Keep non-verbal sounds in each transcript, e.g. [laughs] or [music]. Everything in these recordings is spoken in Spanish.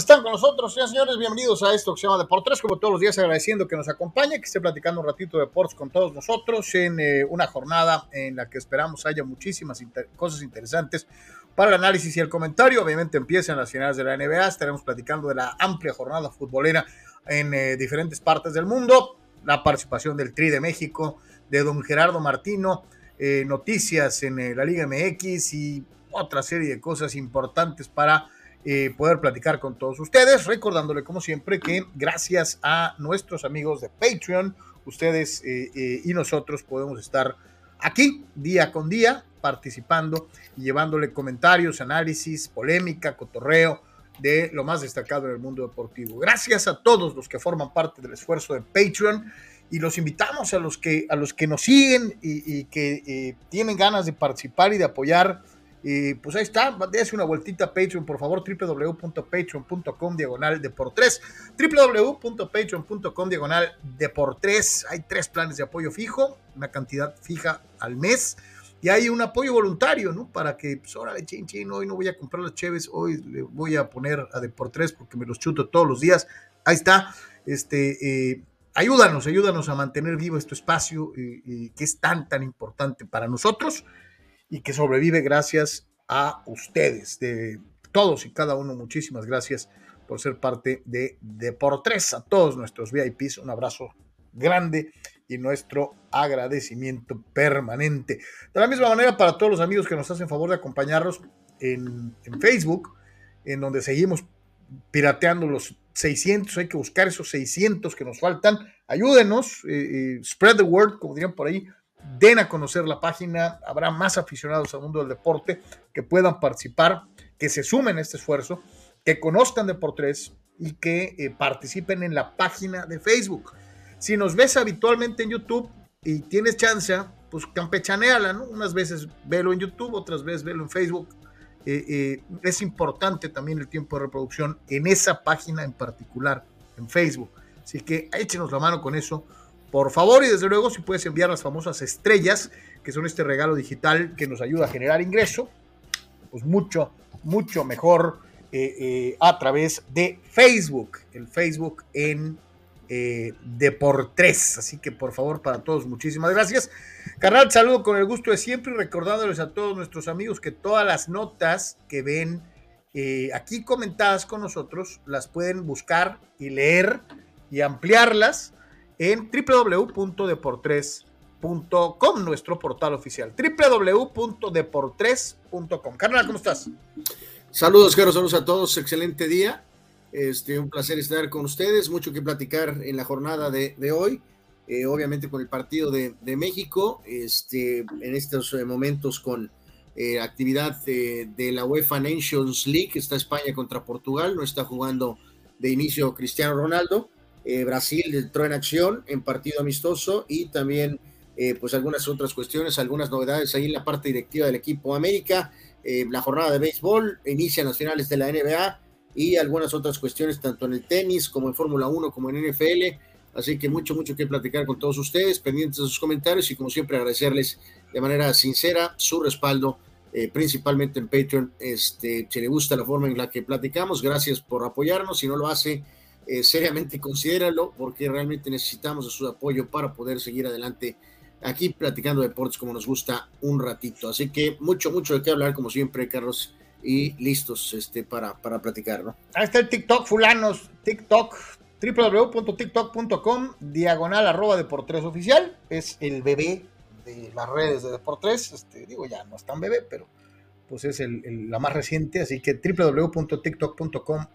están con nosotros, señores. Bienvenidos a esto que se llama Deportes. Como todos los días, agradeciendo que nos acompañe, que esté platicando un ratito de deportes con todos nosotros en eh, una jornada en la que esperamos haya muchísimas cosas interesantes para el análisis y el comentario. Obviamente empiezan las finales de la NBA. Estaremos platicando de la amplia jornada futbolera en eh, diferentes partes del mundo. La participación del Tri de México, de don Gerardo Martino, eh, noticias en la Liga MX y otra serie de cosas importantes para eh, poder platicar con todos ustedes, recordándole como siempre que gracias a nuestros amigos de Patreon, ustedes eh, eh, y nosotros podemos estar aquí día con día participando y llevándole comentarios, análisis, polémica, cotorreo de lo más destacado en el mundo deportivo. Gracias a todos los que forman parte del esfuerzo de Patreon y los invitamos a los que, a los que nos siguen y, y que tienen ganas de participar y de apoyar y pues ahí está, dése una vueltita a Patreon, por favor, www.patreon.com diagonal de por tres, www.patreon.com diagonal de por tres. Hay tres planes de apoyo fijo, una cantidad fija al mes, y hay un apoyo voluntario, ¿no? Para que, pues, órale, chin, chin, hoy no voy a comprar las cheves, hoy le voy a poner a de por tres porque me los chuto todos los días. Ahí está, este, eh, ayúdanos, ayúdanos a mantener vivo este espacio que es tan, tan importante para nosotros y que sobrevive gracias a ustedes, de todos y cada uno. Muchísimas gracias por ser parte de Deportes. A todos nuestros VIPs, un abrazo grande y nuestro agradecimiento permanente. De la misma manera, para todos los amigos que nos hacen favor de acompañarnos en, Facebook, en donde seguimos pirateando los 600, hay que buscar esos 600 que nos faltan. Ayúdenos, eh, eh, spread the word, como dirían por ahí, den a conocer la página, habrá más aficionados al mundo del deporte que puedan participar, que se sumen a este esfuerzo, que conozcan Deportes y que eh, participen en la página de Facebook. Si nos ves habitualmente en YouTube y tienes chance, pues campechaneala, ¿no? Unas veces velo en YouTube, otras veces velo en Facebook. Eh, eh, es importante también el tiempo de reproducción en esa página en particular, en Facebook. Así que échenos la mano con eso por favor, y desde luego, si puedes enviar las famosas estrellas, que son este regalo digital que nos ayuda a generar ingreso, pues mucho, mucho mejor eh, eh, a través de Facebook, el Facebook en eh, Deportes. Así que por favor, para todos, muchísimas gracias. Carnal, saludo con el gusto de siempre y recordándoles a todos nuestros amigos que todas las notas que ven eh, aquí comentadas con nosotros las pueden buscar y leer y ampliarlas en www.deportres.com, nuestro portal oficial. www.deportres.com. Carnal, ¿cómo estás? Saludos, Carlos, saludos a todos, excelente día. Este, un placer estar con ustedes, mucho que platicar en la jornada de, hoy, eh, obviamente con el partido de, México, este, en estos eh, momentos con eh, actividad de, de, la UEFA Nations League, está España contra Portugal, no está jugando de inicio Cristiano Ronaldo, eh, Brasil entró en acción en partido amistoso y también eh, pues algunas otras cuestiones, algunas novedades ahí en la parte directiva del equipo América, eh, la jornada de béisbol, inician las finales de la NBA y algunas otras cuestiones tanto en el tenis como en Fórmula 1 como en NFL. Así que mucho, mucho que platicar con todos ustedes, pendientes de sus comentarios y como siempre agradecerles de manera sincera su respaldo, principalmente en Patreon. Este, si le gusta la forma en la que platicamos, gracias por apoyarnos. Si no lo hace, eh, seriamente considéralo porque realmente necesitamos de su apoyo para poder seguir adelante aquí platicando deportes como nos gusta un ratito. Así que mucho, mucho de qué hablar como siempre, Carlos, y listos este, para, para platicar, ¿no? Ahí está el TikTok, fulanos, TikTok, www.tiktok.com, diagonal arroba Deportes oficial, es el bebé de las redes de Deportes, este, digo ya no es tan bebé, pero pues es el, la más reciente, así que www.tiktok.com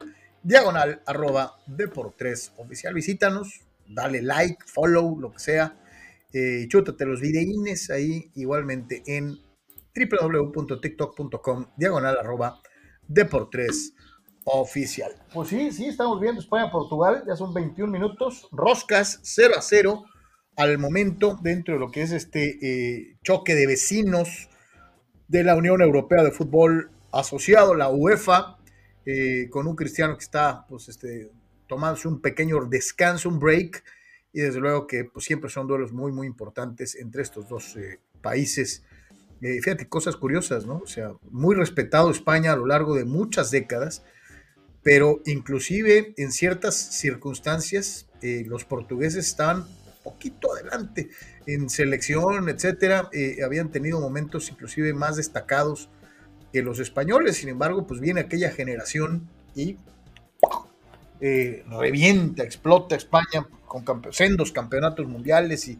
diagonal arroba deportres oficial. Visítanos, dale like, follow, lo que sea. Eh, chútate los videínes ahí igualmente en www.tiktok.com diagonal arroba deportres oficial. Pues sí, sí, estamos viendo España-Portugal, ya son 21 minutos, roscas 0 a 0 al momento dentro de lo que es este eh, choque de vecinos de la Unión Europea de Fútbol asociado, la UEFA, eh, con un cristiano que está pues, este, tomándose un pequeño descanso, un break, y desde luego que pues, siempre son duelos muy, muy importantes entre estos dos eh, países. Eh, fíjate, cosas curiosas, ¿no? O sea, muy respetado España a lo largo de muchas décadas, pero inclusive en ciertas circunstancias eh, los portugueses estaban poquito adelante en selección, etcétera, habían tenido momentos inclusive más destacados que los españoles, sin embargo, pues viene aquella generación y eh, revienta, explota España con sendos campeonatos mundiales y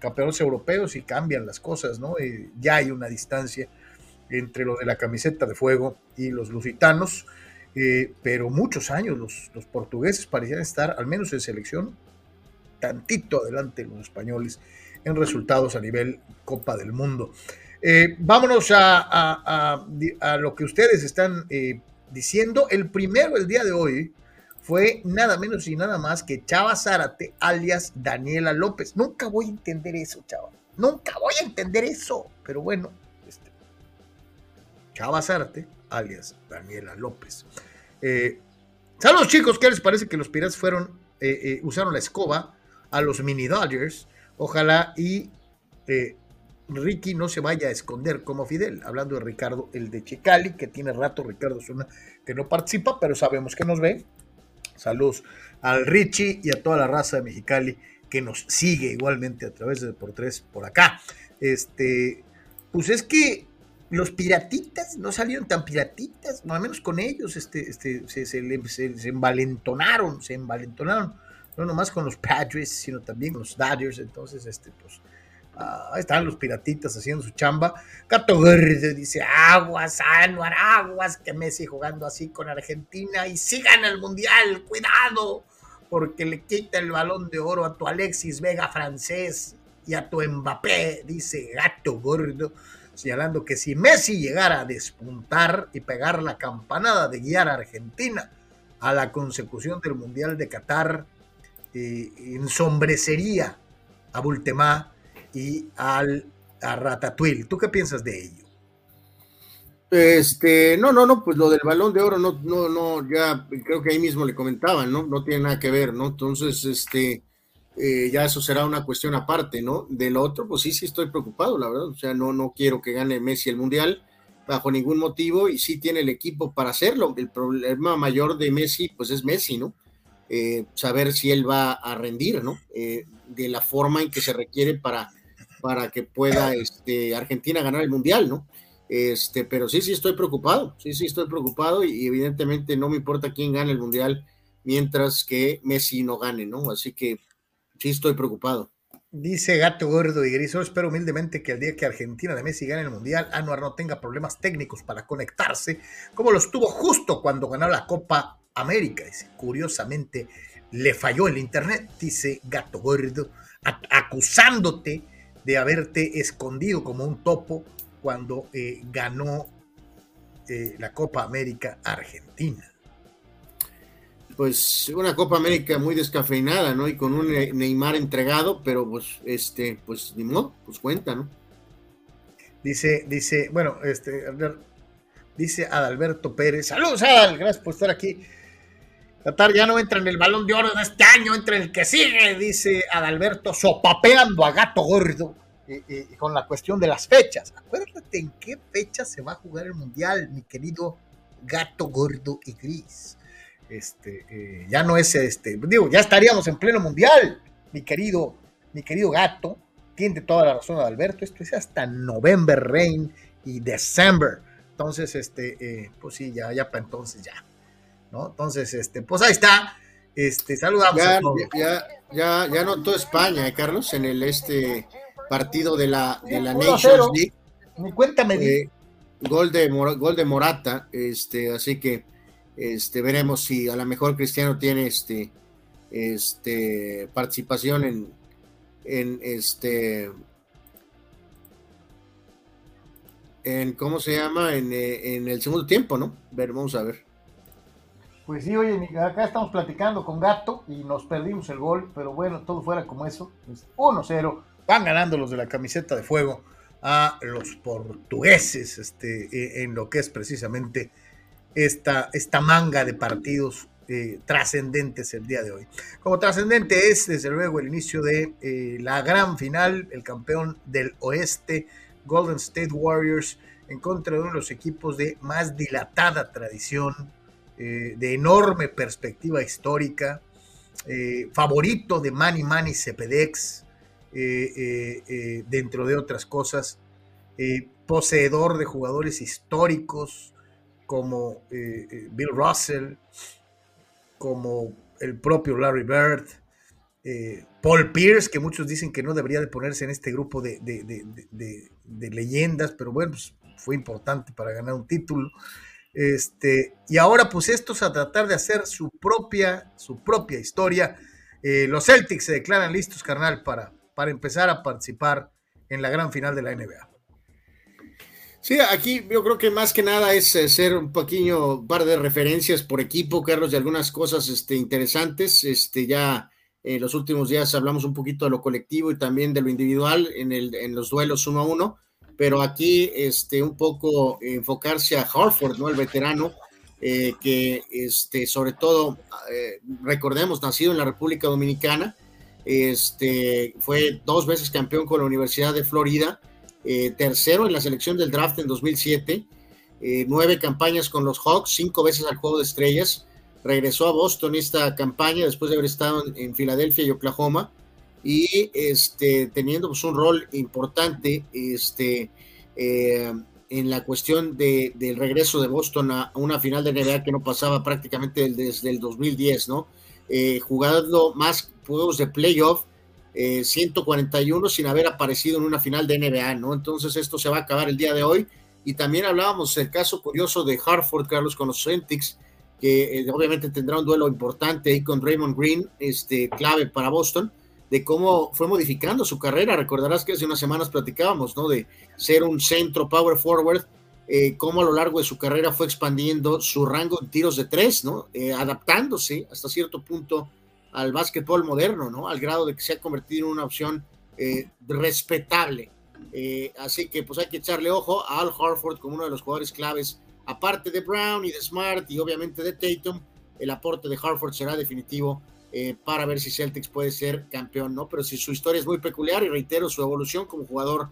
campeonatos europeos y cambian las cosas, ¿no? ya hay una distancia entre lo de la camiseta de fuego y los lusitanos, pero muchos años los, los portugueses parecían estar, al menos en selección, tantito adelante los españoles en resultados a nivel Copa del Mundo. Eh, vámonos a, lo que ustedes están eh, diciendo. El primero, el día de hoy, fue nada menos y nada más que Chava Zárate, alias Daniela López. Nunca voy a entender eso, Chava. Nunca voy a entender eso. Pero bueno, este, Chava Zárate, alias Daniela López. Eh, saludos chicos, ¿qué les parece que los Piratas fueron, usaron la escoba a los mini Dodgers. Ojalá y Ricky no se vaya a esconder como Fidel. Hablando de Ricardo, el de Chicali, que tiene rato Ricardo Zuna, que no participa, pero sabemos que nos ve. Saludos al Richie y a toda la raza de Mexicali que nos sigue igualmente a través de por tres por acá. Este, pues es que los piratitas no salieron tan piratitas, no al menos con ellos, este, este, se, se, se envalentonaron, se envalentonaron no nomás con los Padres, sino también con los Dodgers. Entonces, este, pues, ahí están los piratitas haciendo su chamba. Gato Verde dice, aguas, Anuar, aguas, que Messi jugando así con Argentina y sigan el Mundial, cuidado, porque le quita el balón de oro a tu Alexis Vega francés y a tu Mbappé, dice Gato Gordo, señalando que si Messi llegara a despuntar y pegar la campanada de guiar a Argentina a la consecución del Mundial de Qatar, eh, ensombrecería a Bultemá y al, a Ratatouille. ¿Tú qué piensas de ello? Este, no, no, no, pues lo del balón de oro, no, no, no, ya creo que ahí mismo le comentaban, ¿no? No tiene nada que ver, ¿no? Entonces, este, eh, ya eso será una cuestión aparte, ¿no? Del otro, pues sí, sí estoy preocupado, la verdad, o sea, no, no quiero que gane Messi el Mundial bajo ningún motivo y sí tiene el equipo para hacerlo. El problema mayor de Messi, pues es Messi, ¿no? Eh, saber si él va a rendir, ¿no? Eh, de la forma en que se requiere para, para que pueda este, Argentina ganar el Mundial, ¿no? Este, pero sí, sí estoy preocupado, sí, sí estoy preocupado y, evidentemente no me importa quién gane el Mundial mientras que Messi no gane, ¿no? Así que sí estoy preocupado. Dice Gato Gordo y Gris, espero humildemente que el día que Argentina de Messi gane el Mundial, Anuar no tenga problemas técnicos para conectarse, como los tuvo justo cuando ganó la Copa América. Dice, curiosamente, le falló el internet, dice Gato Gordo, acusándote de haberte escondido como un topo cuando eh, ganó eh, la Copa América Argentina. Pues una Copa América muy descafeinada, ¿no? Y con un Neymar entregado, pero pues, este, pues ni modo, pues cuenta, ¿no? Dice, dice, bueno, este, dice Adalberto Pérez. Saludos, Adal, gracias por estar aquí. Qatar ya no entra en el balón de oro de este año, entra en el que sigue, dice Adalberto, sopapeando a gato gordo y, con la cuestión de las fechas. Acuérdate en qué fecha se va a jugar el mundial, mi querido gato gordo y gris. Este, eh, ya no es este, digo, ya estaríamos en pleno mundial, mi querido, mi querido gato. Tiene toda la razón Adalberto, esto es hasta November Rain y December. Entonces, este, eh, pues sí, ya, ya para entonces ya. ¿No? Entonces, este, pues ahí está. Este, saludamos ya, Ya, ya, ya notó España, ¿eh, Carlos, en el este partido de la, de la Nations League. Cuéntame. Eh, gol, de, gol de Morata, este, así que este, veremos si a lo mejor Cristiano tiene este, este, participación en, en este en cómo se llama en, eh, en el segundo tiempo, ¿no? Ver, vamos a ver. Pues sí, oye, acá estamos platicando con Gato y nos perdimos el gol, pero bueno, todo fuera como eso. 1-0, van ganando los de la camiseta de fuego a los portugueses este, e, en lo que es precisamente esta, esta manga de partidos eh, trascendentes el día de hoy. Como trascendente es, desde luego, el inicio de eh, la gran final, el campeón del oeste, Golden State Warriors, en contra de uno de los equipos de más dilatada tradición de enorme perspectiva histórica, favorito de Manny Manny Cepedex, dentro de otras cosas, poseedor de jugadores históricos como Bill Russell, como el propio Larry Bird, eh, Paul Pierce, que muchos dicen que no debería de ponerse en este grupo de, leyendas, pero bueno, pues, fue importante para ganar un título. Este, y ahora pues estos a tratar de hacer su propia, su propia historia. Eh, los Celtics se declaran listos, carnal, para, para empezar a participar en la gran final de la NBA. Sí, aquí yo creo que más que nada es hacer un pequeño par de referencias por equipo, Carlos, de algunas cosas este, interesantes. Este, ya en los últimos días hablamos un poquito de lo colectivo y también de lo individual en, el, en los duelos uno a uno, pero aquí este, un poco enfocarse a Harford, ¿no? El veterano, eh, que este, sobre todo, eh, recordemos, nacido en la República Dominicana, este, fue dos veces campeón con la Universidad de Florida eh, tercero en la selección del draft en 2007, eh, nueve campañas con los Hawks, cinco veces al Juego de Estrellas, regresó a Boston esta campaña después de haber estado en, Filadelfia y Oklahoma y este, teniendo pues, un rol importante este, eh, en la cuestión de, del regreso de Boston a, una final de NBA que no pasaba prácticamente desde el 2010, ¿no? jugando más juegos de playoff 141 eh, sin haber aparecido en una final de NBA, ¿no? Entonces esto se va a acabar el día de hoy. Y también hablábamos del caso curioso de Hartford, Carlos, con los Celtics, que eh, obviamente tendrá un duelo importante ahí con Raymond Green, este, clave para Boston, de cómo fue modificando su carrera. Recordarás que hace unas semanas platicábamos, ¿no? De ser un centro power forward, eh, cómo a lo largo de su carrera fue expandiendo su rango de tiros de tres, ¿no? adaptándose hasta cierto punto al básquetbol moderno, ¿no? Al grado de que se ha convertido en una opción eh, respetable. Eh, así que pues hay que echarle ojo a Al Harford como uno de los jugadores claves, aparte de Brown y de Smart y obviamente de Tatum, el aporte de Harford será definitivo eh, para ver si Celtics puede ser campeón, ¿no? Pero si su historia es muy peculiar y reitero, su evolución como jugador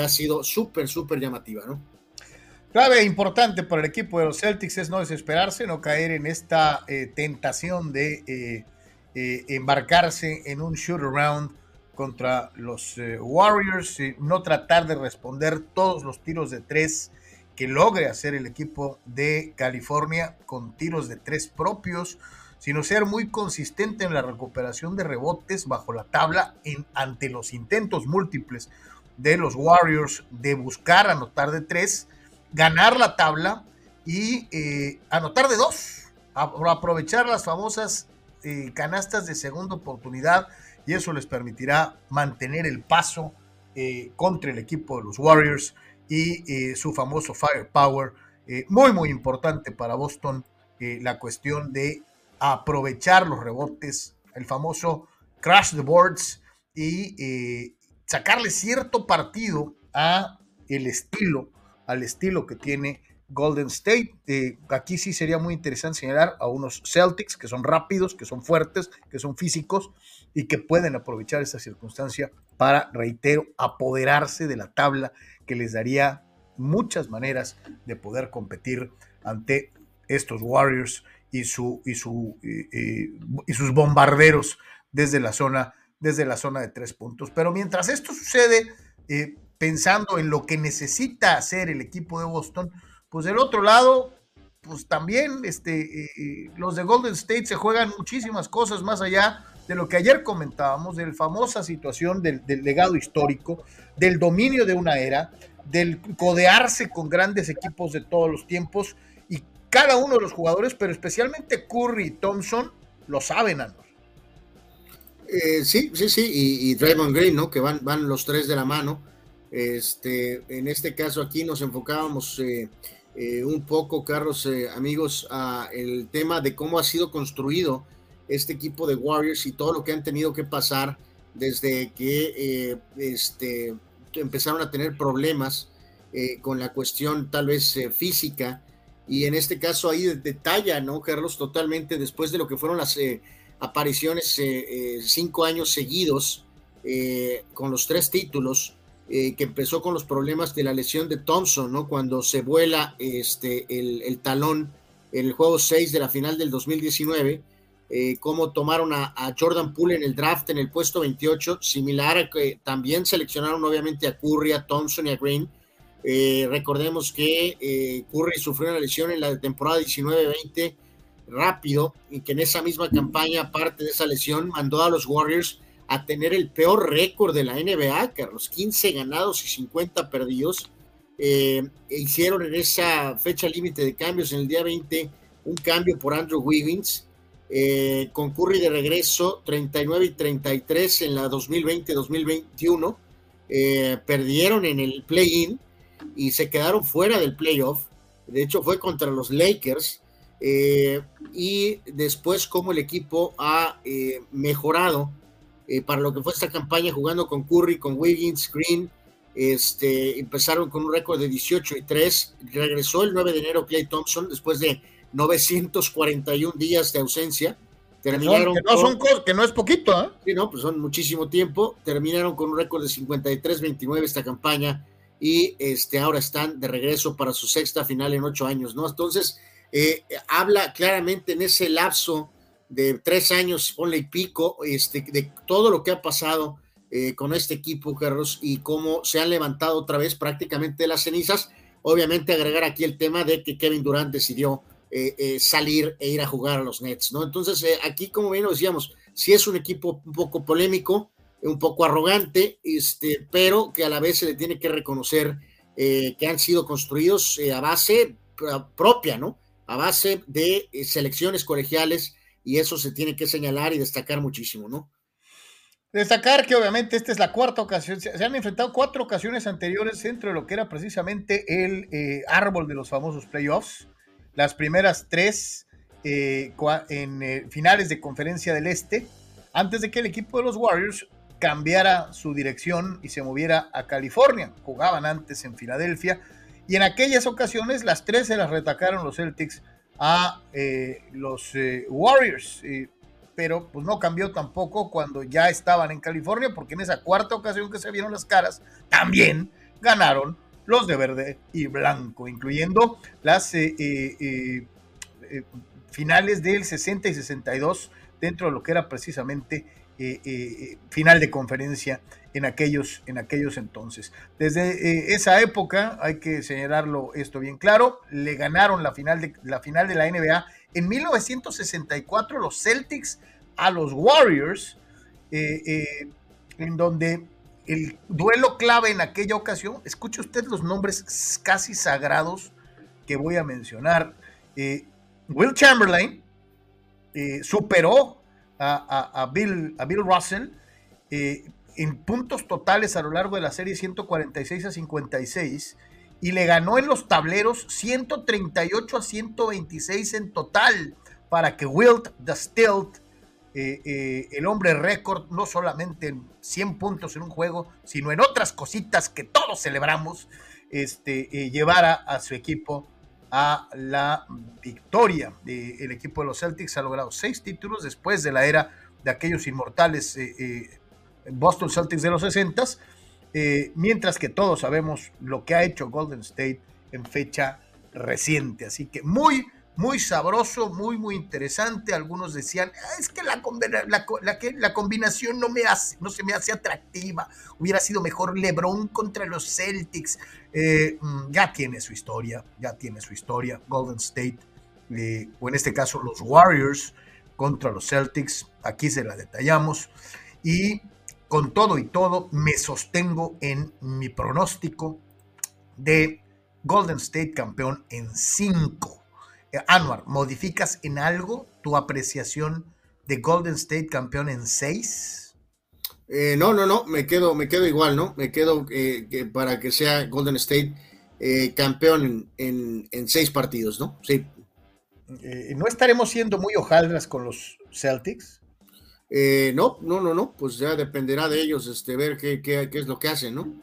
ha sido súper, súper llamativa, ¿no? Clave importante para el equipo de los Celtics es no desesperarse, no caer en esta tentación de eh, embarcarse en un shoot around contra los eh, Warriors no tratar de responder todos los tiros de tres que logre hacer el equipo de California con tiros de tres propios, sino ser muy consistente en la recuperación de rebotes bajo la tabla en, ante los intentos múltiples de los Warriors de buscar anotar de tres, ganar la tabla y eh, anotar de dos, aprovechar las famosas eh, canastas de segunda oportunidad y eso les permitirá mantener el paso eh, contra el equipo de los Warriors y su famoso firepower. muy, muy importante para Boston la cuestión de aprovechar los rebotes, el famoso crash the boards y sacarle cierto partido a el estilo, al estilo que tiene Golden State. Eh, aquí sí sería muy interesante señalar a unos Celtics que son rápidos, que son fuertes, que son físicos y que pueden aprovechar esta circunstancia para, reitero, apoderarse de la tabla que les daría muchas maneras de poder competir ante estos Warriors y, su, y, su, y sus bombarderos desde la, zona, desde la zona de tres puntos. Pero mientras esto sucede, eh, pensando en lo que necesita hacer el equipo de Boston, pues del otro lado, pues también este, eh, eh, los de Golden State se juegan muchísimas cosas más allá de lo que ayer comentábamos, de la famosa situación del, legado histórico, del dominio de una era, del codearse con grandes equipos de todos los tiempos cada uno de los jugadores, pero especialmente Curry y Thompson, lo saben, Andor. Eh, sí, sí, sí, y, Draymond Green, ¿no? Que van, van los tres de la mano. Este, en este caso aquí nos enfocábamos eh, un poco, Carlos, eh, amigos, a el tema de cómo ha sido construido este equipo de Warriors y todo lo que han tenido que pasar desde que eh, este, empezaron a tener problemas con la cuestión tal vez física. Y en este caso ahí detalla, ¿no, Carlos? Totalmente después de lo que fueron las apariciones cinco años seguidos con los tres títulos eh, que empezó con los problemas de la lesión de Thompson, ¿no? Cuando se vuela este, el, talón en el juego 6 de la final del 2019, eh, cómo tomaron a, Jordan Poole en el draft en el puesto 28, similar a que también seleccionaron obviamente a Curry, a Thompson y a Green. Eh, recordemos que eh, Curry sufrió una lesión en la temporada 19-20 rápido y que en esa misma campaña, aparte de esa lesión, mandó a los Warriors a tener el peor récord de la NBA, que a los 15 ganados y 50 perdidos. Eh, hicieron en esa fecha límite de cambios en el día 20 un cambio por Andrew Wiggins, eh, con Curry de regreso 39 y 33 en la 2020-2021, eh, perdieron en el play-in y se quedaron fuera del playoff, de hecho fue contra los Lakers, y después como el equipo ha mejorado eh, para lo que fue esta campaña jugando con Curry, con Wiggins, Green. Este, empezaron con un récord de 18 y 3. Regresó el 9 de enero Clay Thompson después de 941 días de ausencia. Terminaron que no, son que no es poquito, ¿eh? Sí, no, pues son muchísimo tiempo. Terminaron con un récord de 53-29 esta campaña y este, ahora están de regreso para su sexta final en ocho años, ¿no? Entonces, eh, habla claramente en ese lapso de tres años, ponle y pico, este, de todo lo que ha pasado eh, con este equipo, Carlos, y cómo se han levantado otra vez prácticamente las cenizas. Obviamente agregar aquí el tema de que Kevin Durant decidió eh, eh, salir e ir a jugar a los Nets, ¿no? Entonces, aquí, como bien lo decíamos, sí es un equipo un poco polémico, un poco arrogante, este, pero que a la vez se le tiene que reconocer que han sido construidos a base propia, ¿no? A base de selecciones colegiales, y eso se tiene que señalar y destacar muchísimo, ¿no? Destacar que obviamente esta es la cuarta ocasión, se han enfrentado cuatro ocasiones anteriores dentro de lo que era precisamente el eh, árbol de los famosos playoffs. Las primeras tres eh, en eh, finales de conferencia del Este, antes de que el equipo de los Warriors cambiara su dirección y se moviera a California. Jugaban antes en Filadelfia y en aquellas ocasiones las tres se las retacaron los Celtics a eh, los eh, Warriors. pero pues no cambió tampoco cuando ya estaban en California, porque en esa cuarta ocasión que se vieron las caras, también ganaron los de verde y blanco, incluyendo las eh, finales del 60 y 62 dentro de lo que era precisamente final de conferencia en aquellos, en aquellos entonces. Desde eh, esa época, hay que señalarlo esto bien claro, le ganaron la final, de, la final de la NBA en 1964 los Celtics a los Warriors, eh, eh, en donde el duelo clave en aquella ocasión, escuche usted los nombres casi sagrados que voy a mencionar. Will Chamberlain superó a, Bill, a Bill Russell en puntos totales a lo largo de la serie 146 a 56 y le ganó en los tableros 138 a 126 en total para que Wilt the Stilt, eh, eh, el hombre récord, no solamente en 100 puntos en un juego, sino en otras cositas que todos celebramos, este, eh, llevara a su equipo a la victoria. el equipo de los Celtics ha logrado seis títulos después de la era de aquellos inmortales Boston Celtics de los 60, eh, mientras que todos sabemos lo que ha hecho Golden State en fecha reciente. Así que muy, muy sabroso, muy, muy interesante. Algunos decían, ah, es que la, la, combinación no, me hace, no se me hace atractiva. Hubiera sido mejor LeBron contra los Celtics. Eh, mm, ya tiene su historia, ya tiene su historia. Golden State, o en este caso los Warriors contra los Celtics. Aquí se la detallamos. Y con todo y todo, me sostengo en mi pronóstico de Golden State campeón en 5. Eh, Anwar, ¿modificas en algo tu apreciación de Golden State campeón en 6? Eh, no, no, no, me quedo, me quedo igual, ¿no? Me quedo eh, para que sea Golden State campeón en, en, seis partidos, ¿no? Sí. ¿No estaremos siendo muy hojaldras con los Celtics? Eh, no, no, no, no, pues ya dependerá de ellos este, ver qué, qué, es lo que hacen, ¿no?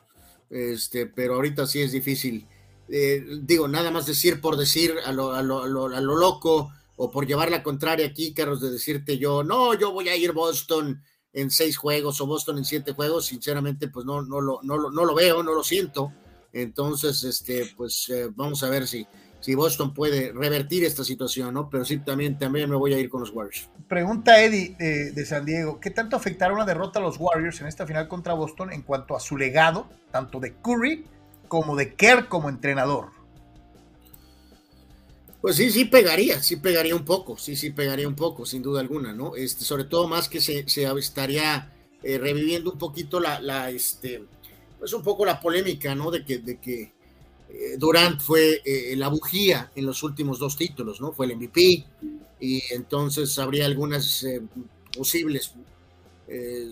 Este, pero ahorita sí es difícil. Eh, digo, nada más decir por decir a lo, a, lo, a, lo, a lo, loco o por llevar la contraria aquí, Carlos, de decirte yo, no, yo voy a ir Boston en seis juegos o Boston en siete juegos, sinceramente, pues no, no, lo, no, no lo veo, no lo siento. Entonces, este, pues eh, vamos a ver si, si Boston puede revertir esta situación, ¿no? Pero sí, también, también me voy a ir con los Warriors. Pregunta Eddie eh, de San Diego, ¿qué tanto afectará una derrota a los Warriors en esta final contra Boston en cuanto a su legado, tanto de Curry como de Kerr como entrenador? Pues sí, sí pegaría, sí pegaría un poco, sí, sí pegaría un poco, sin duda alguna, ¿no? Este, sobre todo más que se, se estaría eh, reviviendo un poquito la, este, pues un poco la polémica, ¿no? De que, de que eh, Durant fue eh, la bujía en los últimos dos títulos, ¿no? Fue el MVP y entonces habría algunas eh,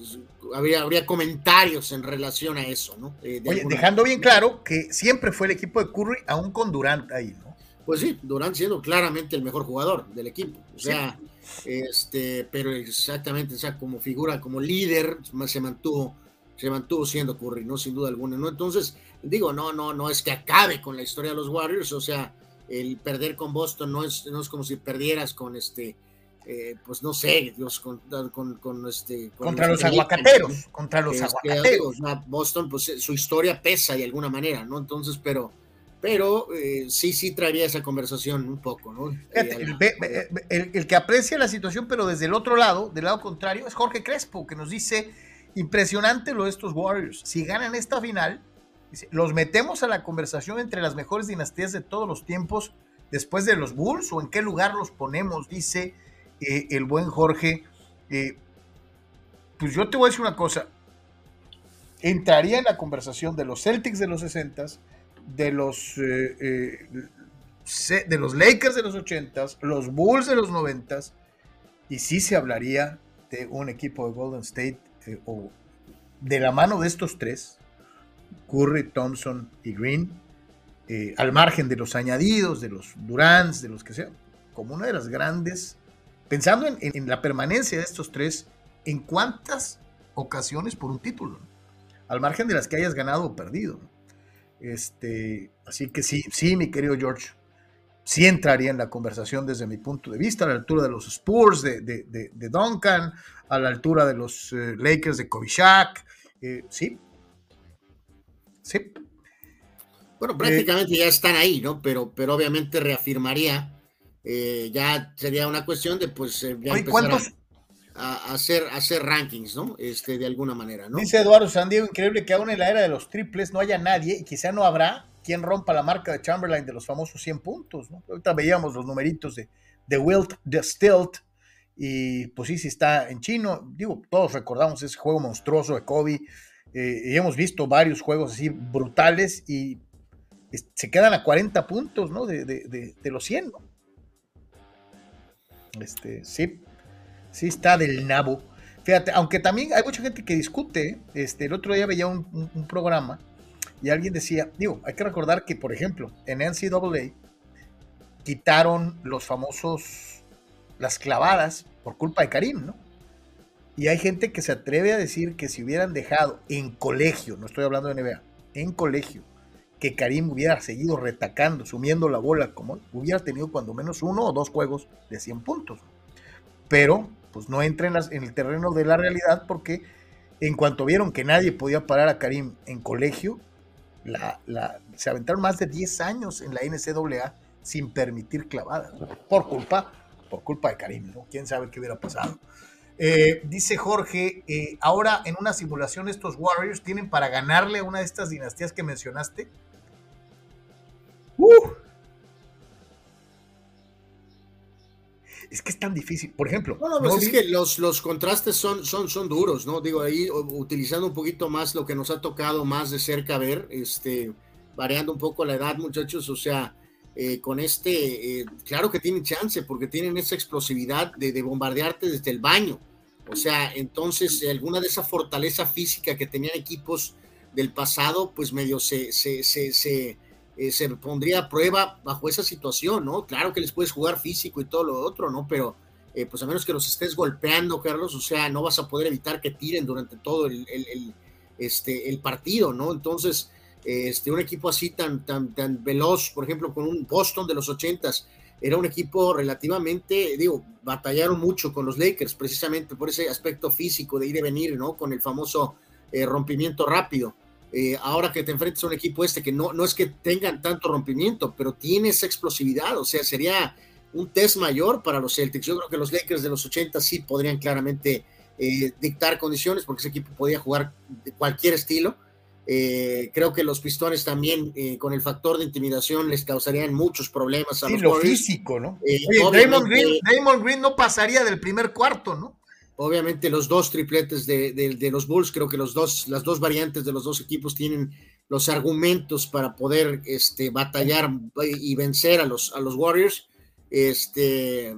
habría, habría comentarios en relación a eso, ¿no? Oye, dejando bien claro que siempre fue el equipo de Curry, aún con Durant ahí, ¿no? Pues sí, Durant siendo claramente el mejor jugador del equipo, o sea, este, pero exactamente, o sea, como figura, como líder, se mantuvo se mantuvo siendo Curry, ¿no? Sin duda alguna, ¿no? Entonces, digo, no, no, no es que acabe con la historia de los Warriors, o sea, el perder con Boston no es, no es como si perdieras con este, eh, pues no sé, Dios, con, con, este... contra los aguacateros, contra los este, aguacateros. Boston, pues su historia pesa de alguna manera, ¿no? Entonces, pero pero eh, sí, sí traería esa conversación un poco, ¿no? Eh, el, el, que aprecia la situación, pero desde el otro lado, del lado contrario, es Jorge Crespo, que nos dice Impresionante lo de estos Warriors. Si ganan esta final, los metemos a la conversación entre las mejores dinastías de todos los tiempos después de los Bulls o en qué lugar los ponemos, dice eh, el buen Jorge. Eh, pues yo te voy a decir una cosa. Entraría en la conversación de los Celtics de los 60 de los, eh, de los Lakers de los 80 los Bulls de los 90 y sí se hablaría de un equipo de Golden State o de la mano de estos tres, Curry, Thompson y Green, al margen de los añadidos, de los Durants, de los que sean, como una de las grandes, pensando en, la permanencia de estos tres, en cuántas ocasiones por un título, al margen de las que hayas ganado o perdido. Este, así que sí, sí, mi querido George, sí entraría en la conversación desde mi punto de vista, a la altura de los Spurs, de, de, Duncan, a la altura de los eh, Lakers de Kovishak, eh, sí. Sí. Bueno, prácticamente ya están ahí, ¿no? Pero, pero obviamente reafirmaría, eh, ya sería una cuestión de pues ya empezar a, hacer, hacer rankings, ¿no? Este, de alguna manera, ¿no? Dice Eduardo Sandiego, increíble que aún en la era de los triples no haya nadie, y quizá no habrá, quien rompa la marca de Chamberlain de los famosos 100 puntos. ¿no? Ahorita veíamos los numeritos de, de Wilt, de Stilt, y pues sí, sí está en chino. Digo, todos recordamos ese juego monstruoso de Kobe, eh, y hemos visto varios juegos así brutales y se quedan a 40 puntos, ¿no? De, de, de, los 100, ¿no? Este, sí, sí está del nabo. Fíjate, aunque también hay mucha gente que discute, este, el otro día veía un, programa y alguien decía, digo, hay que recordar que, por ejemplo, en NCAA quitaron los famosos, las clavadas por culpa de Karim, ¿no? Y hay gente que se atreve a decir que si hubieran dejado en colegio, no estoy hablando de NBA, en colegio, que Karim hubiera seguido retacando, sumiendo la bola, como hubiera tenido cuando menos uno o dos juegos de 100 puntos. Pero, pues no entra en, el terreno de la realidad porque en cuanto vieron que nadie podía parar a Karim en colegio, la, se aventaron más de 10 años en la NCAA sin permitir clavadas, por culpa, por culpa de Karim, ¿no? ¿Quién sabe qué hubiera pasado? Eh, dice Jorge, eh, ahora en una simulación estos Warriors tienen para ganarle a una de estas dinastías que mencionaste. Uh, es que es tan difícil. Por ejemplo, pues es que los, los contrastes son, son, son duros, ¿no? Digo, ahí utilizando un poquito más lo que nos ha tocado más de cerca ver, este, variando un poco la edad, muchachos, o sea, eh, con este, eh, claro que tienen chance, porque tienen esa explosividad de, de bombardearte desde el baño. O sea, entonces, alguna de esa fortaleza física que tenían equipos del pasado, pues medio se, se, se, se eh, se pondría a prueba bajo esa situación, ¿no? Claro que les puedes jugar físico y todo lo otro, ¿no? Pero eh, pues a menos que los estés golpeando, Carlos, o sea, no vas a poder evitar que tiren durante todo el, este, el partido, ¿no? Entonces, este, un equipo así tan, tan, tan veloz, por ejemplo, con un Boston de los ochentas, era un equipo relativamente, digo, batallaron mucho con los Lakers, precisamente por ese aspecto físico de ir y venir, ¿no? Con el famoso eh, rompimiento rápido eh, ahora que te enfrentas a un equipo este que no, no es que tengan tanto rompimiento, pero tiene esa explosividad, o sea, sería un test mayor para los Celtics. Yo creo que los Lakers de los 80 sí podrían claramente eh, dictar condiciones porque ese equipo podía jugar de cualquier estilo. Eh, creo que los pistones también, con el factor de intimidación, les causarían muchos problemas a sí, los lo físico, ¿no? Draymond Green, Draymond Green no pasaría del primer cuarto, ¿no? Obviamente los dos tripletes de, los Bulls, creo que los dos, las dos variantes de los dos equipos tienen los argumentos para poder este, batallar y vencer a los, a los Warriors. Este,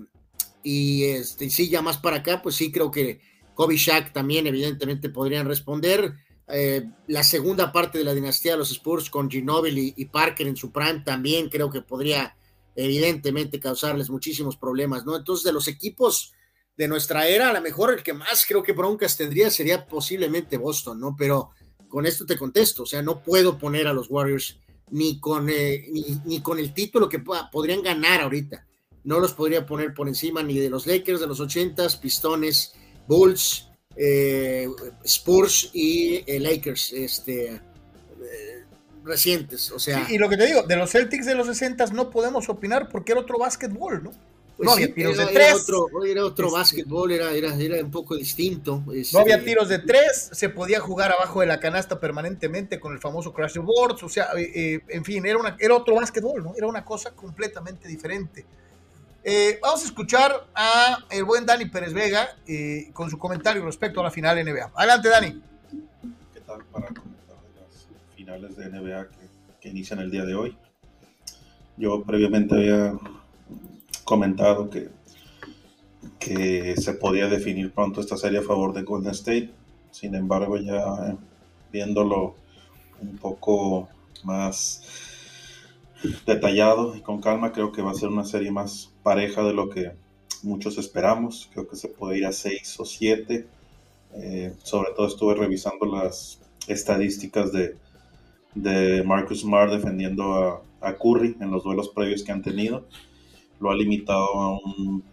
y este, sí, ya más para acá, pues sí creo que Kobe Shaq también evidentemente podrían responder. Eh, la segunda parte de la dinastía de los Spurs con Ginobili y, Parker en su prime también creo que podría evidentemente causarles muchísimos problemas, ¿no? Entonces, de los equipos de nuestra era, a lo mejor el que más creo que broncas tendría sería posiblemente Boston, ¿no? Pero con esto te contesto, o sea, no puedo poner a los Warriors ni con, eh, ni, con el título que podrían ganar ahorita. No los podría poner por encima ni de los Lakers de los 80s, Pistones, Bulls, eh, Spurs y eh, Lakers, este, recientes, o sea. y lo que te digo, de los Celtics de los 60 no podemos opinar porque era otro básquetbol, ¿no? Pues no había tiros de tres. Era otro, era otro este, básquetbol, era, era, era, un poco distinto. no había este, tiros de tres, se podía jugar abajo de la canasta permanentemente con el famoso crash boards, o sea, eh, eh, en fin, era, una, era otro básquetbol, ¿no? Era una cosa completamente diferente. Eh, vamos a escuchar a el buen Dani Pérez Vega con su comentario respecto a la final NBA. Adelante, Dani. ¿Qué tal para comentar las finales de NBA que, que inician el día de hoy? Yo previamente había comentado que, que se podía definir pronto esta serie a favor de Golden State. Sin embargo, ya viéndolo un poco más detallado y con calma, creo que va a ser una serie más pareja de lo que muchos esperamos. Creo que se puede ir a 6 o 7. Eh, sobre todo estuve revisando las estadísticas de, de Marcus Smart defendiendo a, a Curry en los duelos previos que han tenido lo ha limitado a un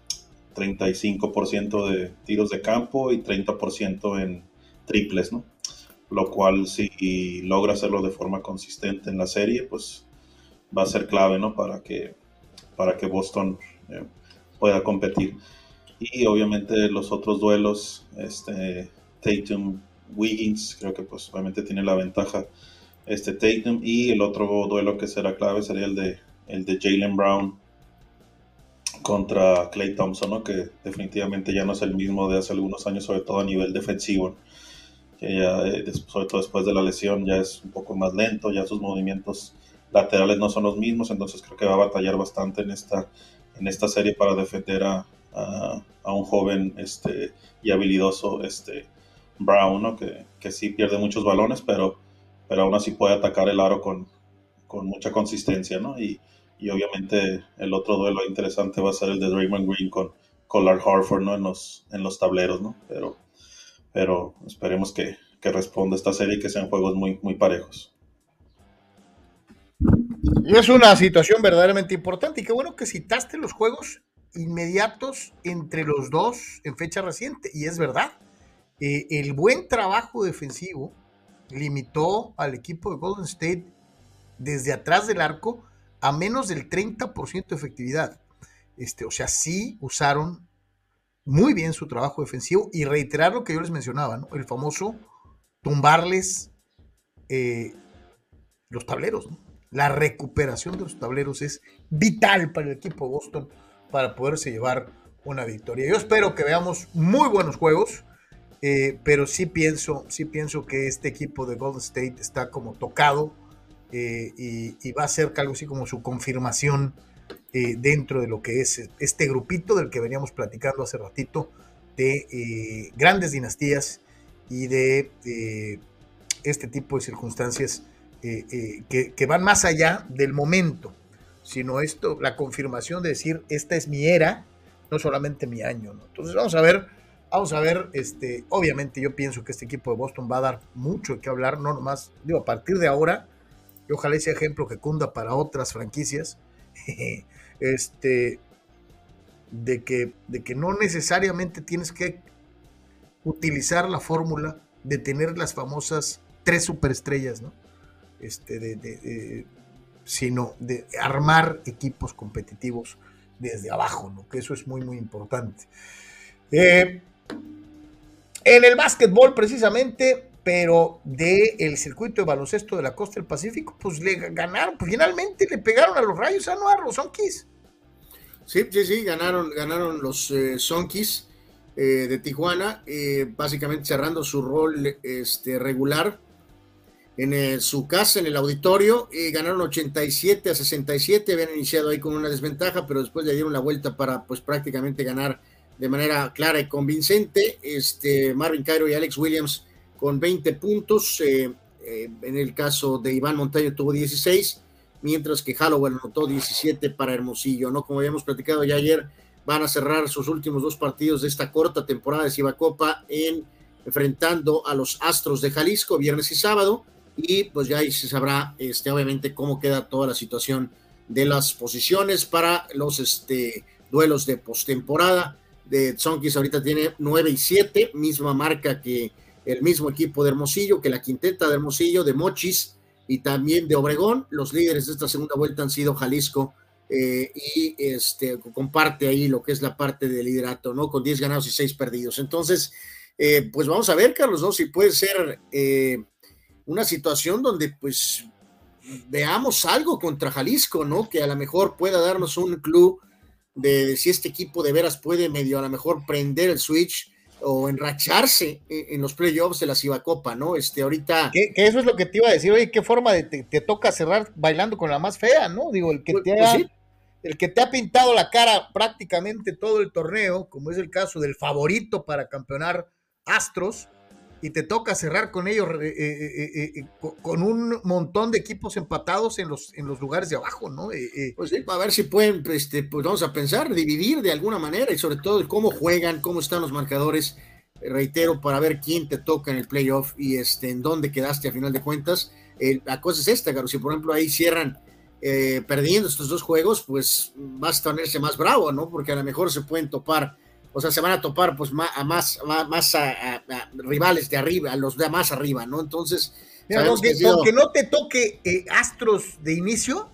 35% de tiros de campo y 30% en triples, ¿no? Lo cual si logra hacerlo de forma consistente en la serie, pues va a ser clave, ¿no? Para que, para que Boston eh, pueda competir. Y obviamente los otros duelos, este, Tatum, Wiggins, creo que pues obviamente tiene la ventaja este Tatum. Y el otro duelo que será clave sería el de, el de Jalen Brown contra Clay Thompson, que definitivamente ya no es el mismo de hace algunos años, sobre todo a nivel defensivo, que ya, eh, sobre todo después de la lesión, ya es un poco más lento, ya sus movimientos laterales no son los mismos, entonces creo que va a batallar bastante en esta, en esta serie para defender a, a, un joven este, y habilidoso este, Brown, que, que, sí pierde muchos balones, pero, pero aún así puede atacar el aro con, con mucha consistencia, ¿no? Y, y obviamente el otro duelo interesante va a ser el de Draymond Green con Collar Harford ¿no? en, los, en los tableros, ¿no? Pero, pero esperemos que, que responda esta serie y que sean juegos muy, muy parejos. Es una situación verdaderamente importante y qué bueno que citaste los juegos inmediatos entre los dos en fecha reciente. Y es verdad, eh, el buen trabajo defensivo limitó al equipo de Golden State desde atrás del arco a menos del 30% de efectividad. Este, o sea, sí usaron muy bien su trabajo defensivo y reiterar lo que yo les mencionaba, ¿no? el famoso tumbarles eh, los tableros. La recuperación de los tableros es vital para el equipo de Boston para poderse llevar una victoria. Yo espero que veamos muy buenos juegos, eh, pero sí pienso, sí pienso que este equipo de Golden State está como tocado eh, y, va a ser algo así como su confirmación eh, dentro de lo que es este grupito del que veníamos platicando hace ratito, de grandes dinastías y de este tipo de circunstancias que, van más allá del momento, sino esto, la confirmación de decir, esta es mi era, no solamente mi año. Entonces vamos a ver, vamos a ver, este, obviamente yo pienso que este equipo de Boston va a dar mucho que hablar, no nomás, digo, a partir de ahora, y ojalá ese ejemplo que cunda para otras franquicias, [laughs] este, de que, de que no necesariamente tienes que utilizar la fórmula de tener las famosas tres superestrellas, ¿no? Este, de, sino de armar equipos competitivos desde abajo, ¿no? Que eso es muy, muy importante. Eh, en el básquetbol, precisamente, pero del el circuito de baloncesto de la costa del Pacífico, pues le ganaron, pues finalmente le pegaron a los rayos, a no a los Sonkis. Sí, sí, sí, ganaron, ganaron los eh, Sonkis eh, de Tijuana, eh, básicamente cerrando su rol este, regular en su casa, en el auditorio, ganaron 87 a 67, habían iniciado ahí con una desventaja, pero después le dieron la vuelta para pues prácticamente ganar de manera clara y convincente. Este, Marvin Cairo y Alex Williams con 20 puntos, en el caso de Iván Montaño tuvo 16, mientras que Hallowell anotó 17 para Hermosillo, ¿no? Como habíamos platicado ya ayer, van a cerrar sus últimos dos partidos de esta corta temporada de Cibacopa en enfrentando a los Astros de Jalisco viernes y sábado y pues ya ahí se sabrá este obviamente cómo queda toda la situación de las posiciones para los este duelos de postemporada de Zonkis ahorita tiene 9 y 7 misma marca que el mismo equipo de Hermosillo que la quinteta de Hermosillo de Mochis y también de Obregón. Los líderes de esta segunda vuelta han sido Jalisco eh, y este, comparte ahí lo que es la parte de liderato, ¿no? Con 10 ganados y 6 perdidos. Entonces, eh, pues vamos a ver, Carlos, ¿no? Si puede ser eh, una situación donde pues veamos algo contra Jalisco, ¿no? Que a lo mejor pueda darnos un club de, de si este equipo de veras puede medio a lo mejor prender el switch o enracharse en, los playoffs de la Cibacopa, ¿no? Este, ahorita. Que, eso es lo que te iba a decir, oye, qué forma de te, toca cerrar bailando con la más fea, ¿no? Digo, el que pues, te ha, pues el que te ha pintado la cara prácticamente todo el torneo, como es el caso del favorito para campeonar Astros, y te toca cerrar con ellos eh, eh, eh, con un montón de equipos empatados en los, en los lugares de abajo, ¿no? pues sí, a ver si pueden, este, pues vamos a pensar, dividir de alguna manera y sobre todo cómo juegan, cómo están los marcadores, reitero, para ver quién te toca en el playoff y este, en dónde quedaste a final de cuentas. la cosa es esta, Garo, si por ejemplo ahí cierran perdiendo estos dos juegos, pues vas a tenerse más bravo, ¿no? Porque a lo mejor se pueden topar o sea, se van a topar pues más, a más, más a, rivales de arriba, a los de más arriba, ¿no? Entonces, aunque, no te toque eh, Astros de inicio.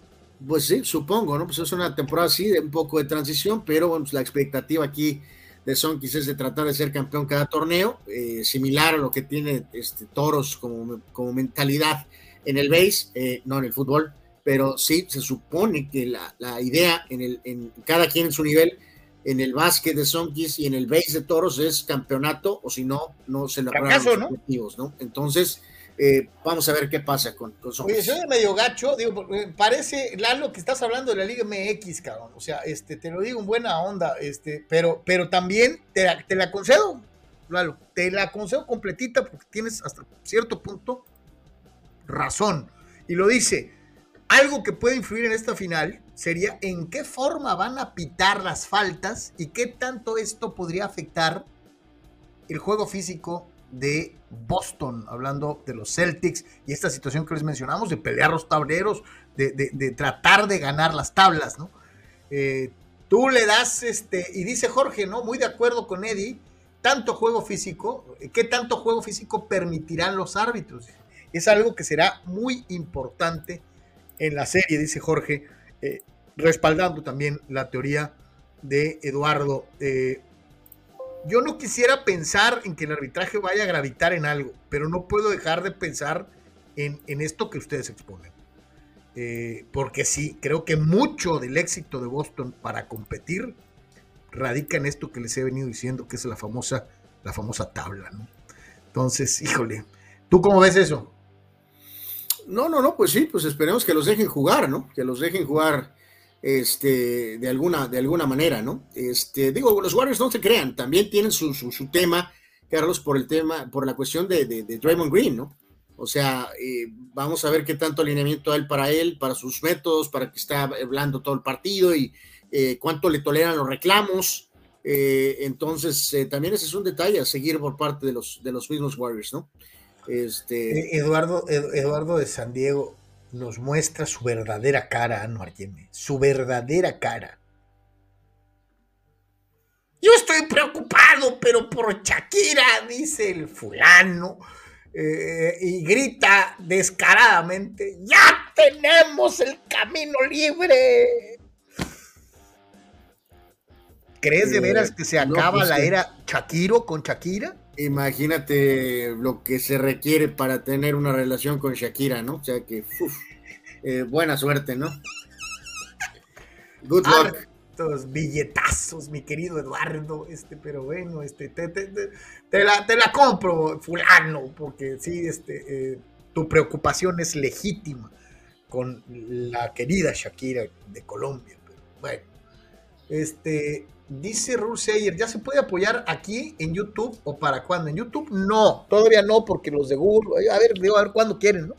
Pues sí, supongo, ¿no? Pues es una temporada así, de un poco de transición, pero bueno, pues la expectativa aquí de Sonkis es de tratar de ser campeón cada torneo, eh, similar a lo que tiene este, Toros como, como mentalidad en el base, eh, no en el fútbol, pero sí se supone que la, la idea en, el, en cada quien en su nivel en el básquet de Sonkis y en el base de Toros es campeonato, o si no, no se le los objetivos, ¿no? Entonces, eh, vamos a ver qué pasa con, con Sonkis. Oye, soy medio gacho, digo, parece, Lalo, que estás hablando de la Liga MX, cabrón, o sea, este, te lo digo en buena onda, este, pero, pero también te, te la concedo, Lalo, te la concedo completita porque tienes hasta cierto punto razón, y lo dice, algo que puede influir en esta final sería en qué forma van a pitar las faltas y qué tanto esto podría afectar el juego físico de Boston, hablando de los Celtics y esta situación que les mencionamos de pelear los tableros, de, tratar de ganar las tablas, ¿no? Eh, tú le das, este, y dice Jorge, ¿no? Muy de acuerdo con Eddie, tanto juego físico, ¿qué tanto juego físico permitirán los árbitros? Es algo que será muy importante en la serie, dice Jorge, eh, respaldando también la teoría de Eduardo. Eh, yo no quisiera pensar en que el arbitraje vaya a gravitar en algo, pero no puedo dejar de pensar en, esto que ustedes exponen. Eh, porque sí, creo que mucho del éxito de Boston para competir radica en esto que les he venido diciendo, que es la famosa, la famosa tabla, ¿no? Entonces, híjole, ¿tú cómo ves eso? No, no, no, pues sí, pues esperemos que los dejen jugar, ¿no? Que los dejen jugar este, de, alguna, de alguna manera, ¿no? Este, digo, los Warriors no se crean, también tienen su, su, tema, Carlos, por el tema, por la cuestión de, de, Draymond Green, ¿no? O sea, eh, vamos a ver qué tanto alineamiento hay para él, para sus métodos, para que está hablando todo el partido y eh, cuánto le toleran los reclamos. Eh, entonces, también ese es un detalle a seguir por parte de los, de los mismos Warriors, ¿no? Este... Eduardo, Eduardo de San Diego, nos muestra su verdadera cara, Anuar Yeme, su verdadera cara. Yo estoy preocupado, pero por Shakira, dice el fulano. eh, y grita descaradamente, ya tenemos el camino libre. ¿Crees de Eh, veras que se no, acaba pues la era Shakiro con Shakira? Imagínate lo que se requiere para tener una relación con Shakira, ¿no? O sea que, uf, eh, buena suerte, ¿no? Good luck. Hartos billetazos, mi querido Eduardo, este, pero bueno, este, te, te- te- te la compro, fulano, porque sí, este, eh, tu preocupación es legítima con la querida Shakira de Colombia, pero bueno, este, dice Ruseyer, ¿ya se puede apoyar aquí en YouTube o para cuándo? En YouTube no, todavía no, porque los de Google, a ver, digo, a ver cuándo quieren, ¿no?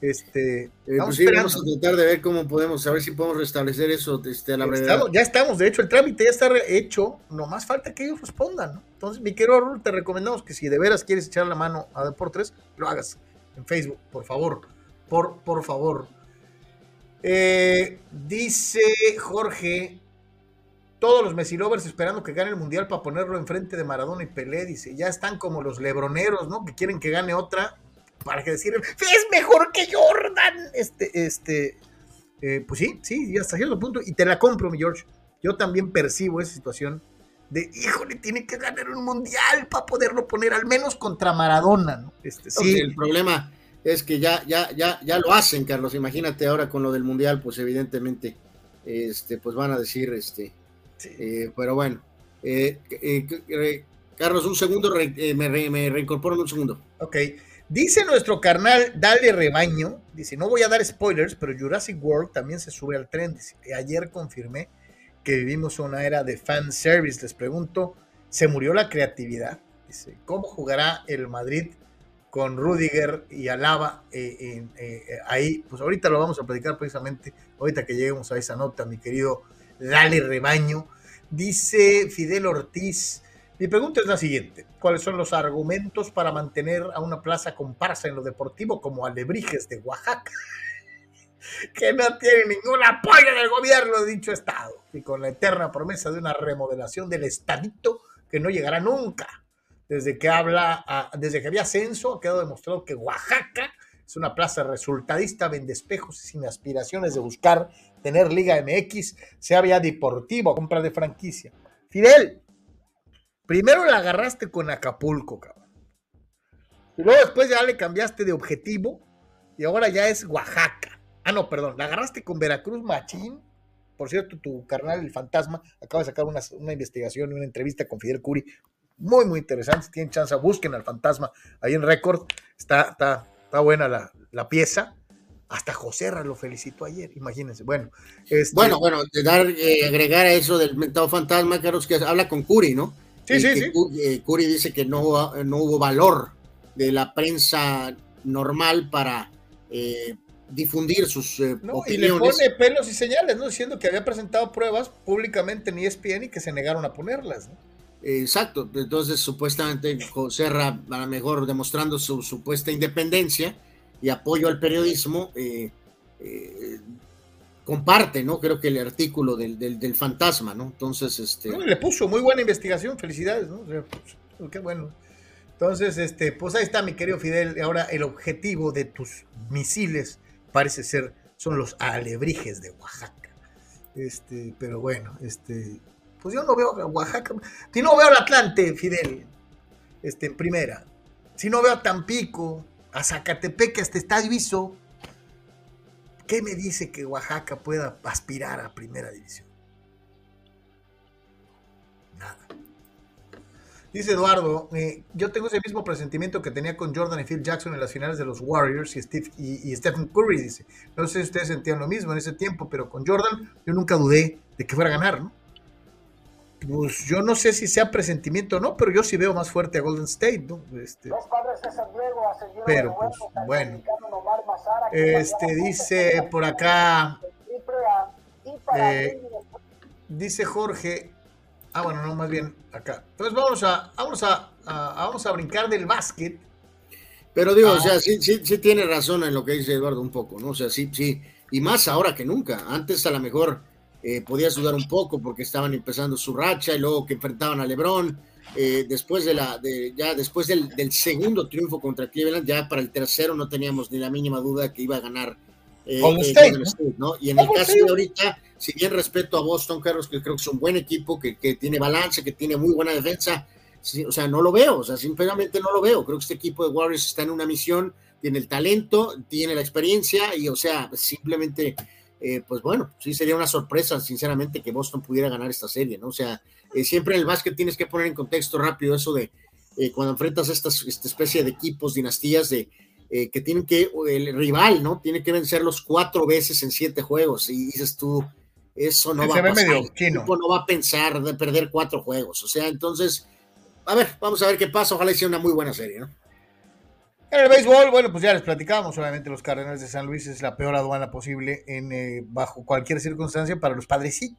Este, Eh, pues sí, esperando. vamos a tratar de ver cómo podemos, a ver si podemos restablecer eso este, a la brevedad. Estamos- ya estamos, de hecho, el trámite ya está hecho, nomás falta que ellos respondan, ¿no? Entonces, mi querido Raúl, te recomendamos que si de veras quieres echar la mano a Deportes, lo hagas en Facebook, por favor, por, por favor. Eh, dice Jorge, todos los Messi lovers esperando que gane el Mundial para ponerlo enfrente de Maradona y Pelé, dice, ya están como los lebroneros, ¿no? Que quieren que gane otra para que decir, es mejor que Jordan, este, este, eh, pues sí, sí, y hasta cierto punto, y te la compro, mi George. Yo también percibo esa situación de, híjole, tiene que ganar un mundial para poderlo poner al menos contra Maradona, ¿no? Este, Sí, sí, el problema es que ya, ya, ya, ya lo hacen, Carlos. Imagínate ahora con lo del mundial, pues evidentemente, este, pues van a decir, este, sí. eh, pero bueno, eh, eh, Carlos, un segundo, me, re- me reincorporo en un segundo. Ok. Dice nuestro carnal, dale rebaño. Dice, no voy a dar spoilers, pero Jurassic World también se sube al tren. Dice, ayer confirmé que vivimos una era de fan service. Les pregunto, ¿se murió la creatividad? Dice, ¿cómo jugará el Madrid con Rudiger y Alaba eh, eh, eh, ahí? Pues ahorita lo vamos a platicar precisamente, ahorita que lleguemos a esa nota, mi querido Dale rebaño. Dice Fidel Ortiz, mi pregunta es la siguiente. ¿Cuáles son los argumentos para mantener a una plaza comparsa en lo deportivo como Alebrijes de Oaxaca? [laughs] Que no tiene ningún apoyo del gobierno de dicho estado y con la eterna promesa de una remodelación del estadito que no llegará nunca. Desde que habla, ah, desde que había censo, ha quedado demostrado que Oaxaca es una plaza resultadista, vende espejos y sin aspiraciones de buscar tener Liga MX, sea vía deportivo, compra de franquicia. Fidel, Primero la agarraste con Acapulco, cabrón. Y luego después ya le cambiaste de objetivo y ahora ya es Oaxaca. Ah, no, perdón. La agarraste con Veracruz Machín. Por cierto, tu carnal, el fantasma, acaba de sacar una, una investigación una entrevista con Fidel Curi. Muy, muy interesante. Si tienen chance, busquen al fantasma ahí en récord. Está, está, está buena la, la pieza. Hasta José Ra lo felicitó ayer, imagínense. Bueno, este, Bueno, bueno, de dar, eh, agregar a eso del mentado fantasma, Carlos, que habla con Curi, ¿no? sí, Y sí, sí. Eh, Curi dice que no, no hubo valor de la prensa normal para eh, difundir sus eh, No, y le opiniones. pone pelos y señales, ¿no? Diciendo que había presentado pruebas públicamente en ESPN y que se negaron a ponerlas, ¿no? Exacto, entonces supuestamente José Ra, a lo mejor demostrando su supuesta independencia y apoyo al periodismo, eh, eh, comparte, ¿no? Creo que el artículo del, del, fantasma, ¿no? Entonces, este... No, le puso muy buena investigación, felicidades, ¿no? O sea, pues, qué bueno. Entonces, este, pues ahí está mi querido Fidel. Ahora el objetivo de tus misiles parece ser, son los alebrijes de Oaxaca. Este, pero bueno, este, pues yo no veo a Oaxaca. Si no veo al Atlante, Fidel, este, en primera. Si no veo a Tampico, a Zacatepec, hasta está diviso. ¿Qué me dice que Oaxaca pueda aspirar a primera división? Nada. Dice Eduardo, eh, yo tengo ese mismo presentimiento que tenía con Jordan y Phil Jackson en las finales de los Warriors y Stephen Curry, dice. No sé si ustedes sentían lo mismo en ese tiempo, pero con Jordan yo nunca dudé de que fuera a ganar, ¿no? Pues yo no sé si sea presentimiento o no, pero yo sí veo más fuerte a Golden State, ¿no? Este, Los padres de San Diego Pero, de pues, bueno. Mazara, este dice por acá, Eh, mí, dice Jorge, ah bueno, no, más bien acá. Entonces vamos a, vamos a, a- vamos a brincar del básquet. Pero digo, Ah. o sea, sí, sí, sí tiene razón en lo que dice Eduardo un poco, ¿no? O sea, sí, sí, y más ahora que nunca. Antes a lo mejor eh, podías dudar un poco porque estaban empezando su racha y luego que enfrentaban a Lebron, eh, después de la, de, ya después del, del, segundo triunfo contra Cleveland, ya para el tercero no teníamos ni la mínima duda que iba a ganar eh, State, ¿no? State, ¿no? Y en el caso de ahorita, si bien respeto a Boston, Carlos, que creo que es un buen equipo, que, que tiene balance, que tiene muy buena defensa, sí, o sea, no lo veo, o sea, simplemente no lo veo. Creo que este equipo de Warriors está en una misión, tiene el talento, tiene la experiencia, y o sea, simplemente, eh, pues bueno, sí sería una sorpresa, sinceramente, que Boston pudiera ganar esta serie, ¿no? O sea, eh, siempre en el básquet tienes que poner en contexto rápido eso de eh, cuando enfrentas estas, esta especie de equipos, dinastías de que tienen que, el rival, ¿no? Tiene que vencerlos cuatro veces en siete juegos. Y dices tú, eso no Se va a pasar. medio El equipo no va a pensar de perder cuatro juegos. O sea, entonces, a ver, vamos a ver qué pasa. Ojalá sea una muy buena serie, ¿no? En el béisbol, bueno, pues ya les platicábamos, obviamente los Cardenales de San Luis es la peor aduana posible en eh, bajo cualquier circunstancia para los padrecitos.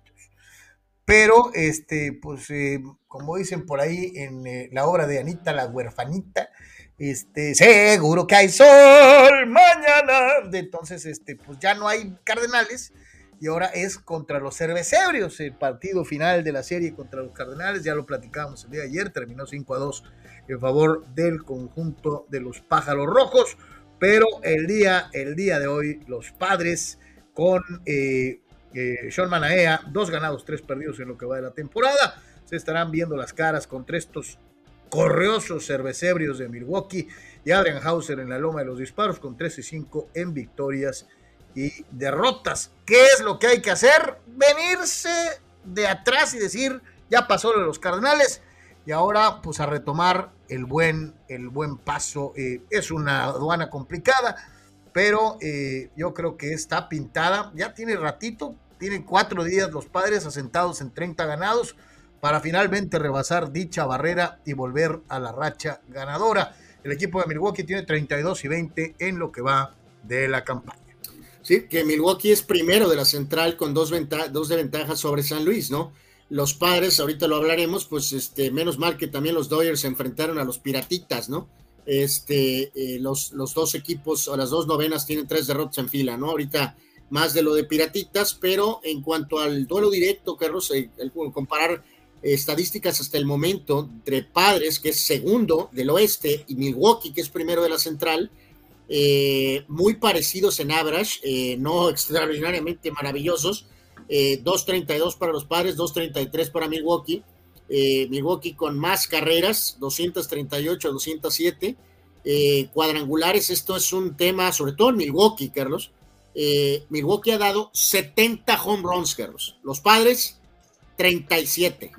Pero, este, pues, eh, como dicen por ahí en eh, la obra de Anita la huerfanita, este, seguro que hay sol mañana. Entonces, este, pues ya no hay Cardenales y ahora es contra los cervecebrios, el partido final de la serie contra los Cardenales, ya lo platicábamos el día de ayer, terminó 5 a 2 en favor del conjunto de los pájaros rojos, pero el día, el día de hoy, los padres con eh, eh, Sean Manaea, dos ganados, tres perdidos en lo que va de la temporada, se estarán viendo las caras contra estos correosos cervecebrios de Milwaukee y Adrian Hauser en la loma de los disparos con 3 y 5 en victorias y derrotas. ¿Qué es lo que hay que hacer? Venirse de atrás y decir, ya pasó lo de los Cardenales y ahora pues a retomar el buen, el buen paso. Eh, es una aduana complicada, pero eh, yo creo que está pintada. Ya tiene ratito, tienen cuatro días los padres asentados en 30 ganados para finalmente rebasar dicha barrera y volver a la racha ganadora. El equipo de Milwaukee tiene 32 y 20 en lo que va de la campaña. Sí, que Milwaukee es primero de la central con dos, venta dos de ventaja sobre San Luis, ¿no? Los padres, ahorita lo hablaremos, pues este, menos mal que también los Dodgers se enfrentaron a los Piratitas, ¿no? Este, eh, los, los dos equipos o las dos novenas tienen tres derrotas en fila, ¿no? Ahorita más de lo de Piratitas, pero en cuanto al duelo directo, Carlos, el, comparar eh, estadísticas hasta el momento entre Padres, que es segundo del oeste, y Milwaukee, que es primero de la central, eh, muy parecidos en average, eh, no extraordinariamente maravillosos. Eh, 2.32 para los padres, 2.33 para Milwaukee. Eh, Milwaukee con más carreras, 238, 207. cuadrangulares, esto es un tema, sobre todo en Milwaukee, Carlos. Eh, Milwaukee ha dado 70 home runs, Carlos. Los padres, 37.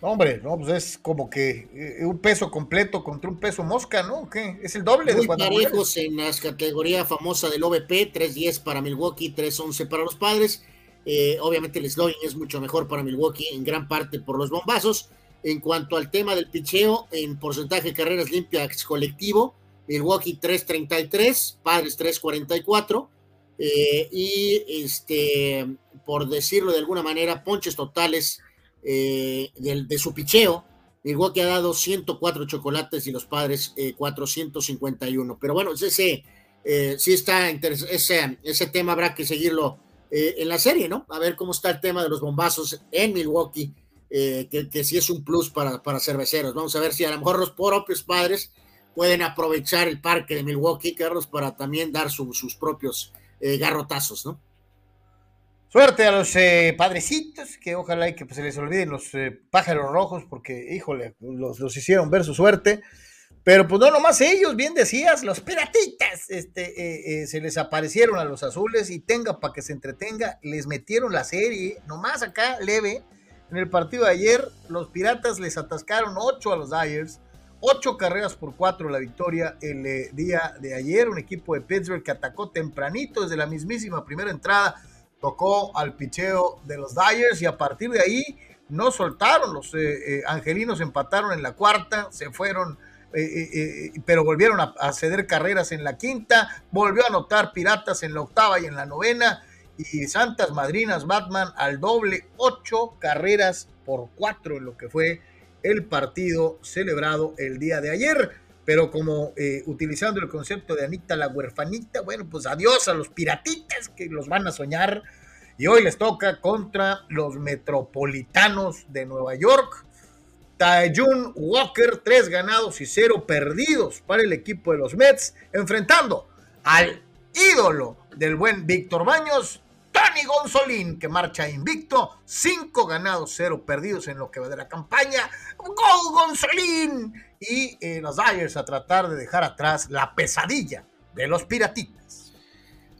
Hombre, no, pues es como que eh, un peso completo contra un peso mosca, ¿no? ¿Qué? Es el doble Muy de parejos en la categoría famosa del OVP, 3-10 para Milwaukee, 3-11 para los padres. Eh, obviamente el slugging es mucho mejor para Milwaukee, en gran parte por los bombazos. En cuanto al tema del picheo, en porcentaje de carreras limpias colectivo, Milwaukee 3.33, Padres 3.44. Eh, y este, por decirlo de alguna manera, ponches totales eh, de, su picheo. Milwaukee ha dado 104 chocolates y los padres eh, 451. Pero bueno, ese eh, sí está ese, ese tema habrá que seguirlo eh, en la serie, ¿no? A ver cómo está el tema de los bombazos en Milwaukee, eh, que, que, sí es un plus para, para cerveceros. Vamos a ver si a lo mejor los propios padres pueden aprovechar el parque de Milwaukee, Carlos, para también dar su, sus propios eh, garrotazos, ¿no? Suerte a los eh, padrecitos, que ojalá y que pues, se les olviden los eh, pájaros rojos, porque, híjole, los, los, hicieron ver su suerte. Pero pues no nomás ellos, bien decías, los piratitas, este, eh, se les aparecieron a los azules y tenga para que se entretenga, les metieron la serie, nomás acá leve. En el partido de ayer, los piratas les atascaron 8 a los Dyers, 8 carreras por 4 la victoria el eh, día de ayer. Un equipo de Pittsburgh que atacó tempranito desde la mismísima primera entrada tocó al picheo de los Dyers y a partir de ahí no soltaron. Los eh, eh, angelinos empataron en la cuarta, se fueron, eh, pero volvieron a, ceder carreras en la quinta, volvió a anotar Piratas en la octava y en la novena. Y Santas Madrinas Batman al doble, ocho carreras por cuatro en lo que fue el partido celebrado el día de ayer pero como eh, utilizando el concepto de Anita la huerfanita, bueno, pues adiós a los piratitas que los van a soñar. Y hoy les toca contra los metropolitanos de Nueva York. Tajun Walker, tres ganados y cero perdidos para el equipo de los Mets, enfrentando al ídolo del buen Víctor Baños, Tony Gonzolín, que marcha invicto, cinco ganados, cero perdidos en lo que va de la campaña. ¡Gol Gonzolín! Y eh, los Dyers a tratar de dejar atrás la pesadilla de los piratitas.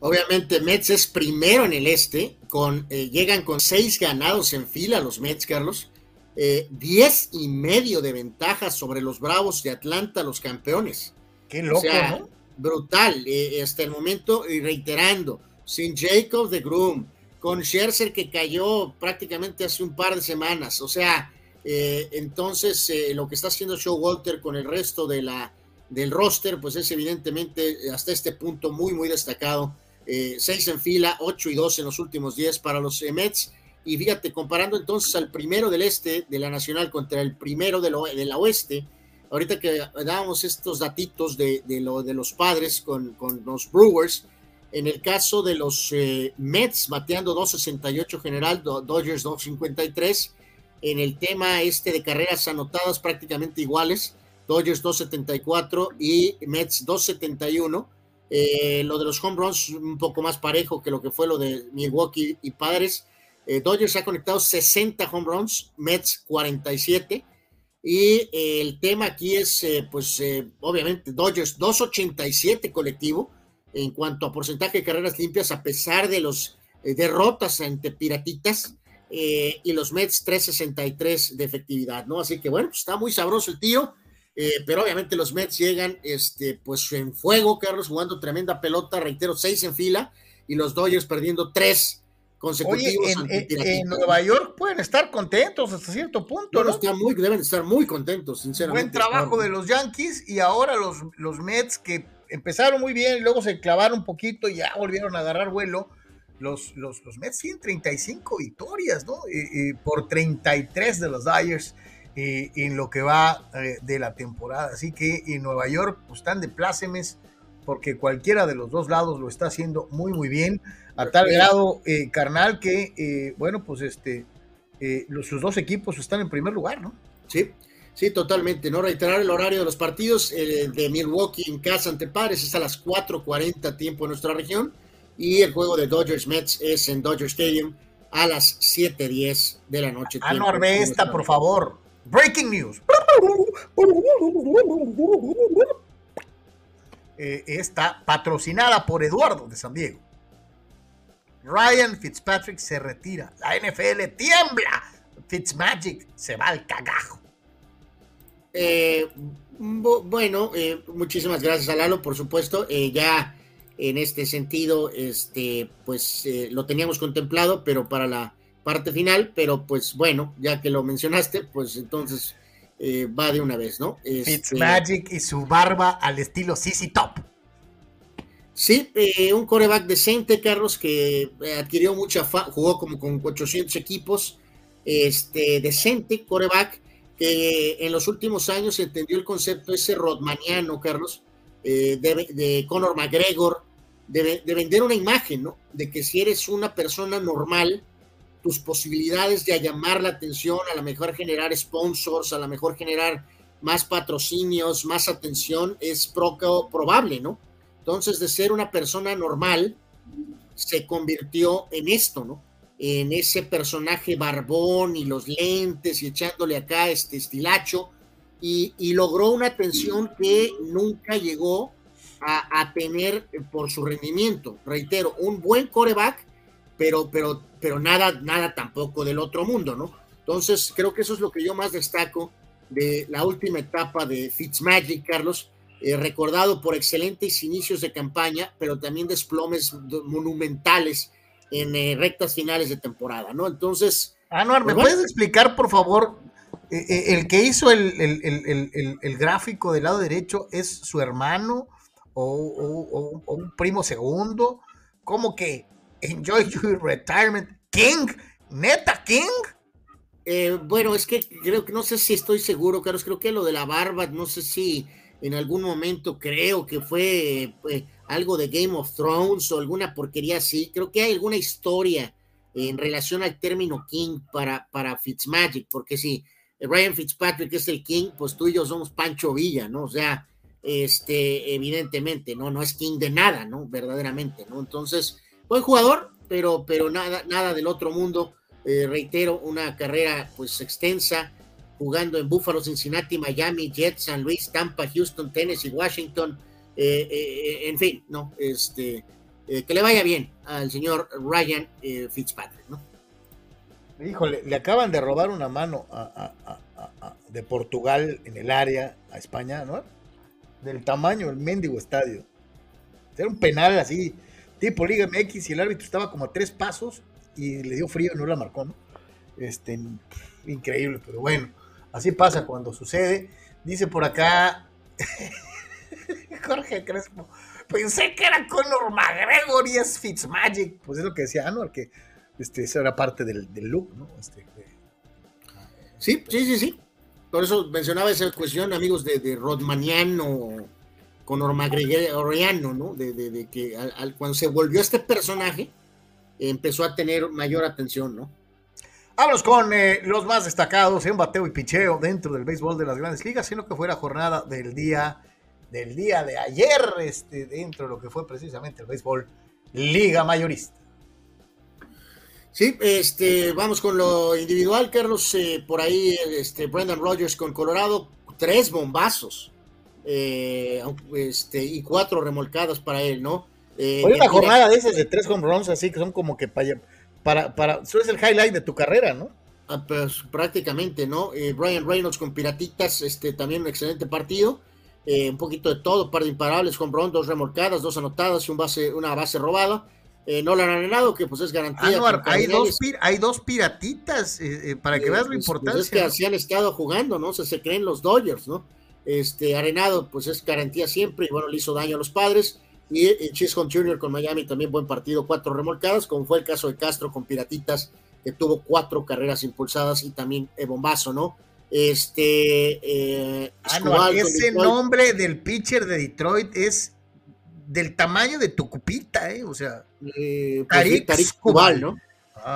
Obviamente Mets es primero en el este, con, eh, llegan con seis ganados en fila los Mets, Carlos. Eh, diez y medio de ventaja sobre los Bravos de Atlanta, los campeones. Qué loco, O sea, ¿no? brutal, eh, hasta el momento, y reiterando, sin Jacob de Groom, con Scherzer que cayó prácticamente hace un par de semanas, o sea, eh, entonces eh, lo que está haciendo Showalter con el resto de la, del roster, pues es evidentemente hasta este punto muy, muy destacado. Eh, seis en fila, ocho y dos en los últimos diez para los eh, Mets. Y fíjate, comparando entonces al primero del este de la Nacional contra el primero de la oeste, ahorita que dábamos estos datitos de, de lo, los padres con, con los Brewers, en el caso de los eh, Mets bateando 268 general, Do- Dodgers 253, en el tema este de carreras anotadas prácticamente iguales, Dodgers 274 y Mets 271. Eh, lo de los home runs un poco más parejo que lo que fue lo de Milwaukee y Padres. Eh, Dodgers ha conectado 60 home runs, Mets 47. Y eh, el tema aquí es, eh, pues, eh, obviamente, Dodgers 287 colectivo en cuanto a porcentaje de carreras limpias, a pesar de las derrotas ante Piratitas, y los Mets 363 de efectividad, ¿no? Así que bueno, pues, está muy sabroso el eh, pero obviamente los Mets llegan, este, pues en fuego, Carlos, jugando tremenda pelota, reitero, seis en fila, y los Dodgers perdiendo tres Oye, consecutivos en, ante en- Nueva York pueden estar contentos hasta cierto punto, No, no, ¿no? está muy, deben estar muy contentos, sinceramente. Buen trabajo de los Yankees y ahora los, los Mets que empezaron muy bien y luego se clavaron un poquito y ya volvieron a agarrar vuelo. Los, los, los Mets tienen 35 victorias, ¿no? Y- y por 33 de los Dyers eh, en lo que va eh, de la temporada. Así que en Nueva York pues, están de plácemes porque cualquiera de los dos lados lo está haciendo muy, muy bien. A tal grado, eh, carnal, que, eh, bueno, pues este, eh, los, sus dos equipos están en primer lugar, ¿no? Sí, sí, totalmente. No reiterar el horario de los partidos de Milwaukee en casa ante Padres es a las 4:40 tiempo en nuestra región y el juego de Dodgers Mets es en Dodger Stadium a las 7:10 de la noche. Ah, no, arme en esta, nuestra por favor. Breaking news. Eh, está patrocinada por Eduardo de San Diego. Ryan Fitzpatrick se retira. La NFL tiembla. Fitzmagic se va al cagajo. Eh, bu- bueno, eh, muchísimas gracias a Lalo, por supuesto. Eh, ya en este sentido, este, pues lo teníamos contemplado, pero para la parte final, pero pues bueno, ya que lo mencionaste, pues entonces va de una vez, ¿no? Este, Fitzmagic y su barba al estilo CC Top. Sí, eh, un coreback decente, Carlos, que eh, adquirió mucha fa jugó como con 800 equipos, este, decente coreback, que en los últimos años entendió el concepto ese rodmaniano, Carlos, eh, de, de Conor McGregor, de, de vender una imagen, ¿no? De que si eres una persona normal, tus posibilidades de llamar la atención, a lo mejor generar sponsors, a lo mejor generar más patrocinios, más atención, es pro- probable, ¿no? Entonces, de ser una persona normal, se convirtió en esto, ¿no? En ese personaje barbón y los lentes y echándole acá este estilacho y, logró una atención que nunca llegó a, a tener por su rendimiento. Reitero, un buen coreback, pero, pero, pero nada, nada tampoco del otro mundo, ¿no? Entonces, creo que eso es lo que yo más destaco de la última etapa de Fitzmagic, Carlos, eh, recordado por excelentes inicios de campaña, pero también desplomes monumentales en eh, rectas finales de temporada, ¿no? Entonces. Anuar, ¿me pues, puedes explicar, por favor? eh, eh, el que hizo el, el- el- el- el- el gráfico del lado derecho es su hermano o, o- o- o un primo segundo. ¿Cómo que Enjoy Your Retirement? ¿King? ¿Neta King? Eh, bueno, es que creo que no sé si estoy seguro, Carlos. Creo que lo de la barba, no sé si en algún momento creo que fue eh, algo de Game of Thrones o alguna porquería así. Creo que hay alguna historia en relación al término King para, para Fitzmagic, porque sí, Ryan Fitzpatrick es el King, pues tú y yo somos Pancho Villa, ¿no? O sea, este, evidentemente, ¿no? No es King de nada, ¿no? Verdaderamente, ¿no? Entonces, buen jugador, pero, pero nada, nada del otro mundo. Eh, reitero, una carrera pues extensa, jugando en Buffalo, Cincinnati, Miami, Jets, San Luis, Tampa, Houston, Tennessee, Washington, eh, eh, en fin, ¿no? Este, que le vaya bien al señor Ryan Fitzpatrick, ¿no? Híjole, le acaban de robar una mano de Portugal en el área a España, ¿no? Del tamaño del mendigo estadio. Era un penal así, tipo Liga MX, y el árbitro estaba como a tres pasos y le dio frío no la marcó, ¿no? Este, increíble, pero bueno, así pasa cuando sucede. Dice por acá [laughs] Jorge Crespo, pensé que era Conor McGregor y es Fitzmagic. Pues es lo que decía Anuar, que este, eso era parte del, look, ¿no? Este, sí, sí, sí, sí. Por eso mencionaba esa cuestión, amigos, de, de Rodmanian o Conor McGregoriano, ¿no? De, que cuando se volvió este personaje, empezó a tener mayor atención, ¿no? Vámonos con eh, los más destacados en bateo y picheo dentro del béisbol de las grandes ligas, sino que fue la jornada del día, del día de ayer, este, dentro de lo que fue precisamente el béisbol liga mayorista. Sí, este, vamos con lo individual, Carlos. Eh, por ahí, este, Brendan Rodgers con Colorado, tres bombazos eh, este, y cuatro remolcadas para él, ¿no? Eh, una jornada de esas de tres home runs, así que son como que para, para, para eso es el highlight de tu carrera, ¿no? Ah, pues prácticamente, ¿no? Eh, Brian Reynolds con Piratitas, este, también un excelente partido. un poquito de todo, par de imparables, home run, dos remolcadas, dos anotadas y un base, una base robada eh, no lo han arenado, que pues es garantía. hay, dos hay dos piratitas, eh, eh, para que veas lo importante. Pues, pues, es que así han estado jugando, ¿no? Se, se creen los Dodgers, ¿no? Este, Arenado, pues es garantía siempre, y bueno, le hizo daño a los padres. Y, y Chisholm Jr. con Miami también buen partido, cuatro remolcadas, como fue el caso de Castro con Piratitas, que tuvo cuatro carreras impulsadas y también el bombazo, ¿no? Este. ah, ese nombre del pitcher de Detroit es del tamaño de tu cupita, ¿eh? O sea, eh, pues ¿no?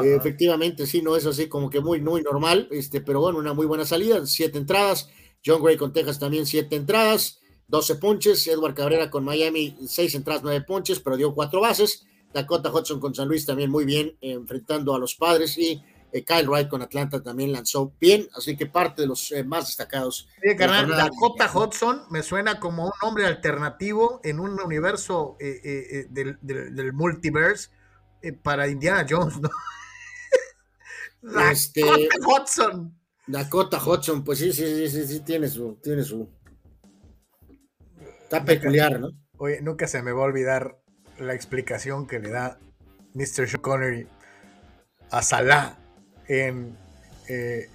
efectivamente, sí, no es así como que muy, muy normal, este, pero bueno, una muy buena salida, siete entradas. John Gray con Texas también siete entradas, doce ponches. Edward Cabrera con Miami, seis entradas, nueve ponches, pero dio cuatro bases. Dakota Hudson con San Luis también muy bien, enfrentando a los padres. Y eh, Kyle Wright con Atlanta también lanzó bien, así que parte de los eh, más destacados. Dakota Hudson me suena como un hombre alternativo en un universo eh, del, del, multiverse para Indiana Jones, ¿no? [laughs] Este, Dakota Hudson. Dakota Hudson, pues sí, sí, sí, sí, tiene su, tiene su. Está peculiar, ¿no? Oye, nunca se me va a olvidar la explicación que le da Mr. Sean Connery a Salah en eh,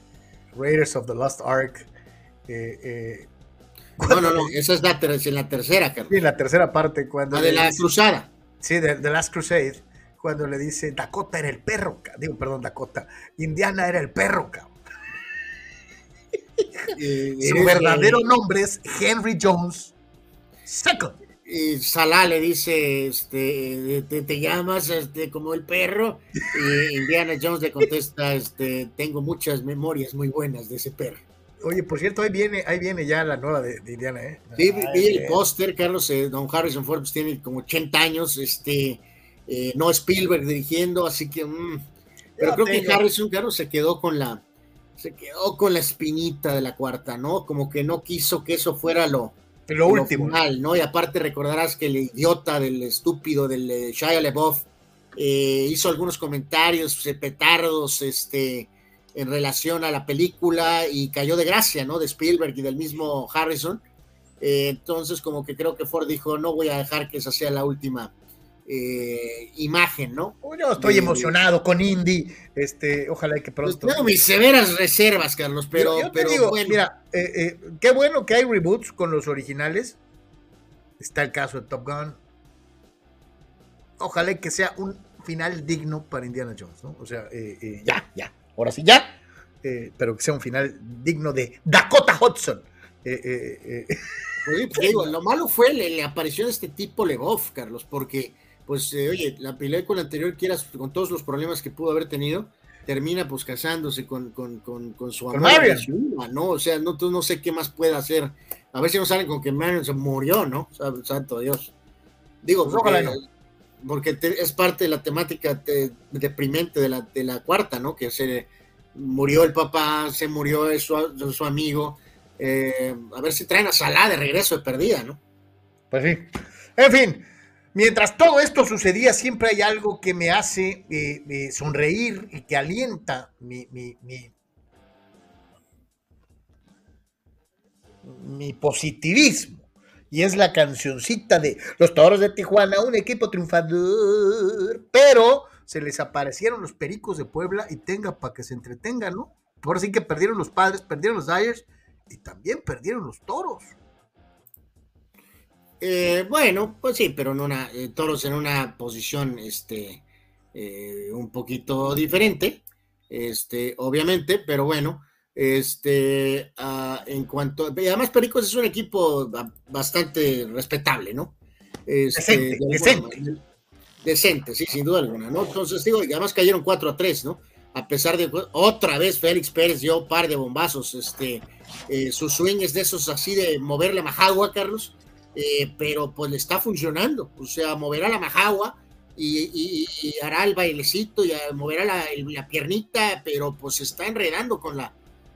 Raiders of the Lost Ark. Eh, eh, no, no, no, esa es la en la tercera, Carlos. Sí, en la tercera parte. cuando La de la cruzada. Sí, de The Last Crusade, cuando le dice Dakota era el perro, digo, perdón, Dakota, Indiana era el perro, cabrón. [laughs] Su verdadero nombre es Henry Jones Second y Salah le dice, este, te, llamas este, como el perro, y Indiana Jones le contesta, este, tengo muchas memorias muy buenas de ese perro. Oye, por cierto, ahí viene, ahí viene ya la nueva de, Indiana, ¿eh? Sí, vi el póster, Carlos, eh, Don Harrison Ford pues, tiene como 80 años, este, eh, no Spielberg dirigiendo, así que, mm, pero creo que Harrison, Carlos, se quedó con la, se quedó con la espinita de la cuarta, ¿no? Como que no quiso que eso fuera lo, lo último. ¿no? Y aparte recordarás que el idiota del estúpido del eh, Shia LeBoff eh, hizo algunos comentarios eh, petardos este, en relación a la película y cayó de gracia, ¿no? De Spielberg y del mismo Harrison. entonces, como que creo que Ford dijo, no voy a dejar que esa sea la última eh, imagen, ¿no? Yo estoy emocionado con Indy, este, ojalá que pronto. Pues tengo mis severas reservas, Carlos, pero, pero mira, eh, eh, qué bueno que hay reboots con los originales. Está el caso de Top Gun. Ojalá que sea un final digno para Indiana Jones, ¿no? O sea, ya, ya, ahora sí, ya. pero que sea un final digno de Dakota Hudson. Oye, pues digo, lo malo fue la, aparición de este tipo Legoff, Carlos, porque pues eh, oye, la película anterior, quieras, con todos los problemas que pudo haber tenido, termina pues casándose con, con, con, con su amor, ¿no? O sea, no, tú no sé qué más puede hacer. A ver si no salen con que Marion se murió, ¿no? Santo Dios. Digo, Pues porque, no. porque te- es parte de la temática te- deprimente de la, de la cuarta, ¿no? Que se murió el papá, se murió su, su amigo. Eh, a ver si traen a Salah de regreso de perdida, ¿no? Pues sí. En fin, mientras todo esto sucedía, siempre hay algo que me hace eh, eh, sonreír y que alienta mi, positivismo. Y es la cancioncita de Los Toros de Tijuana, un equipo triunfador. Pero se les aparecieron los Pericos de Puebla y tenga para que se entretengan, ¿no? Ahora sí que perdieron los padres, perdieron los Dyers y también perdieron los Toros. Eh, bueno, pues sí, pero en una, eh, Toros en una posición este, eh, un poquito diferente, este, obviamente, pero bueno, este, ah, en cuanto, además Pericos es un equipo ba- bastante respetable, ¿no? Este, Decente, de alguna decente. manera- Decente, sí, sin duda alguna, ¿no? Entonces, digo, y además cayeron 4 a 3, ¿no? A pesar de, otra vez Félix Pérez dio un par de bombazos, este, eh, su swing es de esos así de moverle a Majagua, Carlos, eh, pero pues le está funcionando, o sea, moverá la majagua y, hará el bailecito y moverá la, la piernita, pero pues se está enredando con la,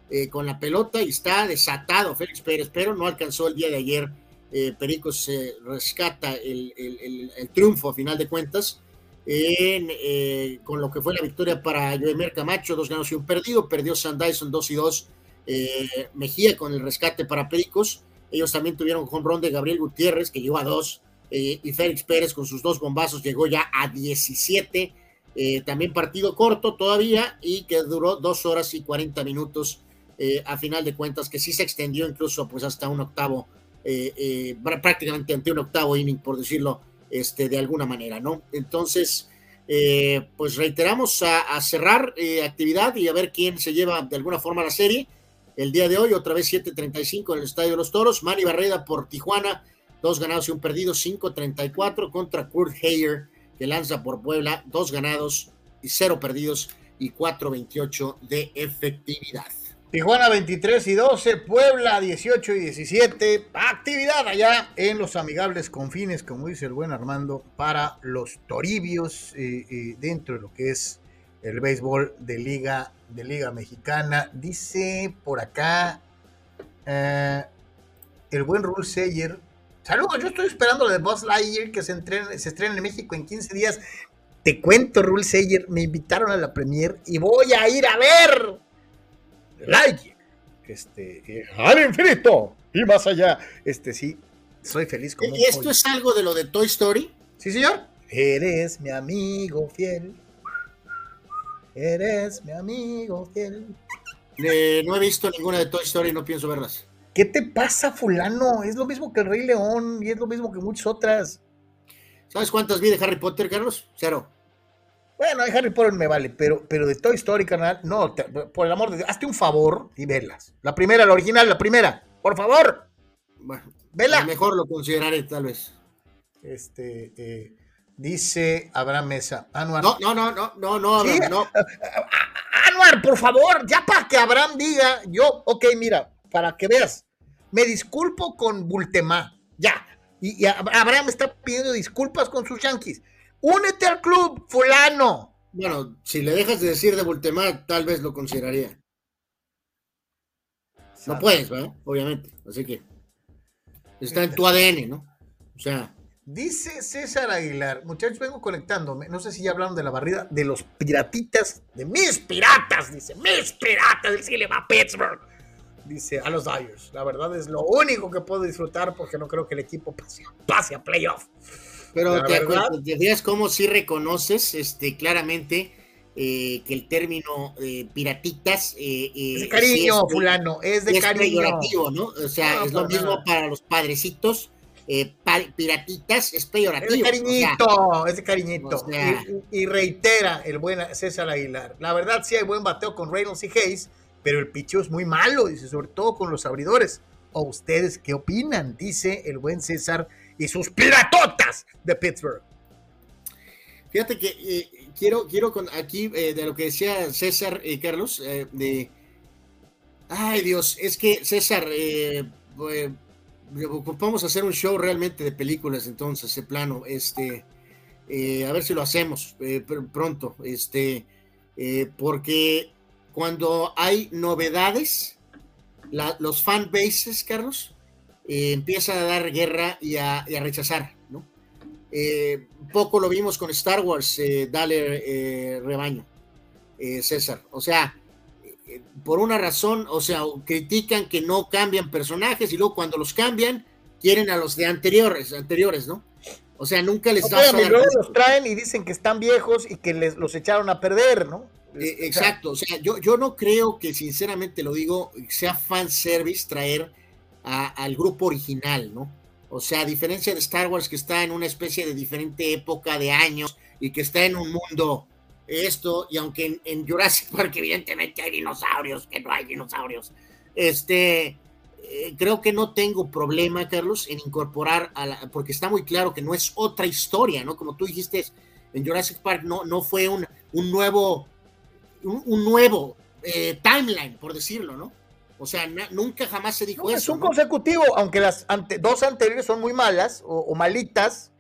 eh, con la pelota y está desatado Félix Pérez, pero no alcanzó el día de ayer. eh, Pericos se rescata el, el- el- triunfo a final de cuentas en, eh, con lo que fue la victoria para Joemer Camacho, dos ganos y un perdido, perdió San Dyson 2 y 2, eh, Mejía con el rescate para Pericos, ellos también tuvieron home run de Gabriel Gutiérrez, que llegó a dos, eh, y Félix Pérez con sus dos bombazos llegó ya a 17. eh, también partido corto todavía y que duró dos horas y 40 minutos eh, a final de cuentas, que sí se extendió incluso pues hasta un octavo, eh, prá- prácticamente ante un octavo inning, por decirlo este, de alguna manera, ¿no? Entonces, pues reiteramos a, a cerrar actividad y a ver quién se lleva de alguna forma la serie el día de hoy, otra vez 7.35 en el Estadio de los Toros. Manny Barreda por Tijuana, dos ganados y un perdido, 5.34 contra Kurt Heyer, que lanza por Puebla, dos ganados y cero perdidos y 4.28 de efectividad. Tijuana 23 y 12, Puebla 18 y 17. Actividad allá en los amigables confines, como dice el buen Armando, para los toribios eh, eh, dentro de lo que es el béisbol de Liga, de Liga Mexicana. Dice por acá eh, el buen Rule Seyer. Saludos, yo estoy esperando lo de Buzz Lightyear que se, entrene- se estrena en México en 15 días. Te cuento, Rule Seyer, me invitaron a la premier y voy a ir a ver Lightyear. Este, eh, al infinito y más allá. Este, sí, soy feliz como un ¿Y esto pollo. es algo de lo de Toy Story? Sí, señor. Eres mi amigo fiel. Eres mi amigo fiel. Eh, no he visto ninguna de Toy Story, no pienso verlas. ¿Qué te pasa, fulano? Es lo mismo que el Rey León y es lo mismo que muchas otras. ¿Sabes cuántas vi de Harry Potter, Carlos? Cero. Bueno, de Harry Potter me vale, pero, pero de Toy Story, carnal, no, te- por el amor de Dios, hazte un favor y velas. La primera, la original, la primera, por favor, Bueno, vela. mejor lo consideraré, tal vez. Este, eh, dice Abraham Mesa. Anuar, No, no, no, no, no, no, Sí. no. Anuar, por favor, ya para que Abraham diga, yo, ok, mira, para que veas, me disculpo con Bultemá, ya. Y, y Ab- Abraham está pidiendo disculpas con sus yankees. Únete al club, fulano. Bueno, si le dejas de decir de Bultemar, tal vez lo consideraría. No puedes, ¿verdad? Obviamente. Así que está en tu ADN, ¿no? O sea, Dice César Aguilar, muchachos, vengo conectándome. No sé si ya hablaron de la barrida de los piratitas, de mis piratas, dice, mis piratas, dice que le va a Pittsburgh. Dice a los Dyers. La verdad es lo único que puedo disfrutar porque no creo que el equipo pase, pase a playoff. pero te, acuerdas- cómo sí reconoces este, claramente eh, que el término eh, piratitas. eh, eh, Es de sí cariño, es- fulano, es de es cariño. ¿no? O sea, No, es lo mismo nada. para los padrecitos. Eh, piratitas es Es de peyorativo. o sea, cariñito, es de cariñito. o sea. y, y reitera el buen César Aguilar. La verdad sí hay buen bateo con Reynolds y Hayes, pero el picheo es muy malo, dice, sobre todo con los abridores. ¿O ustedes qué opinan? Dice el buen César y sus piratotas de Pittsburgh. Fíjate que eh, quiero, quiero con aquí eh, de lo que decía César eh, Carlos, eh, de ay Dios, es que César, eh, a hacer un show realmente de películas entonces, ese plano, este, eh, a ver si lo hacemos eh, pr- pronto, este, eh, porque cuando hay novedades, la- los fan bases, Carlos, empiezan a dar guerra y a, rechazar, ¿no? Poco lo vimos con Star Wars, dale rebaño, César. O sea, por una razón, o sea, critican que no cambian personajes y luego cuando los cambian, quieren a los de anteriores, anteriores, ¿no? O sea, nunca les Espérame, luego los traen y dicen que están viejos y que les, los echaron a perder, ¿no? Eh, exacto, o sea, yo, yo no creo que, sinceramente lo digo, sea fanservice traer a- al grupo original, ¿no? O sea, a diferencia de Star Wars, que está en una especie de diferente época de años y que está en un mundo esto, y aunque en, en Jurassic Park, [laughs] evidentemente hay dinosaurios, que no hay dinosaurios, este, eh, creo que no tengo problema, Carlos, en incorporar a la, porque está muy claro que no es otra historia, ¿no? Como tú dijiste, en Jurassic Park no, no fue un, un nuevo un, un nuevo eh, timeline, por decirlo, ¿no? O sea, nunca jamás se dijo No, es eso. un ¿no? consecutivo, aunque las ante- dos anteriores son muy malas o, o malitas.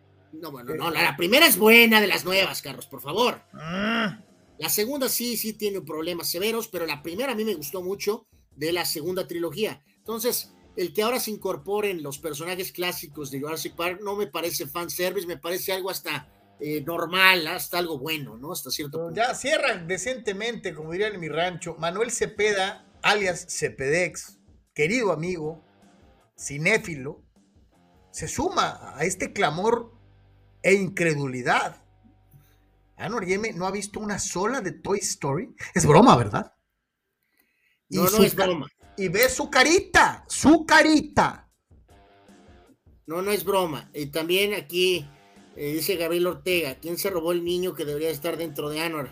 No, bueno, no, la, la primera es buena de las nuevas, Carlos, por favor. Mm, La segunda sí, sí tiene problemas severos, pero la primera a mí me gustó mucho de la segunda trilogía. Entonces, el que ahora se incorporen los personajes clásicos de Jurassic Park no me parece fanservice, me parece algo hasta eh, normal, hasta algo bueno, ¿no? Hasta cierto punto. Ya cierran decentemente, como dirían en mi rancho. Manuel Cepeda, alias Cepedex, querido amigo, cinéfilo, se suma a este clamor e incredulidad. Anor Yeme no ha visto una sola de Toy Story. Es broma, ¿verdad? Y No, no su es broma. Y ve su carita, su carita. No, no es broma. Y también aquí eh, dice Gabriel Ortega, ¿quién se robó el niño que debería estar dentro de Anor?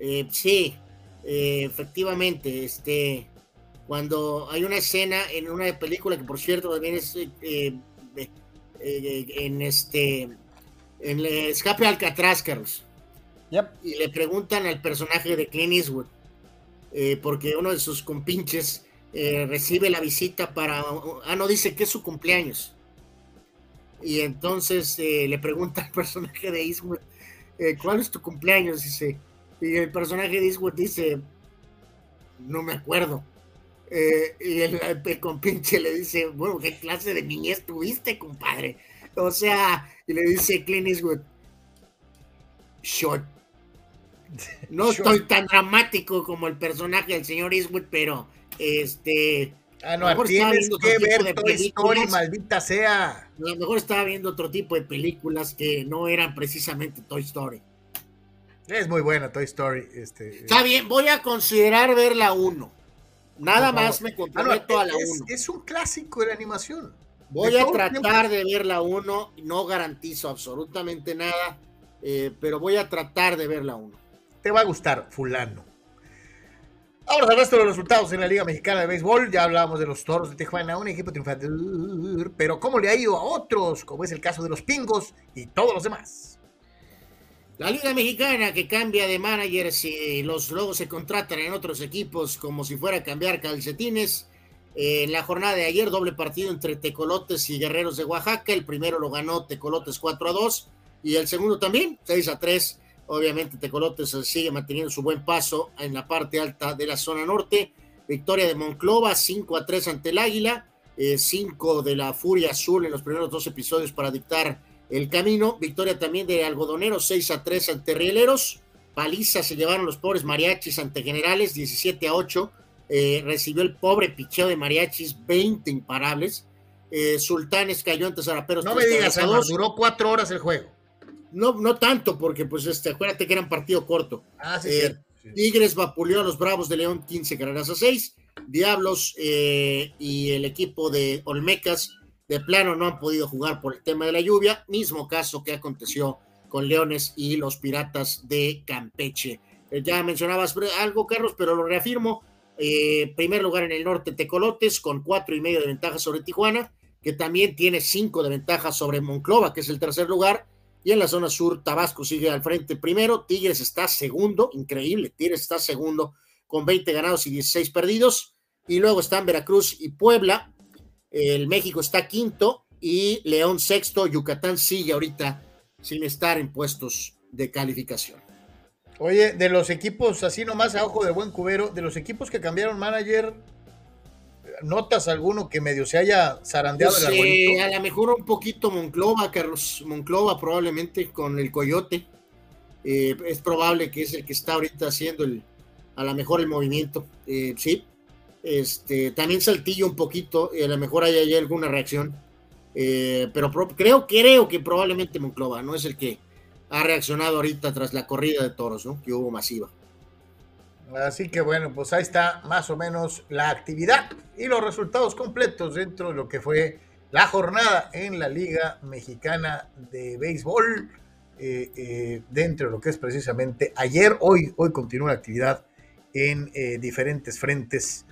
Eh, sí, eh, efectivamente, este, cuando hay una escena en una película que por cierto también es en este, en el escape Alcatraz, Carlos, Yep. y le preguntan al personaje de Clint Eastwood, eh, porque uno de sus compinches eh, recibe la visita para, ah, no, dice que es su cumpleaños. Y entonces eh, le pregunta al personaje de Eastwood, ¿cuál es tu cumpleaños? Dice, y el personaje de Eastwood dice, no me acuerdo. Y el, el compinche le dice, bueno, ¿qué clase de niñez tuviste, compadre? O sea, y le dice Clint Eastwood, short. No [laughs] Short. estoy tan dramático como el personaje del señor Eastwood, pero este, Ah, no, tienes que ver Toy Story, maldita sea. a lo mejor estaba viendo otro tipo de películas que no eran precisamente Toy Story. Es muy buena Toy Story. Este, Está bien, voy a considerar ver la 1. Nada más me Ah, no, comprometo a la es, 1. es un clásico de la animación. Voy a tratar de ver la 1. No garantizo absolutamente nada, eh, pero voy a tratar de ver la 1. Te va a gustar, fulano. Ahora al resto de los resultados en la Liga Mexicana de Béisbol. Ya hablábamos de los Toros de Tijuana, un equipo triunfante. Pero ¿cómo le ha ido a otros? Como es el caso de los Pingos y todos los demás. La Liga Mexicana que cambia de managers y los luego se contratan en otros equipos como si fuera a cambiar calcetines. Eh, en la jornada de ayer, doble partido entre Tecolotes y Guerreros de Oaxaca. El primero lo ganó Tecolotes 4 a 2 y el segundo también, 6 a 3. Obviamente Tecolotes eh, sigue manteniendo su buen paso en la parte alta de la zona norte. Victoria de Monclova 5 a 3 ante el Águila. 5 de la Furia Azul en los primeros dos episodios para dictar el camino. Victoria también de Algodonero 6 a 3 ante Rieleros. Paliza se llevaron los pobres mariachis ante Generales 17 a 8. Eh, recibió el pobre picheo de mariachis 20 imparables. Eh, Sultanes cayó ante Zaraperos. No me 3 digas, a Álvaro, 2. duró cuatro horas el juego. No, no tanto, porque pues este, acuérdate que era un partido corto. Ah, sí, Eh. Sí. Tigres vapuleó a los Bravos de León 15 carreras a 6. Diablos eh, y el equipo de Olmecas de plano no han podido jugar por el tema de la lluvia. Mismo caso que aconteció con Leones y los Piratas de Campeche. Eh, ya mencionabas algo, Carlos, pero lo reafirmo. Eh, primer lugar en el norte, Tecolotes, con cuatro y medio de ventaja sobre Tijuana, que también tiene cinco de ventaja sobre Monclova, que es el tercer lugar. Y en la zona sur, Tabasco sigue al frente primero, Tigres está segundo, increíble, Tigres está segundo con 20 ganados y 16 perdidos. Y luego están Veracruz y Puebla. El México está quinto y León sexto. Yucatán sigue ahorita sin estar en puestos de calificación. Oye, de los equipos, así nomás a ojo de buen cubero, de los equipos que cambiaron manager, ¿notas alguno que medio se haya zarandeado Pues, el eh, arbolito? a lo mejor un poquito Monclova, Carlos. Monclova probablemente con el Coyote. Eh, es probable que es el que está ahorita haciendo el, a lo mejor el movimiento. Eh, sí. Este, también Saltillo un poquito, y a lo mejor hay, hay alguna reacción. Eh, pero creo, creo que probablemente Monclova no es el que ha reaccionado ahorita tras la corrida de toros, ¿no? Que hubo masiva. Así que bueno, pues ahí está más o menos la actividad y los resultados completos dentro de lo que fue la jornada en la Liga Mexicana de Béisbol, eh, eh, dentro de lo que es precisamente ayer, hoy, hoy continúa la actividad en eh, diferentes frentes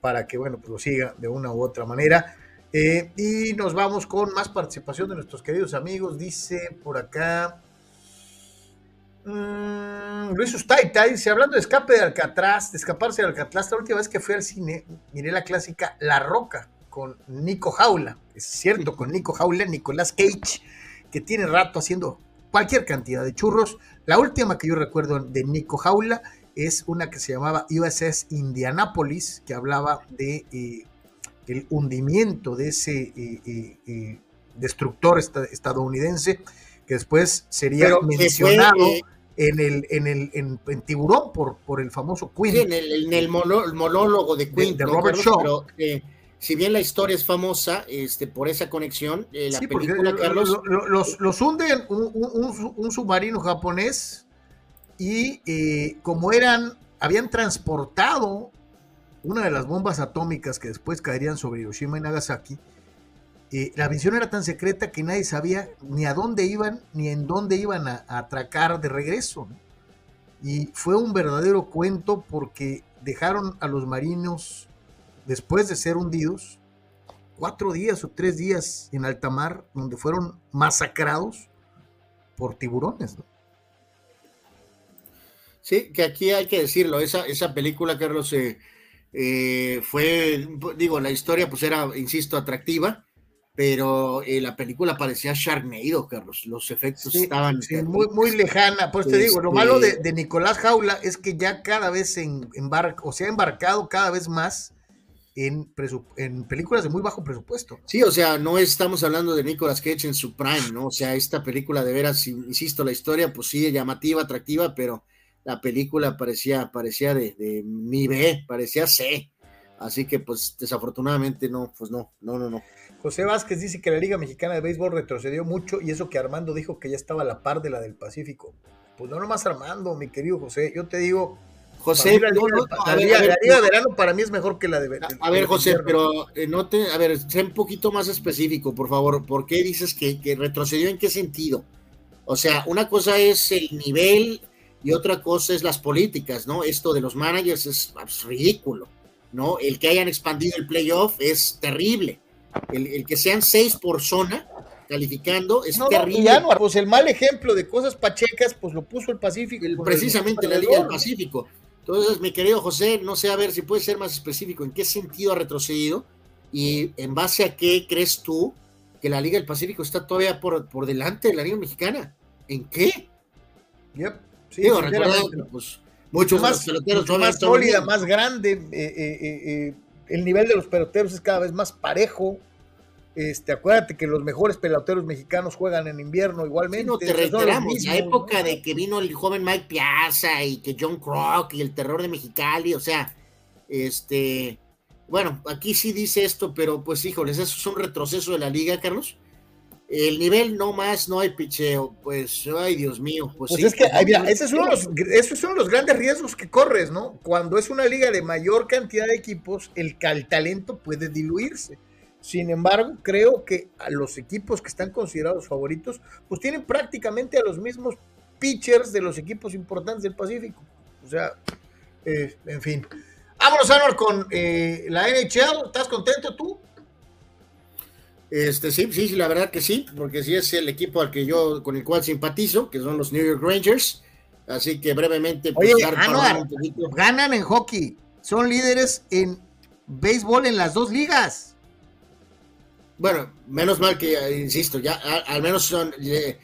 para que, bueno, pues lo siga de una u otra manera. Y nos vamos con más participación de nuestros queridos amigos. Dice por acá. Mm, Luis Ustaita dice, hablando de escape de Alcatraz, de escaparse de Alcatraz, la última vez que fui al cine, miré la clásica La Roca con Nico Jaula. Es cierto, con Nico Jaula, Nicolás Cage, que tiene rato haciendo cualquier cantidad de churros. La última que yo recuerdo de Nico Jaula es una que se llamaba USS Indianapolis, que hablaba de eh, el hundimiento de ese eh, eh, destructor esta- estadounidense, que después sería Pero que fue, mencionado en el en el en, en Tiburón por, por el famoso Queen. Sí, en el, en el monólogo de Queen, de ¿no, Robert Carlos? Shaw. Pero, eh, si bien la historia es famosa este, por esa conexión, eh, la Sí, película, lo- Carlos, lo- lo- los, los hunden un, un- un- un submarino japonés y eh, como eran, habían transportado una de las bombas atómicas que después caerían sobre Hiroshima y Nagasaki, eh, la misión era tan secreta que nadie sabía ni a dónde iban ni en dónde iban a, atracar de regreso. Y fue un verdadero cuento porque dejaron a los marinos, después de ser hundidos, cuatro días o tres días en alta mar, donde fueron masacrados por tiburones. sí, que aquí hay que decirlo, esa, esa película, Carlos, eh, eh, fue, digo, la historia pues era, insisto, atractiva, pero eh, la película parecía Sharknado, Carlos, los efectos Sí, estaban... sí, muy, muy lejana. Pues te digo, lo Este- malo de, de Nicolás Jaula es que ya cada vez en- embarca, o se ha embarcado cada vez más en, en películas de muy bajo presupuesto. Sí, o sea, no estamos hablando de Nicolas Cage en su prime, ¿no? O sea, esta película de veras, insisto, la historia, pues sí, llamativa, atractiva, pero la película parecía, parecía de, de mi B, parecía C. Así que, pues, desafortunadamente, no, pues no, no, no, no. José Vázquez dice que la Liga Mexicana de Béisbol retrocedió mucho y eso que Armando dijo que ya estaba a la par de la del Pacífico. Pues no nomás Armando, mi querido José. Yo te digo, José, la, Liga, de verano para mí es mejor que la de A, a ver, José, pero eh, no te, a ver, sé un poquito más específico, por favor. ¿Por qué dices que, que retrocedió? ¿En qué sentido? O sea, una cosa es el nivel y otra cosa es las políticas, ¿no? Esto de los managers es, es ridículo, ¿no? El que hayan expandido el playoff es terrible. El, el que sean seis por zona calificando es No, no, terrible. ya no, pues el mal ejemplo de cosas pachecas, pues lo puso el Pacífico. El- precisamente el- la Liga del Pacífico. Entonces, mi querido José, no sé, a ver si puedes ser más específico, ¿en qué sentido ha retrocedido? Y en base a qué crees tú que la Liga del Pacífico está todavía por, por delante de la Liga Mexicana? ¿En qué? Yep, sí, Digo, pues, muchos más, peloteros mucho más sólida, más grande. eh, eh, eh, el nivel de los peloteros es cada vez más parejo. Este, acuérdate que los mejores peloteros mexicanos juegan en invierno Sí, igualmente. no, te reiteramos, la mismos, época ¿no? de que vino el joven Mike Piazza y que John Crock y el terror de Mexicali, o sea, este, bueno, aquí sí dice esto, pero pues híjoles, eso es un retroceso de la liga, Carlos. El nivel no más, no hay picheo, pues, ay Dios mío, pues, Pues sí, es que, ay, mira, ese es, uno de los, grandes riesgos que corres, ¿no? Cuando es una liga de mayor cantidad de equipos, el, el talento puede diluirse. Sin embargo, creo que a los equipos que están considerados favoritos, pues tienen prácticamente a los mismos pitchers de los equipos importantes del Pacífico. O sea, eh, en fin. Vámonos, Anor, con eh, la NHL. ¿Estás contento tú? Este, sí, sí, sí, la verdad que sí, porque sí es el equipo al que yo, con el cual simpatizo, que son los New York Rangers. Así que brevemente, pues, Oye, Anuar, ganan en hockey, son líderes en béisbol en las dos ligas. Bueno, menos mal que, eh, insisto, ya al menos son, le,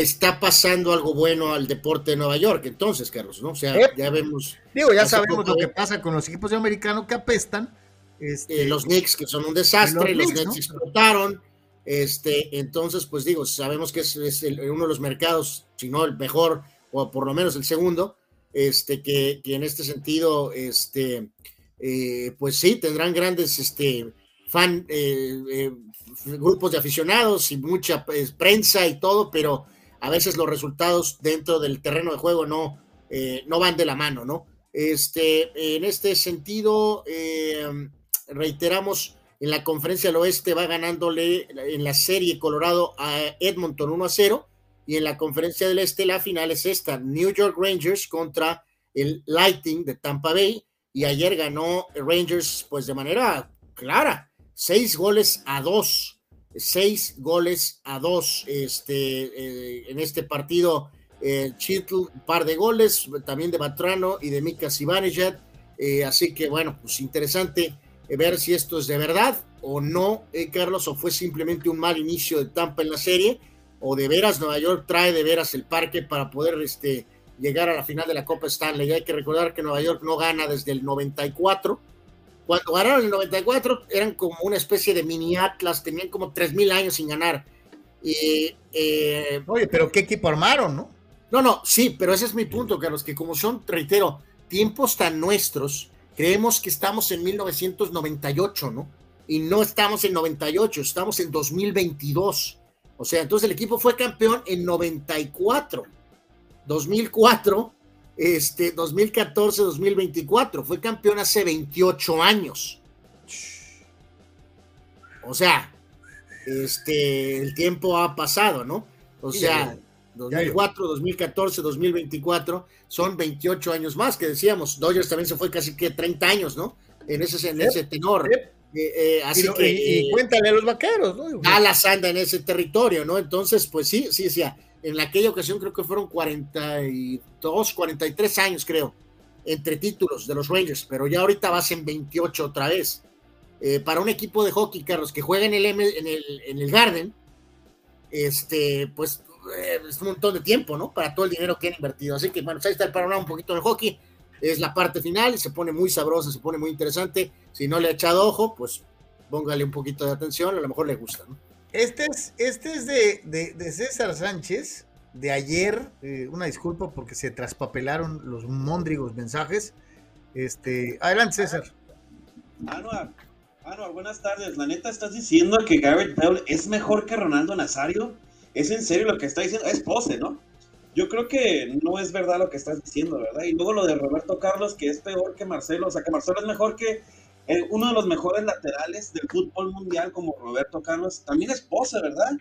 está pasando algo bueno al deporte de Nueva York, entonces, Carlos, ¿no? O sea, ya vemos. Digo, ya sabemos lo que pasa con los equipos de americano que apestan. Este, eh, los Knicks, que son un desastre, los, Knicks, explotaron. Este, entonces, pues digo, sabemos que es, uno de los mercados, si no el mejor, o por lo menos el segundo, este, que, que en este sentido, este, eh, pues sí, tendrán grandes este, fan, grupos de aficionados y mucha pues, prensa y todo, pero a veces los resultados dentro del terreno de juego no, eh, no van de la mano, ¿no? Este, en este sentido, eh, reiteramos, en la conferencia del oeste va ganándole en la serie Colorado a Edmonton 1 a 0 y en la conferencia del este la final es esta, New York Rangers contra el Lightning de Tampa Bay y ayer ganó Rangers pues de manera clara, seis goles a dos, seis goles a dos este, eh, en este partido. Eh, un par de goles, también de Batrano y de Mika Zibanejad. Eh, así que bueno, pues interesante ver si esto es de verdad o no, Carlos, o fue simplemente un mal inicio de Tampa en la serie, o de veras Nueva York trae de veras el parque para poder este, llegar a la final de la Copa Stanley. Y hay que recordar que Nueva York no gana desde el 94 cuando ganaron el 94 eran como una especie de mini Atlas, tenían como 3.000 años sin ganar. Y, eh, Oye, pero ¿qué equipo armaron, no? No, no, sí, pero ese es mi punto, Carlos, que como son, reitero, tiempos tan nuestros, creemos que estamos en 1998, ¿no? Y no estamos en 98, estamos en 2022. O sea, entonces el equipo fue campeón en 94. 2004 este, 2014-2024. Fue campeón hace 28 años. O sea, este, el tiempo ha pasado, ¿no? O sea, 2004, 2014, 2024 son 28 años más que decíamos. Dodgers también se fue casi que 30 años, ¿no? En ese, en ese tenor. Eh, eh, así y, que, y, cuéntale a los vaqueros, ¿no? Dallas anda en ese territorio, ¿no? Entonces, pues sí, sí, sí. En aquella ocasión creo que fueron 42, 43 años, creo, entre títulos de los Rangers, pero ya ahorita vas en 28 otra vez. Eh, para un equipo de hockey, Carlos, que juega en el, en el, en el Garden, este, pues eh, es un montón de tiempo, ¿no? Para todo el dinero que han invertido. Así que, bueno, pues ahí está el panorama un poquito del hockey. Es la parte final, se pone muy sabrosa, se pone muy interesante. Si no le ha echado ojo, pues póngale un poquito de atención, a lo mejor le gusta, ¿no? Este es, este es de, César Sánchez, de ayer. Eh, una disculpa porque se traspapelaron los móndrigos mensajes. Este, adelante, César. Anuar, Anuar, buenas tardes. La neta, ¿estás diciendo que Garrett Bell es mejor que Ronaldo Nazario? ¿Es en serio lo que está diciendo? Es pose, ¿no? Yo creo que no es verdad lo que estás diciendo, ¿verdad? Y luego lo de Roberto Carlos, que es peor que Marcelo, o sea, que Marcelo es mejor que eh, uno de los mejores laterales del fútbol mundial como Roberto Carlos, también es pose, ¿verdad?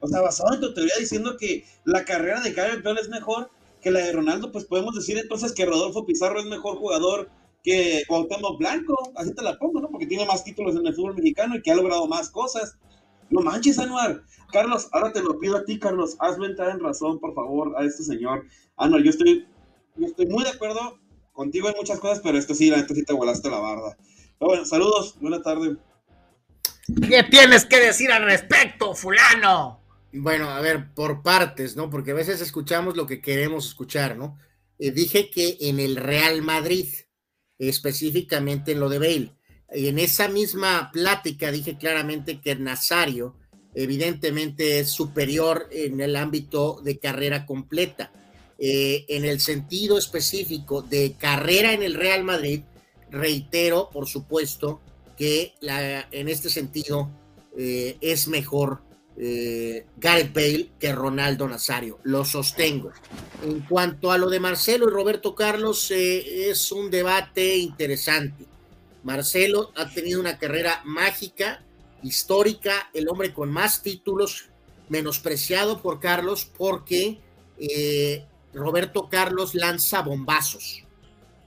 O sea, basado en tu teoría diciendo que la carrera de Gareth Bale es mejor que la de Ronaldo, pues podemos decir entonces que Rodolfo Pizarro es mejor jugador que Cuauhtémoc Blanco, así te la pongo, ¿no? Porque tiene más títulos en el fútbol mexicano y que ha logrado más cosas. No manches, Anuar. Carlos, ahora te lo pido a ti, Carlos. Hazlo entrar en razón, por favor, a este señor. Anuar, yo estoy, yo estoy muy de acuerdo contigo en muchas cosas, pero esto sí, la neta sí te volaste la barda. bueno, saludos, buena tarde. ¿Qué tienes que decir al respecto, fulano? Bueno, a ver, por partes, ¿no? Porque a veces escuchamos lo que queremos escuchar, ¿no? Eh, dije que en el Real Madrid, específicamente en lo de Bale, en esa misma plática dije claramente que Nazario evidentemente es superior en el ámbito de carrera completa. Eh, en el sentido específico de carrera en el Real Madrid, reitero, por supuesto, que la, en este sentido eh, es mejor eh, Gareth Bale que Ronaldo Nazario. Lo sostengo. En cuanto a lo de Marcelo y Roberto Carlos, es un debate interesante. Marcelo ha tenido una carrera mágica, histórica, el hombre con más títulos, menospreciado por Carlos porque eh, Roberto Carlos lanza bombazos.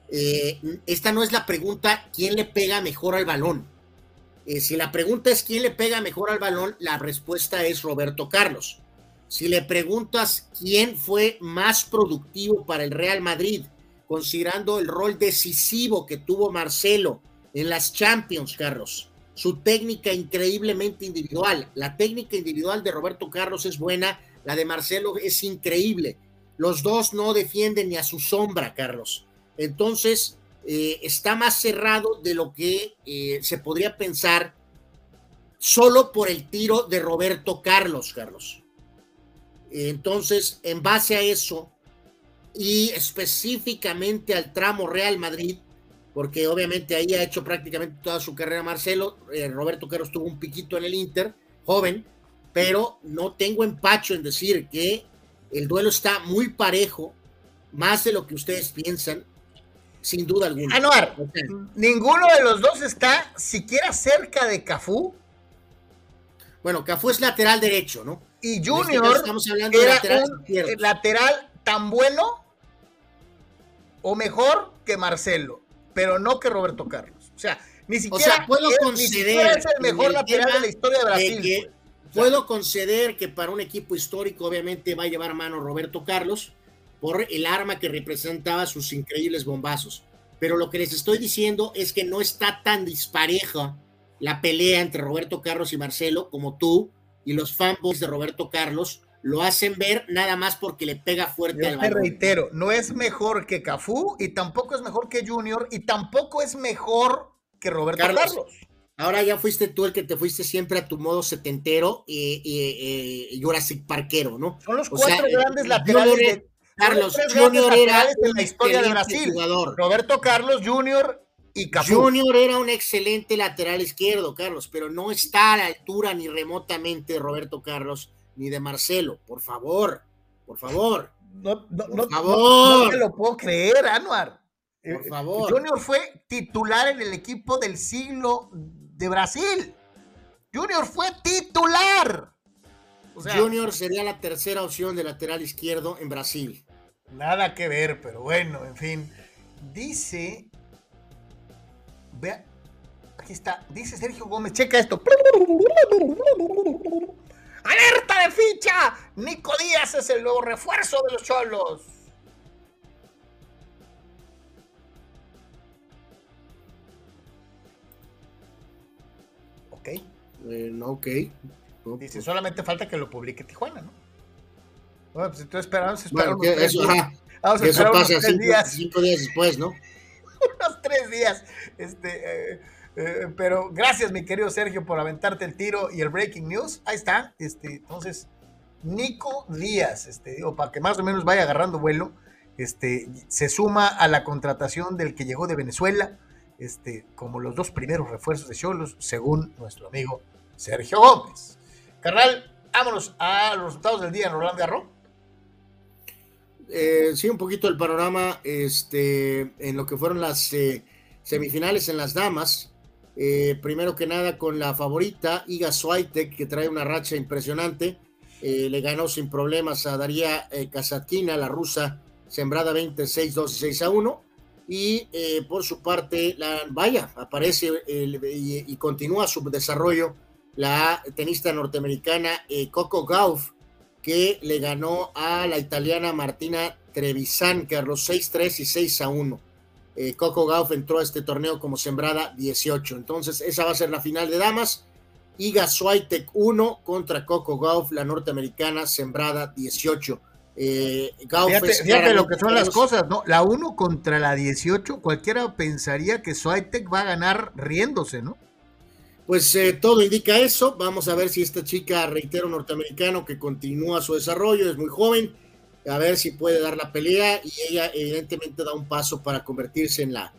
Eh, esta no es la pregunta quién le pega mejor al balón. Eh, si la pregunta es quién le pega mejor al balón, la respuesta es Roberto Carlos. Si le preguntas quién fue más productivo para el Real Madrid, considerando el rol decisivo que tuvo Marcelo en las Champions, Carlos, su técnica increíblemente individual. La técnica individual de Roberto Carlos es buena, la de Marcelo es increíble. Los dos no defienden ni a su sombra, Carlos. Entonces, eh, está más cerrado de lo que eh, se podría pensar solo por el tiro de Roberto Carlos, Carlos. Entonces, en base a eso y específicamente al tramo Real Madrid, porque obviamente ahí ha hecho prácticamente toda su carrera Marcelo, eh, Roberto Carlos tuvo un piquito en el Inter, joven, pero no tengo empacho en decir que el duelo está muy parejo, más de lo que ustedes piensan, sin duda alguna. Anuar, ninguno de los dos está siquiera cerca de Cafú. Bueno, Cafú es lateral derecho, ¿no? Y este Junior estamos hablando de lateral, un lateral tan bueno o mejor que Marcelo, pero no que Roberto Carlos. O sea, ni siquiera, puedo conceder es el mejor lateral de la historia de Brasil. puedo conceder que para un equipo histórico obviamente va a llevar mano Roberto Carlos, por el arma que representaba sus increíbles bombazos. Pero lo que les estoy diciendo es que no está tan dispareja la pelea entre Roberto Carlos y Marcelo como tú y los fanboys de Roberto Carlos lo hacen ver nada más porque le pega fuerte al balón. Te reitero, no es mejor que Cafú y tampoco es mejor que Junior y tampoco es mejor que Roberto Carlos. Ahora ya fuiste tú el que te fuiste siempre a tu modo setentero y, Jurassic Parquero, ¿no? Son los cuatro grandes laterales de, Carlos Junior era en la historia de Brasil. Jugador. Roberto Carlos Junior y Cafú. Junior era un excelente lateral izquierdo, Carlos, pero no está a la altura ni remotamente de Roberto Carlos ni de Marcelo. Por favor, por favor. No, no, por no, favor. no, te lo puedo creer, Anuar. Por eh, favor. Junior fue titular en el equipo del siglo de Brasil. Junior fue titular. Junior sería la tercera opción de lateral izquierdo en Brasil. Nada que ver, pero bueno, en fin. Dice. Vea. Aquí está. Dice Sergio Gómez. Checa esto. ¡Alerta de ficha! Nico Díaz es el nuevo refuerzo de los Cholos. Ok. Eh, no, ok. Dice, solamente falta que lo publique Tijuana, ¿no? Bueno, pues entonces esperamos, bueno, eso, eso pasa cinco días. cinco, días. después, ¿no? [laughs] unos tres días. Este, eh, eh, pero gracias, mi querido Sergio, por aventarte el tiro y el breaking news. Ahí está. Este, entonces, Nico Díaz, este, digo, para que más o menos vaya agarrando vuelo, este, se suma a la contratación del que llegó de Venezuela, este, como los dos primeros refuerzos de Cholos, según nuestro amigo Sergio Gómez. Carnal, vámonos a los resultados del día en Roland Garros. Eh, sí, un poquito el panorama este, en lo que fueron las eh, semifinales en las damas. Eh, primero que nada con la favorita, Iga Swiatek, que trae una racha impresionante. le ganó sin problemas a Daria Kasatkina, la rusa, sembrada 26, 2 y 6 a 1. Y por su parte, vaya, aparece y, continúa su desarrollo la tenista norteamericana eh, Coco Gauff, que le ganó a la italiana Martina Trevisan, Carlos 6-3 y 6-1. Eh, Coco Gauff entró a este torneo como sembrada 18. Entonces, esa va a ser la final de damas. Iga Swiatek 1 contra Coco Gauff, la norteamericana, sembrada 18. Eh, fíjate, lo que son las cosas, ¿no? La 1 contra la 18, cualquiera pensaría que Swiatek va a ganar riéndose, ¿no? Pues eh, todo indica eso. Vamos a ver si esta chica, reitero, norteamericano, que continúa su desarrollo, es muy joven, a ver si puede dar la pelea y ella evidentemente da un paso para convertirse en la,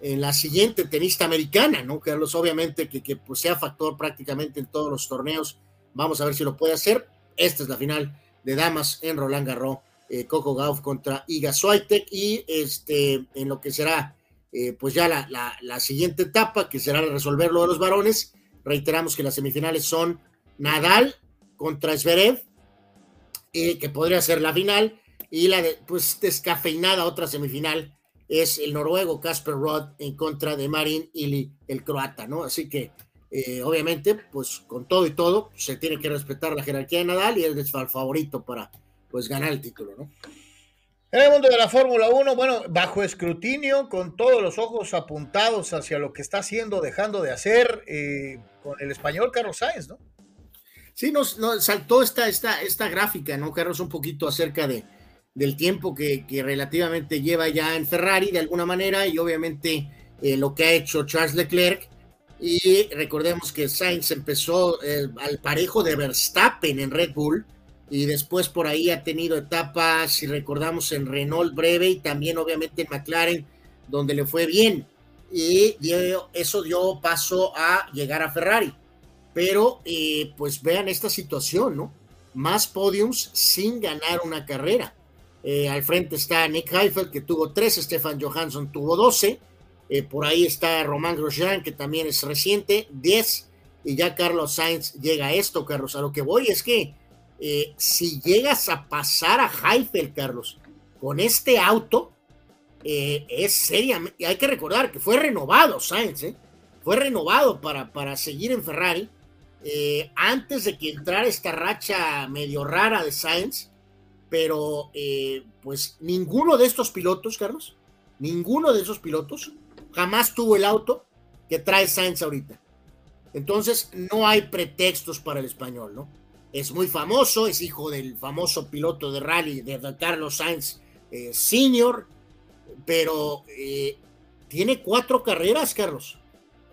en la siguiente tenista americana, ¿no? Carlos, obviamente que, que pues, sea factor prácticamente en todos los torneos. Vamos a ver si lo puede hacer. Esta es la final de damas en Roland Garros, eh, Coco Gauff contra Iga Swiatek y este, en lo que será eh, pues ya la, la, siguiente etapa, que será resolver lo de los varones. Reiteramos que las semifinales son Nadal contra Zverev, eh, que podría ser la final, y la de, pues descafeinada otra semifinal es el noruego Casper Rod en contra de Marin Ili, el croata, ¿no? Así que Eh, obviamente, pues con todo y todo, se tiene que respetar la jerarquía de Nadal y él es el favorito para pues ganar el título, ¿no? En el mundo de la Fórmula 1, bueno, bajo escrutinio, con todos los ojos apuntados hacia lo que está haciendo, dejando de hacer, eh, con el español Carlos Sáenz, ¿no? Sí, nos, saltó esta, esta, esta gráfica, ¿no, Carlos? Un poquito acerca de, del tiempo que, que, relativamente lleva ya en Ferrari, de alguna manera, y obviamente eh, lo que ha hecho Charles Leclerc. Y recordemos que Sainz empezó eh, al parejo de Verstappen en Red Bull y después por ahí ha tenido etapas, si recordamos, en Renault breve y también obviamente en McLaren, donde le fue bien. Y eso dio paso a llegar a Ferrari. Pero eh, pues vean esta situación, ¿no? Más podiums sin ganar una carrera. Eh, al frente está Nick Heifel, que tuvo tres, Stefan Johansson tuvo 12. Eh, por ahí está Román Grosjean, que también es reciente, 10. Y ya Carlos Sainz llega a esto, Carlos. A lo que voy es que eh, si llegas a pasar a Heifel, Carlos, con este auto, eh, es seriamente, hay que recordar que fue renovado Sainz, fue renovado para, para seguir en Ferrari, eh, antes de que entrara esta racha medio rara de Sainz, pero eh, pues ninguno de estos pilotos, Carlos, ninguno de esos pilotos jamás tuvo el auto que trae Sainz ahorita. Entonces no hay pretextos para el español, ¿no? es muy famoso, es hijo del famoso piloto de rally de Carlos Sainz eh, pero eh, tiene cuatro carreras, Carlos,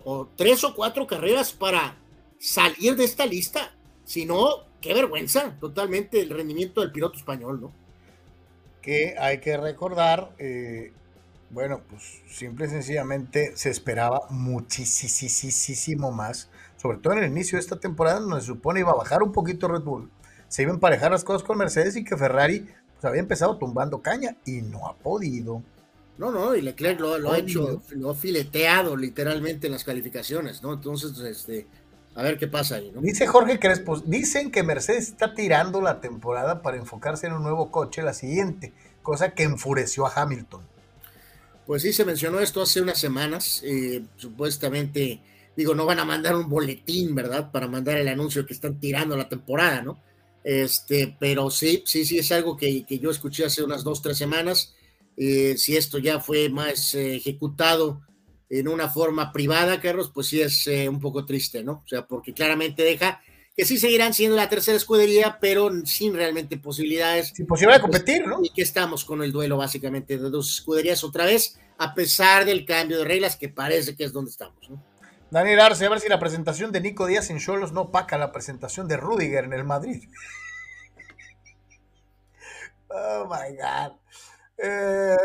o tres o cuatro carreras para salir de esta lista. Si no, qué vergüenza totalmente el rendimiento del piloto español, ¿no? Que hay que recordar, eh, bueno, pues simple y sencillamente se esperaba muchísimo más sobre todo en el inicio de esta temporada, donde se supone iba a bajar un poquito Red Bull, se iban a emparejar las cosas con Mercedes y que Ferrari pues, había empezado tumbando caña y no ha podido. No, no, y Leclerc lo, lo ha hecho, lo ha fileteado literalmente en las calificaciones, ¿no? Entonces, este, a ver qué pasa ahí, ¿no? Dice Jorge Crespo, dicen que Mercedes está tirando la temporada para enfocarse en un nuevo coche, la siguiente, cosa que enfureció a Hamilton. Pues sí, se mencionó esto hace unas semanas, eh, supuestamente digo, no van a mandar un boletín, ¿verdad? Para mandar el anuncio que están tirando la temporada, ¿no? Este, pero sí, sí, sí, es algo que, que yo escuché hace unas dos, tres semanas. Eh, si esto ya fue más eh, ejecutado en una forma privada, Carlos, pues sí es eh, un poco triste, ¿no? O sea, porque claramente deja que sí seguirán siendo la tercera escudería, pero sin realmente posibilidades. Sin posibilidad de competir, ¿no? Y que estamos con el duelo básicamente de dos escuderías otra vez, a pesar del cambio de reglas que parece que es donde estamos, ¿no? Daniel Arce, a ver si la presentación de Nico Díaz en Cholos no opaca la presentación de Rudiger en el Madrid. [laughs] oh my God. Eh,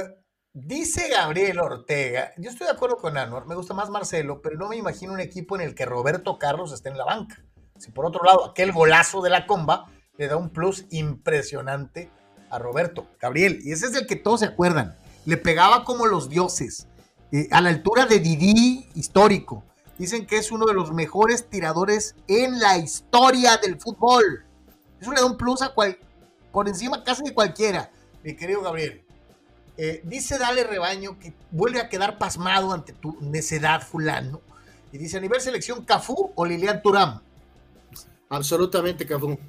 dice Gabriel Ortega, yo estoy de acuerdo con Anuar, me gusta más Marcelo, pero no me imagino un equipo en el que Roberto Carlos esté en la banca. Si por otro lado aquel golazo de la comba le da un plus impresionante a Roberto. Gabriel, y ese es el que todos se acuerdan, le pegaba como los dioses, eh, a la altura de Didi histórico Dicen que es uno de los mejores tiradores en la historia del fútbol. Eso le da un plus a cual, por encima casi de cualquiera, mi querido Gabriel. Eh, dice Dale Rebaño que vuelve a quedar pasmado ante tu necedad, fulano. Y dice, a nivel selección, Cafú o Lilian Turam. Absolutamente Cafú.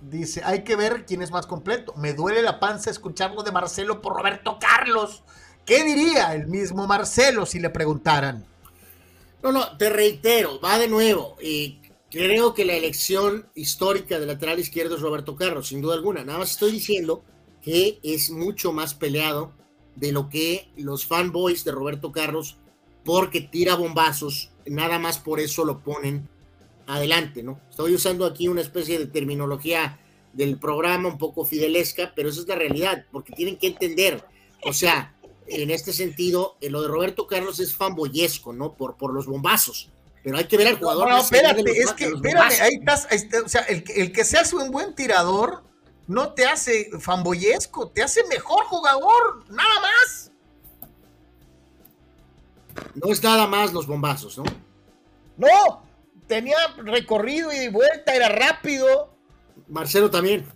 Dice, hay que ver quién es más completo. Me duele la panza escucharlo de Marcelo por Roberto Carlos. ¿Qué diría el mismo Marcelo si le preguntaran? No, no, te reitero, va de nuevo. Y creo que la elección histórica de lateral izquierdo es Roberto Carlos, sin duda alguna. Nada más estoy diciendo que es mucho más peleado de lo que los fanboys de Roberto Carlos, porque tira bombazos, nada más por eso lo ponen adelante, ¿no? Estoy usando aquí una especie de terminología del programa un poco fidelesca, pero esa es la realidad, porque tienen que entender, o sea, en este sentido, lo de Roberto Carlos es fanboyesco, ¿no? Por, por los bombazos. Pero hay que ver al jugador. No, no espérate, es que, espérame, ahí estás, ahí está, o sea, el, el que seas un buen tirador no te hace fanboyesco, te hace mejor jugador, nada más. No es nada más los bombazos, ¿no? No, tenía recorrido y vuelta, era rápido. Marcelo también.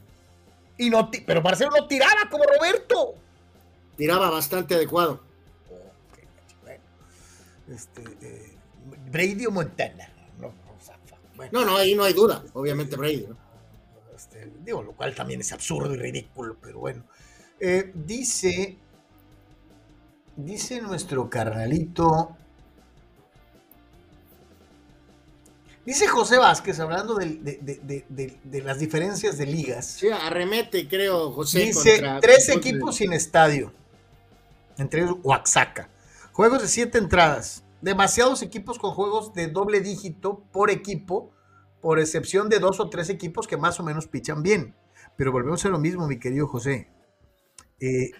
Y no, pero Marcelo no tiraba como Roberto tiraba bastante adecuado. Este, eh, Brady o Montana. no, o sea, bueno, No, no, ahí no hay duda, obviamente Brady, ¿no? Digo, lo cual también es absurdo y ridículo, pero bueno. Eh, dice, dice nuestro carnalito, dice José Vázquez, hablando de, de- de- de- de las diferencias de ligas, Sí, arremete, creo, José. dice tres equipos sin estadio, entre ellos Oaxaca, juegos de siete entradas, demasiados equipos con juegos de doble dígito por equipo, por excepción de dos o tres equipos que más o menos pichan bien. Pero volvemos a lo mismo, mi querido José. Eh,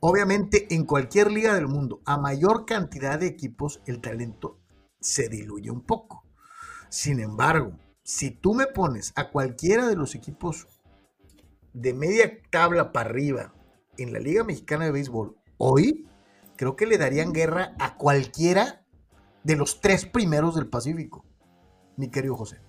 obviamente, en cualquier liga del mundo, a mayor cantidad de equipos, el talento se diluye un poco. Sin embargo, si tú me pones a cualquiera de los equipos de media tabla para arriba en la Liga Mexicana de Béisbol hoy, creo que le darían guerra a cualquiera de los tres primeros del Pacífico, mi querido José.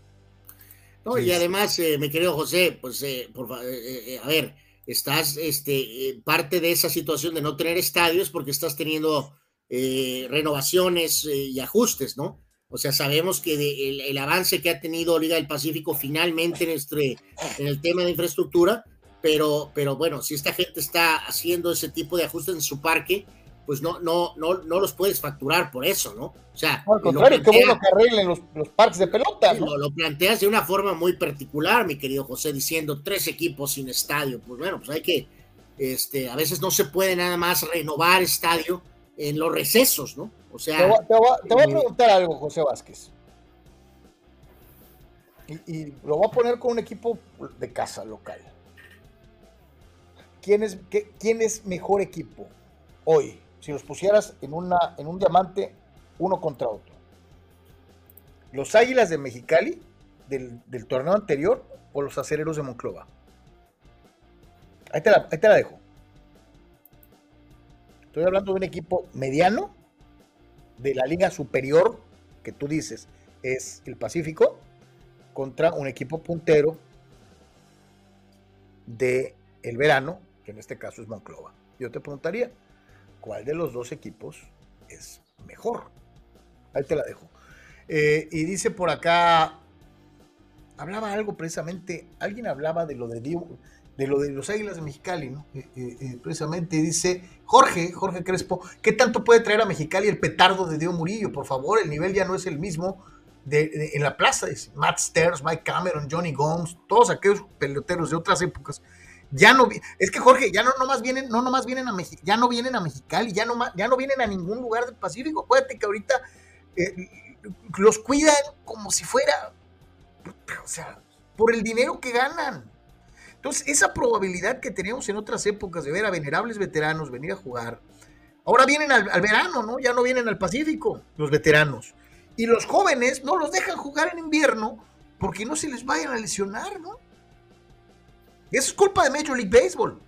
No, y además, eh, mi querido José, pues, eh, por eh, eh, a ver, estás, este, eh, parte de esa situación de no tener estadios porque estás teniendo eh, renovaciones y ajustes, ¿no? O sea, sabemos que de- el, el avance que ha tenido Liga del Pacífico finalmente en, este, en el tema de infraestructura, pero, pero bueno, si esta gente está haciendo ese tipo de ajustes en su parque, pues no, no, no, no los puedes facturar por eso, ¿no? O sea, al lo contrario, qué bueno que arreglen los, los parques de pelota, ¿no? Lo, lo planteas de una forma muy particular, mi querido José, diciendo tres equipos sin estadio. Pues bueno, pues hay que, este, a veces no se puede nada más renovar estadio en los recesos, ¿no? O Te sea, voy, te voy- te voy a eh, preguntar algo, José Vázquez. Y, y lo voy a poner con un equipo de casa local. ¿Quién es, qué- quién es mejor equipo hoy? Si los pusieras en, en un diamante uno contra otro. ¿Los Águilas de Mexicali del, torneo anterior o los Acereros de Monclova? Ahí te la, la dejo. Estoy hablando de un equipo mediano de la liga superior, que tú dices es el Pacífico, contra un equipo puntero de el verano, que en este caso es Monclova. Yo te preguntaría, ¿cuál de los dos equipos es mejor? Ahí te la dejo. Eh, y dice por acá, hablaba algo precisamente, alguien hablaba de lo de de lo de los Águilas de Mexicali, ¿no? Eh, eh, precisamente dice Jorge, Jorge Crespo, ¿qué tanto puede traer a Mexicali el petardo de Dio Murillo? Por favor, el nivel ya no es el mismo de, en la plaza. Matt Stairs, Mike Cameron, Johnny Gomes, todos aquellos peloteros de otras épocas. Ya no, es que Jorge, ya no nomás vienen, no nomás vienen a Mexi- ya no vienen a Mexicali, ya no, ya no vienen a ningún lugar del Pacífico. Acuérdate que ahorita eh, los cuidan como si fuera, o sea, por el dinero que ganan. Entonces, esa probabilidad que teníamos en otras épocas de ver a venerables veteranos venir a jugar, ahora vienen al verano, ¿no? Ya no vienen al Pacífico, los veteranos. Y los jóvenes no los dejan jugar en invierno porque no se les vayan a lesionar, ¿no? Eso es culpa de Major League Baseball.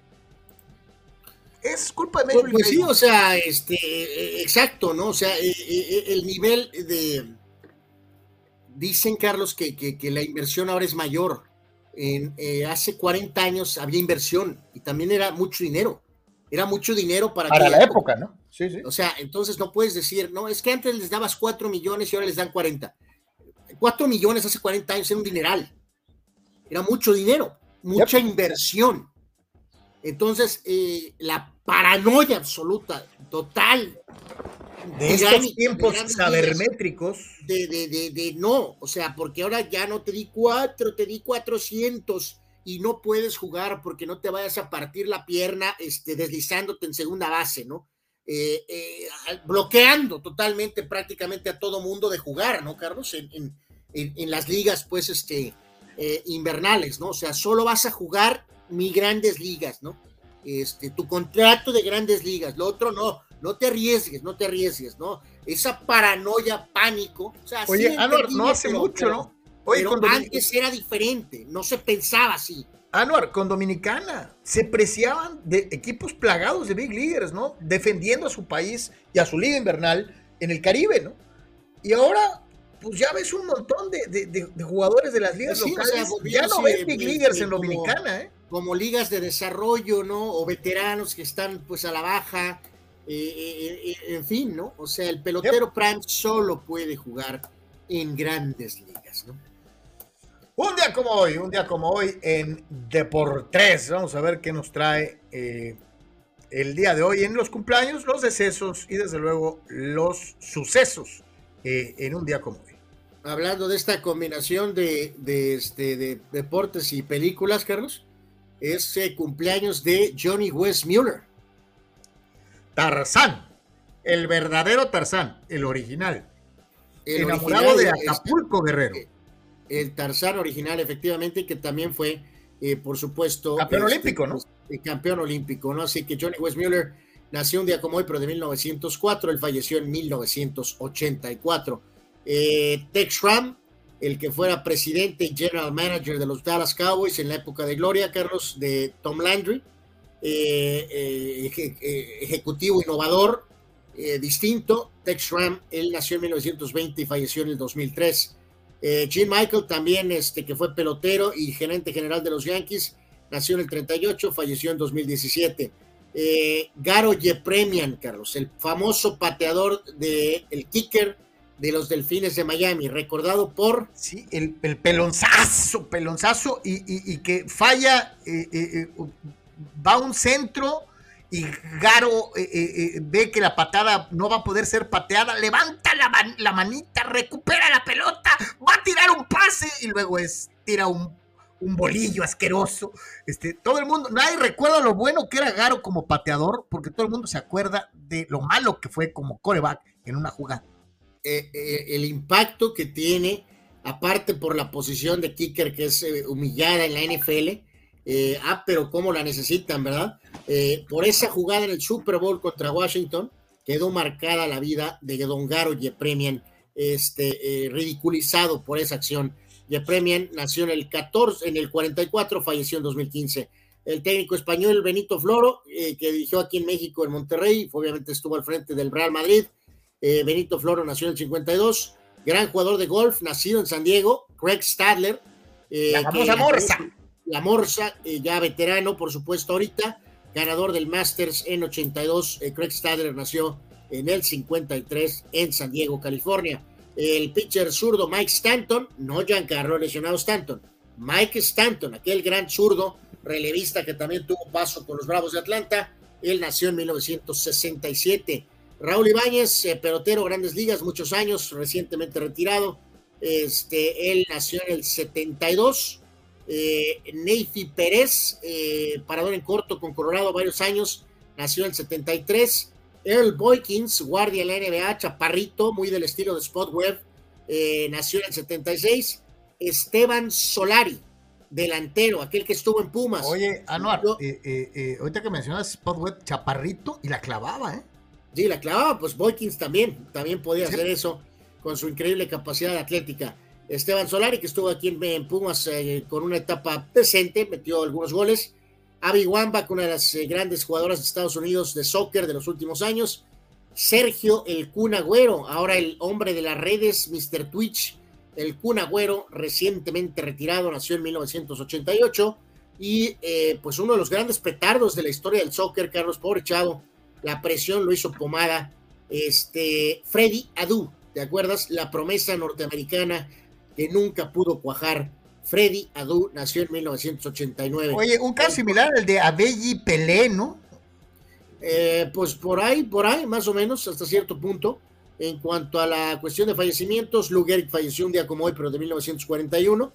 Es culpa de Major pues, League pues sí, Baseball. o sea, este, eh, exacto, ¿no? O sea, eh, eh, el nivel de... Dicen, Carlos, que, que- que la inversión ahora es mayor. En, eh, hace 40 años había inversión y también era mucho dinero. Era mucho dinero para, Para la época, ¿no? Sí, sí. O sea, entonces no puedes decir, no, es que antes les dabas 4 millones y ahora les dan 40. 4 millones hace 40 años era un dineral. Era mucho dinero, mucha inversión. Entonces, eh, la paranoia absoluta, total, De estos tiempos sabermétricos. de, de, de, de no, o sea, porque ahora ya no te di 4, te di 400 y no puedes jugar porque no te vayas a partir la pierna este, deslizándote en segunda base, ¿no? Eh, eh, bloqueando totalmente prácticamente a todo mundo de jugar, ¿no, Carlos? En, en- en- en las ligas, pues, este, eh, invernales, ¿no? O sea, solo vas a jugar mi grandes ligas, ¿no? Este, tu contrato de grandes ligas, lo otro no, no te arriesgues, no te arriesgues, ¿no? Esa paranoia, pánico, o sea, sí Oye, Anuar, no hace pero- mucho, pero- ¿no? Oye, pero antes era diferente, no se pensaba así. Anuar, con Dominicana, se preciaban de equipos plagados de big leaguers, ¿no? Defendiendo a su país y a su liga invernal en el Caribe, ¿no? Y ahora, pues ya ves un montón de, de- de- de jugadores de las ligas Sí, o sea, locales. volvió ya no ves big leaguers en Dominicana, ¿eh? como ligas de desarrollo, ¿no? O veteranos que están pues a la baja, eh, eh, eh, en fin, ¿no? O sea, el pelotero prime solo puede jugar en grandes ligas, ¿no? Un día como hoy, un día como hoy en Deportes. Vamos a ver qué nos trae eh, el día de hoy en los cumpleaños, los decesos y desde luego los sucesos eh, en un día como hoy. Hablando de esta combinación de, de, este, de deportes y películas, Carlos, es eh, cumpleaños de Johnny Westmuller. Tarzán, el verdadero Tarzán, el original. El enamorado original, de Acapulco, Guerrero. El Tarzán original, efectivamente, que también fue, eh, por supuesto... Campeón este, olímpico, ¿no? pues, eh, campeón olímpico, ¿no? Así que Johnny Westmuller nació un día como hoy, pero de 1904, él falleció en 1984. Eh, Tex Schramm, el que fuera presidente y general manager de los Dallas Cowboys en la época de gloria, Carlos, de Tom Landry, eh, eh, eje- ejecutivo innovador, distinto. Tex Schramm, él nació en 1920 y falleció en el 2003. Eh, Jim Michael, también este, que fue pelotero y gerente general de los Yankees, nació en el 38, falleció en 2017. Eh, Garo Yepremian, Carlos, el famoso pateador de el kicker de los Delfines de Miami, recordado por el, el pelonzazo, pelonzazo, y, y- que falla, eh, eh, eh, va a un centro y Garo ve que la patada no va a poder ser pateada, levanta la, la manita, recupera la pelota, va a tirar un pase y luego es, tira un, un bolillo asqueroso. Este, todo el mundo, nadie recuerda lo bueno que era Garo como pateador, porque todo el mundo se acuerda de lo malo que fue como coreback en una jugada. Eh, eh, el impacto que tiene, aparte por la posición de kicker que es eh, humillada en la NFL. ah, pero cómo la necesitan, ¿verdad? Por esa jugada en el Super Bowl contra Washington, quedó marcada la vida de Don Garo Yepremian, este, ridiculizado por esa acción. Yepremian nació en el 14, en el 44, falleció en 2015. El técnico español Benito Floro, que dirigió aquí en México, en Monterrey, obviamente estuvo al frente del Real Madrid. Eh, Benito Floro nació en el 52, gran jugador de golf, nacido en San Diego, Craig Stadler. eh, La famosa Morsa. La Morsa, eh, ya veterano, por supuesto, ahorita, ganador del Masters en 82. eh, Craig Stadler nació en el 53 en San Diego, California. El pitcher zurdo Mike Stanton, no Giancarlo lesionado Stanton, Mike Stanton, aquel gran zurdo relevista que también tuvo paso con los Bravos de Atlanta, él nació en 1967. Raúl Ibáñez, eh, pelotero, grandes ligas, muchos años, recientemente retirado. Este, él nació en el 72. Eh, Neyfi Pérez, eh, parador en corto con Colorado varios años, nació en el 73. Earl Boykins, guardia en la NBA, chaparrito, muy del estilo de Spot Web, eh, nació en el 76. Esteban Solari, delantero, aquel que estuvo en Pumas. Oye, Anuar, Yo- eh, ahorita que mencionas Spotweb, chaparrito y la clavaba, ¿eh? Sí, la clavaba, pues Boykins también, también podía hacer eso con su increíble capacidad atlética. Esteban Solari, que estuvo aquí en, en Pumas eh, con una etapa decente, metió algunos goles. Avi Wambach, una de las eh, grandes jugadoras de Estados Unidos de soccer de los últimos años. Sergio El Kun Agüero, ahora el hombre de las redes, Mr. Twitch. El Kun Agüero, recientemente retirado, nació en 1988. Y eh, pues uno de los grandes petardos de la historia del soccer, Carlos, pobre chavo, la presión lo hizo pomada. Este, Freddy Adu, ¿te acuerdas? La promesa norteamericana que nunca pudo cuajar. Freddy Adu nació en 1989. Oye, un caso similar al de Abelli Pelé, ¿no? Eh, pues por ahí, por ahí, más o menos, hasta cierto punto. En cuanto a la cuestión de fallecimientos, Lou Gehrig falleció un día como hoy, pero de 1941,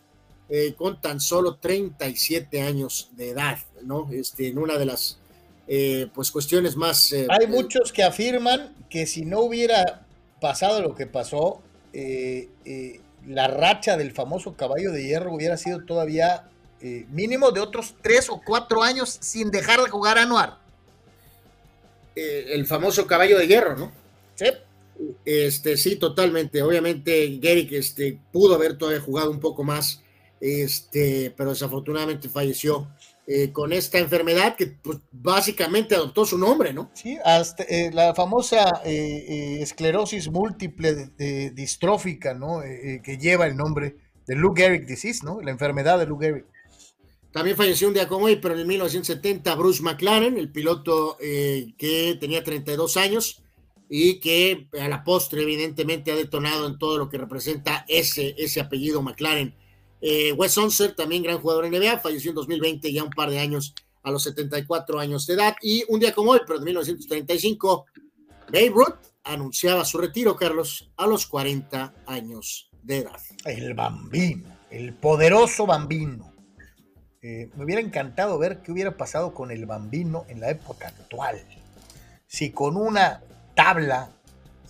eh, con tan solo 37 años de edad, ¿no? Este, en una de las eh, pues cuestiones más... eh, Hay muchos que afirman que si no hubiera pasado lo que pasó, eh, eh, la racha del famoso caballo de hierro hubiera sido todavía eh, mínimo de otros tres o cuatro años sin dejar de jugar anuar. eh, el famoso caballo de hierro, ¿no? ¿Sí? Este, sí, totalmente. Obviamente, Gehrig este, pudo haber todavía jugado un poco más, este, pero desafortunadamente falleció eh, con esta enfermedad que pues, básicamente adoptó su nombre, ¿no? Sí, hasta eh, la famosa eh, eh, esclerosis múltiple distrófica, ¿no? Eh, eh, que lleva el nombre de Lou Gehrig disease, ¿no? La enfermedad de Lou Gehrig. También falleció un día como hoy, pero en el 1970 Bruce McLaren, el piloto que tenía 32 años, y que a la postre evidentemente ha detonado en todo lo que representa ese, ese apellido McLaren. Eh, Wes Unser, también gran jugador en NBA, falleció en 2020, ya un par de años, a los 74 años de edad. Y un día como hoy, pero de 1935, Babe Ruth anunciaba su retiro, Carlos, a los 40 años de edad. El bambino, el poderoso bambino. Eh, me hubiera encantado ver qué hubiera pasado con el bambino en la época actual. Si con una tabla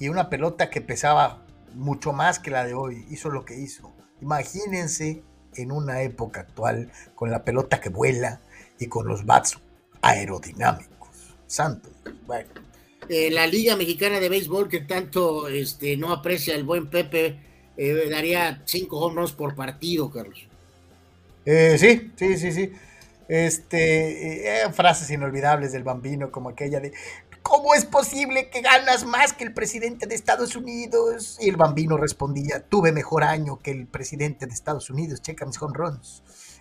y una pelota que pesaba mucho más que la de hoy hizo lo que hizo. Imagínense en una época actual con la pelota que vuela y con los bats aerodinámicos. Santo. Bueno. Eh, la Liga Mexicana de Béisbol, que tanto este, no aprecia el buen Pepe, eh, daría cinco home runs por partido, Carlos. Eh, sí, sí, sí, sí. Este, frases inolvidables del bambino, como aquella de ¿Cómo es posible que ganas más que el presidente de Estados Unidos? Y el bambino respondía, tuve mejor año que el presidente de Estados Unidos, checa mis home.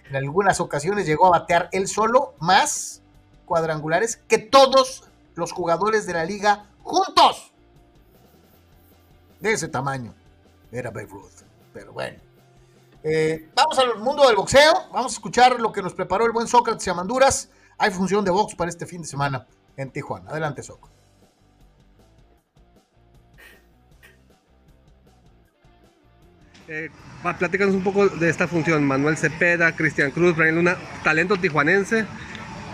En algunas ocasiones llegó a batear él solo más cuadrangulares que todos los jugadores de la liga juntos. De ese tamaño era Babe Ruth. Pero bueno. Eh, vamos al mundo del boxeo. Vamos a escuchar lo que nos preparó el buen Sócrates y Amanduras. Hay función de box para este fin de semana en Tijuana. Adelante, Soco. Eh, platícanos un poco de esta función. Manuel Cepeda, Cristian Cruz, Brian Luna, talento tijuanense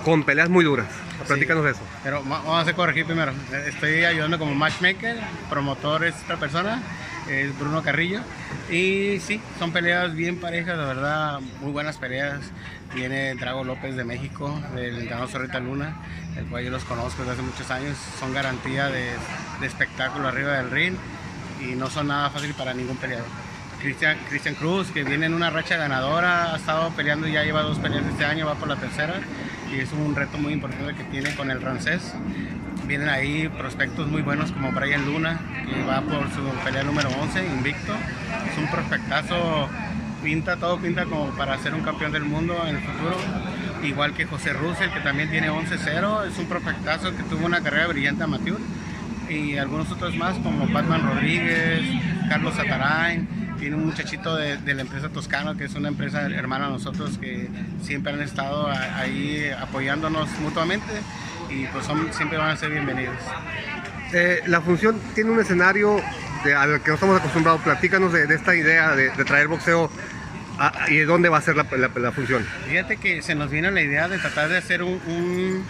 con peleas muy duras. Platícanos de eso. Pero vamos a corregir primero. Estoy ayudando como matchmaker, promotor es esta persona, es Bruno Carrillo. Y sí, son peleas bien parejas, de verdad, muy buenas peleas. Viene Drago López de México, del entrenador Zorrita Luna, el cual yo los conozco desde hace muchos años. Son garantía de, espectáculo arriba del ring y no son nada fácil para ningún peleador. Cristian, Cruz, que viene en una racha ganadora, ha estado peleando, ya lleva dos peleas este año, va por la tercera y es un reto muy importante que tiene con el francés. Vienen ahí prospectos muy buenos como Brian Luna, que va por su pelea número 11, invicto. Es un prospectazo, pinta, todo pinta como para ser un campeón del mundo en el futuro. Igual que José Russell, que también tiene 11-0, es un prospectazo que tuvo una carrera brillante amateur. Y algunos otros más como Batman Rodríguez, Carlos Satarain, tiene un muchachito de, de, la empresa Toscano, que es una empresa hermana a nosotros, que siempre han estado ahí apoyándonos mutuamente y pues son, siempre van a ser bienvenidos. Eh, la función tiene un escenario de, al que no estamos acostumbrados. Platícanos de, de esta idea de, de, traer boxeo a, y de dónde va a ser la, función. Fíjate que se nos viene la idea de tratar de hacer un, un,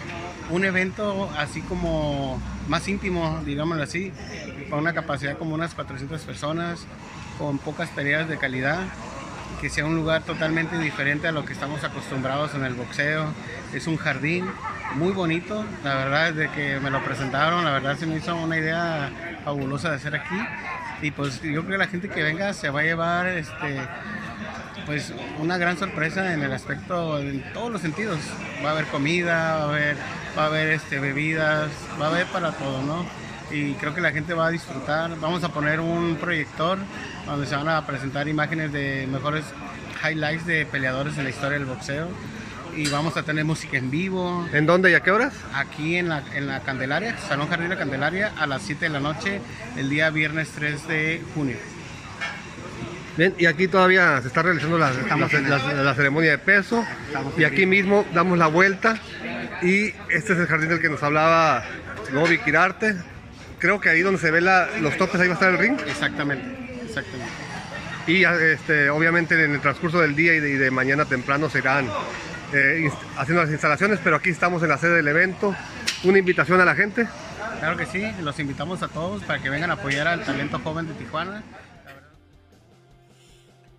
un evento así como más íntimo, digámoslo así, con una capacidad como unas 400 personas, con pocas peleas de calidad, que sea un lugar totalmente diferente a lo que estamos acostumbrados en el boxeo. Es un jardín muy bonito, la verdad, desde que me lo presentaron, la verdad se me hizo una idea fabulosa de hacer aquí. Y pues yo creo que la gente que venga se va a llevar este, pues una gran sorpresa en el aspecto, en todos los sentidos. Va a haber comida, va a haber, va a haber este, bebidas, va a haber para todo, ¿no? y creo que la gente va a disfrutar. Vamos a poner un proyector donde se van a presentar imágenes de mejores highlights de peleadores en la historia del boxeo y vamos a tener música en vivo. ¿En dónde y a qué horas? Aquí en la, en la Candelaria, Salón Jardín de la Candelaria, a las 7 de la noche, el día viernes 3 de junio. Bien, y aquí todavía se está realizando la, la, la, la ceremonia de peso. y aquí mismo damos la vuelta. Y este es el jardín del que nos hablaba Gobi Kirarte. Creo que ahí donde se ven los topes, ahí va a estar el ring. Exactamente, exactamente. Y este, obviamente en el transcurso del día y de, y de mañana temprano se irán eh, haciendo las instalaciones, pero aquí estamos en la sede del evento. Una invitación a la gente. Claro que sí, los invitamos a todos para que vengan a apoyar al talento joven de Tijuana.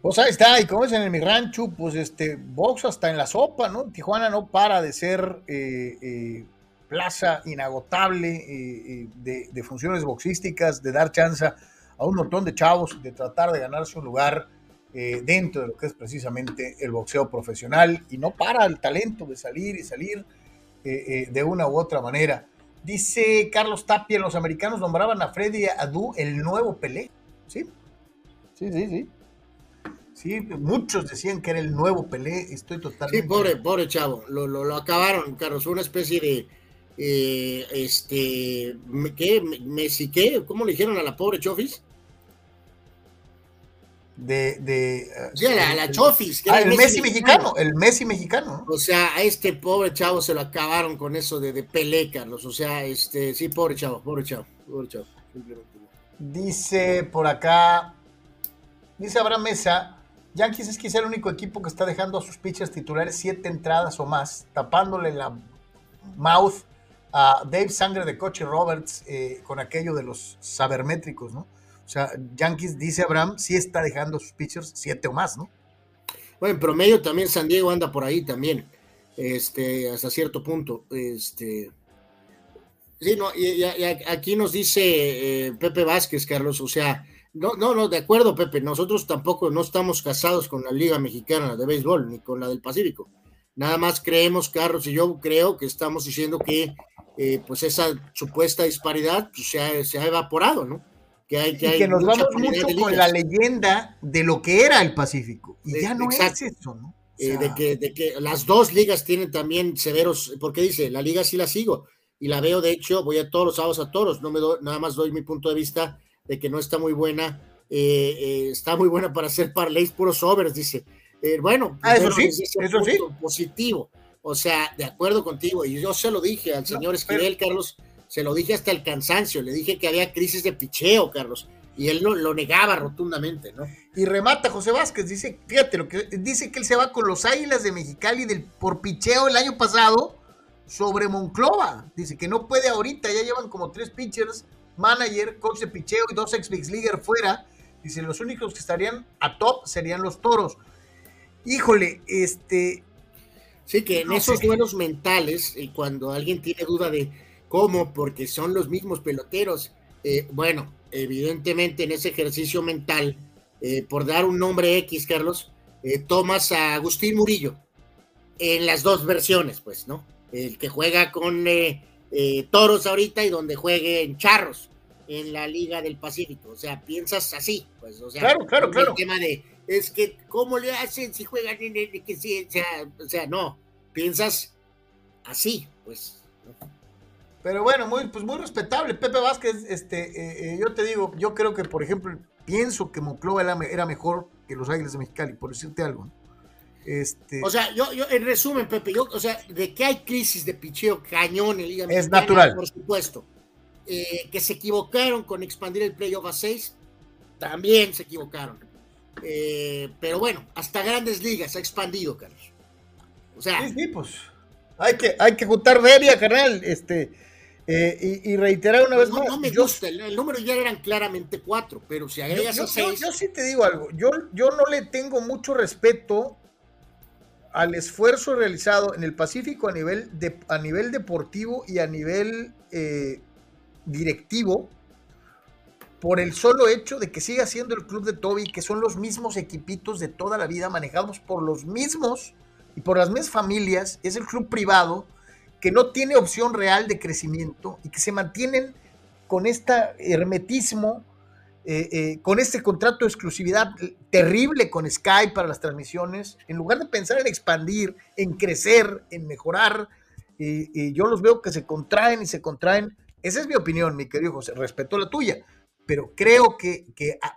Pues ahí está, y como es en mi rancho, pues este, box hasta en la sopa, ¿no? Tijuana no para de ser eh, eh, plaza inagotable eh, de, de, funciones boxísticas, de dar chance a un montón de chavos, de tratar de ganarse un lugar dentro de lo que es precisamente el boxeo profesional, y no para el talento de salir y salir de una u otra manera. Dice Carlos Tapia, los americanos nombraban a Freddy Adu el nuevo Pelé, ¿sí? Sí, sí, sí. Sí, muchos decían que era el nuevo Pelé, estoy totalmente... Sí, pobre, pobre chavo, lo, lo, lo acabaron, Carlos, una especie de, eh, este, ¿qué? Messi, ¿qué? ¿Cómo le dijeron a la pobre Chofis? De, de sí, a la, la Chofis. Ah, el, Messi, mexicano, el Messi mexicano. O sea, a este pobre chavo se lo acabaron con eso de, de Pelé, Carlos. O sea, este, sí, pobre chavo, pobre chavo, pobre chavo. Simplemente. Dice por acá, dice Abraham Mesa, Yankees es quizá el único equipo que está dejando a sus pitchers titulares siete entradas o más, tapándole la mouth a Dave Sangre de Coche Roberts eh, con aquello de los sabermétricos, ¿no? O sea, Yankees, dice Abraham, sí está dejando a sus pitchers siete o más, ¿no? Bueno, en promedio también San Diego anda por ahí también, este, hasta cierto punto. Este, sí, no, y, aquí nos dice eh, Pepe Vázquez, Carlos, o sea, no, no, no, de acuerdo, Pepe, nosotros tampoco no estamos casados con la Liga Mexicana de Béisbol, ni con la del Pacífico. Nada más creemos, Carlos y yo creo que estamos diciendo que eh, pues esa supuesta disparidad pues, se, ha, se, ha, evaporado, ¿no? Que, hay, que, y que nos vamos mucho con la leyenda de lo que era el Pacífico. Y ya no es eso, ¿no? Eh, de, que, de que las dos ligas tienen también severos, porque dice, la liga sí la sigo y la veo, de hecho, voy a todos los sábados a toros, no me doy, nada más doy mi punto de vista de que no está muy buena, eh, está muy buena para hacer parlays puros overs, dice. bueno, ah, eso sí, eso sí. Positivo. O sea, de acuerdo contigo, y yo se lo dije al señor Esquivel, Carlos, se lo dije hasta el cansancio, le dije que había crisis de picheo, Carlos, y él lo, lo negaba rotundamente, ¿no? Y remata José Vázquez, dice, fíjate lo que dice que él se va con los Águilas de Mexicali del, por picheo el año pasado sobre Monclova. Dice que no puede ahorita, ya llevan como tres pitchers, manager, coach de picheo y dos ex Big Leaguer fuera. Dice, los únicos que estarían a top serían los toros. Híjole, este, Sí, que en esos duelos mentales, y cuando alguien tiene duda de cómo, porque son los mismos peloteros, eh, bueno, evidentemente en ese ejercicio mental, eh, por dar un nombre X, Carlos, eh, tomas a Agustín Murillo en las dos versiones, pues, ¿no? El que juega con Toros ahorita y donde juegue en Charros en la Liga del Pacífico. O sea, piensas así, pues, o sea, claro, claro, claro. El tema de es que, ¿cómo le hacen si juegan en el que sí? O sea, no, piensas así, pues. Pero bueno, muy, pues muy respetable. Pepe Vázquez, este, eh, eh, yo te digo, yo creo que, por ejemplo, pienso que Monclova era, mejor que los Águilas de Mexicali, por decirte algo. Este... O sea, yo, yo, en resumen, Pepe, yo, o sea, de que hay crisis de picheo cañón en Liga Es natural. Por supuesto. Eh, que se equivocaron con expandir el playoff a 6, también se equivocaron. Eh, pero bueno, hasta grandes ligas ha expandido, Carlos. O sea. Sí, sí, pues. Hay que, hay que juntar feria, carnal. Este, eh, y, reiterar una vez no, más. No me gusta, el, número ya eran claramente cuatro, pero si agregas yo, a seis. Yo, sí te digo algo. Yo, yo no le tengo mucho respeto al esfuerzo realizado en el Pacífico a nivel, a nivel deportivo y a nivel eh, directivo por el solo hecho de que siga siendo el club de Toby, que son los mismos equipitos de toda la vida, manejados por los mismos y por las mismas familias, es el club privado que no tiene opción real de crecimiento y que se mantienen con este hermetismo, eh, eh, con este contrato de exclusividad terrible con Sky para las transmisiones, en lugar de pensar en expandir, en crecer, en mejorar, y yo los veo que se contraen y se contraen. Esa es mi opinión, mi querido José, respeto la tuya pero creo que,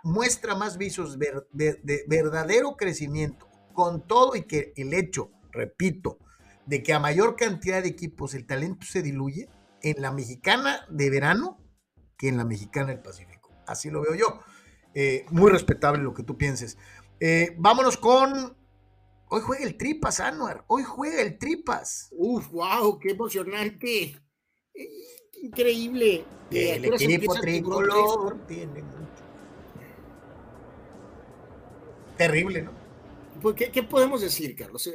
muestra más visos de, verdadero crecimiento, con todo y que el hecho, repito, de que a mayor cantidad de equipos el talento se diluye en la mexicana de verano que en la mexicana del Pacífico. Así lo veo yo. Eh, muy respetable lo que tú pienses. Eh, vámonos con. Hoy juega el Tripas, Anuar. Hoy juega el Tripas. Uf, wow, qué emocionante. Increíble. El equipo tricolor tiene mucho. Terrible, ¿no? Pues, ¿Qué, podemos decir, Carlos?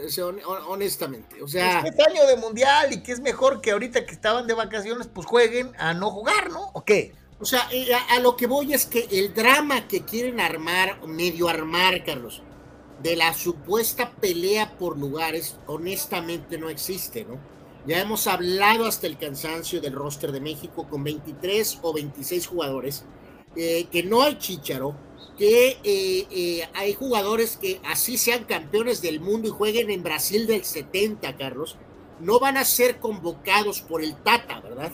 honestamente. O sea. Es que es año de mundial y que es mejor que ahorita que estaban de vacaciones, pues jueguen a no jugar, ¿no? ¿O qué? O sea, eh, a, lo que voy es que el drama que quieren armar, medio armar, Carlos, de la supuesta pelea por lugares, honestamente no existe, ¿no? Ya hemos hablado hasta el cansancio del roster de México con 23 o 26 jugadores, eh, que no hay chicharo, que eh, hay jugadores que así sean campeones del mundo y jueguen en Brasil del 70, Carlos, no van a ser convocados por el Tata, ¿verdad?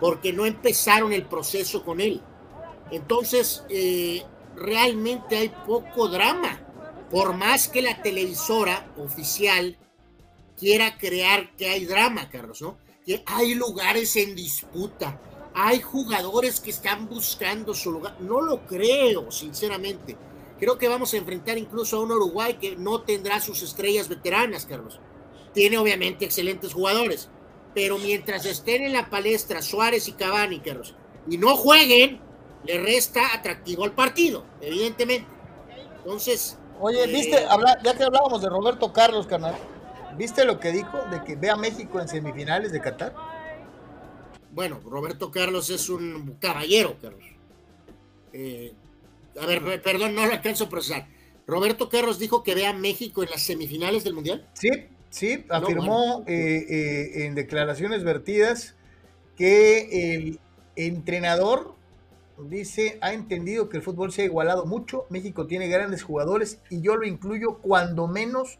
Porque no empezaron el proceso con él. Entonces, eh, realmente hay poco drama. Por más que la televisora oficial quiera crear que hay drama, Carlos, ¿no? Que hay lugares en disputa, hay jugadores que están buscando su lugar. No lo creo, sinceramente. Creo que vamos a enfrentar incluso a un Uruguay que no tendrá sus estrellas veteranas, Carlos. Tiene obviamente excelentes jugadores, pero mientras estén en la palestra Suárez y Cavani, Carlos, y no jueguen, le resta atractivo al partido, evidentemente. Entonces. Oye, eh, viste, ya que hablábamos de Roberto Carlos, canal, ¿viste lo que dijo de que ve a México en semifinales de Qatar? Bueno, Roberto Carlos es un caballero, Carlos. Eh, a ver, perdón, no lo alcanzo a procesar. Roberto Carlos dijo que ve a México en las semifinales del Mundial. Sí, sí, afirmó eh, eh, en declaraciones vertidas que el entrenador dice, ha entendido que el fútbol se ha igualado mucho, México tiene grandes jugadores y yo lo incluyo cuando menos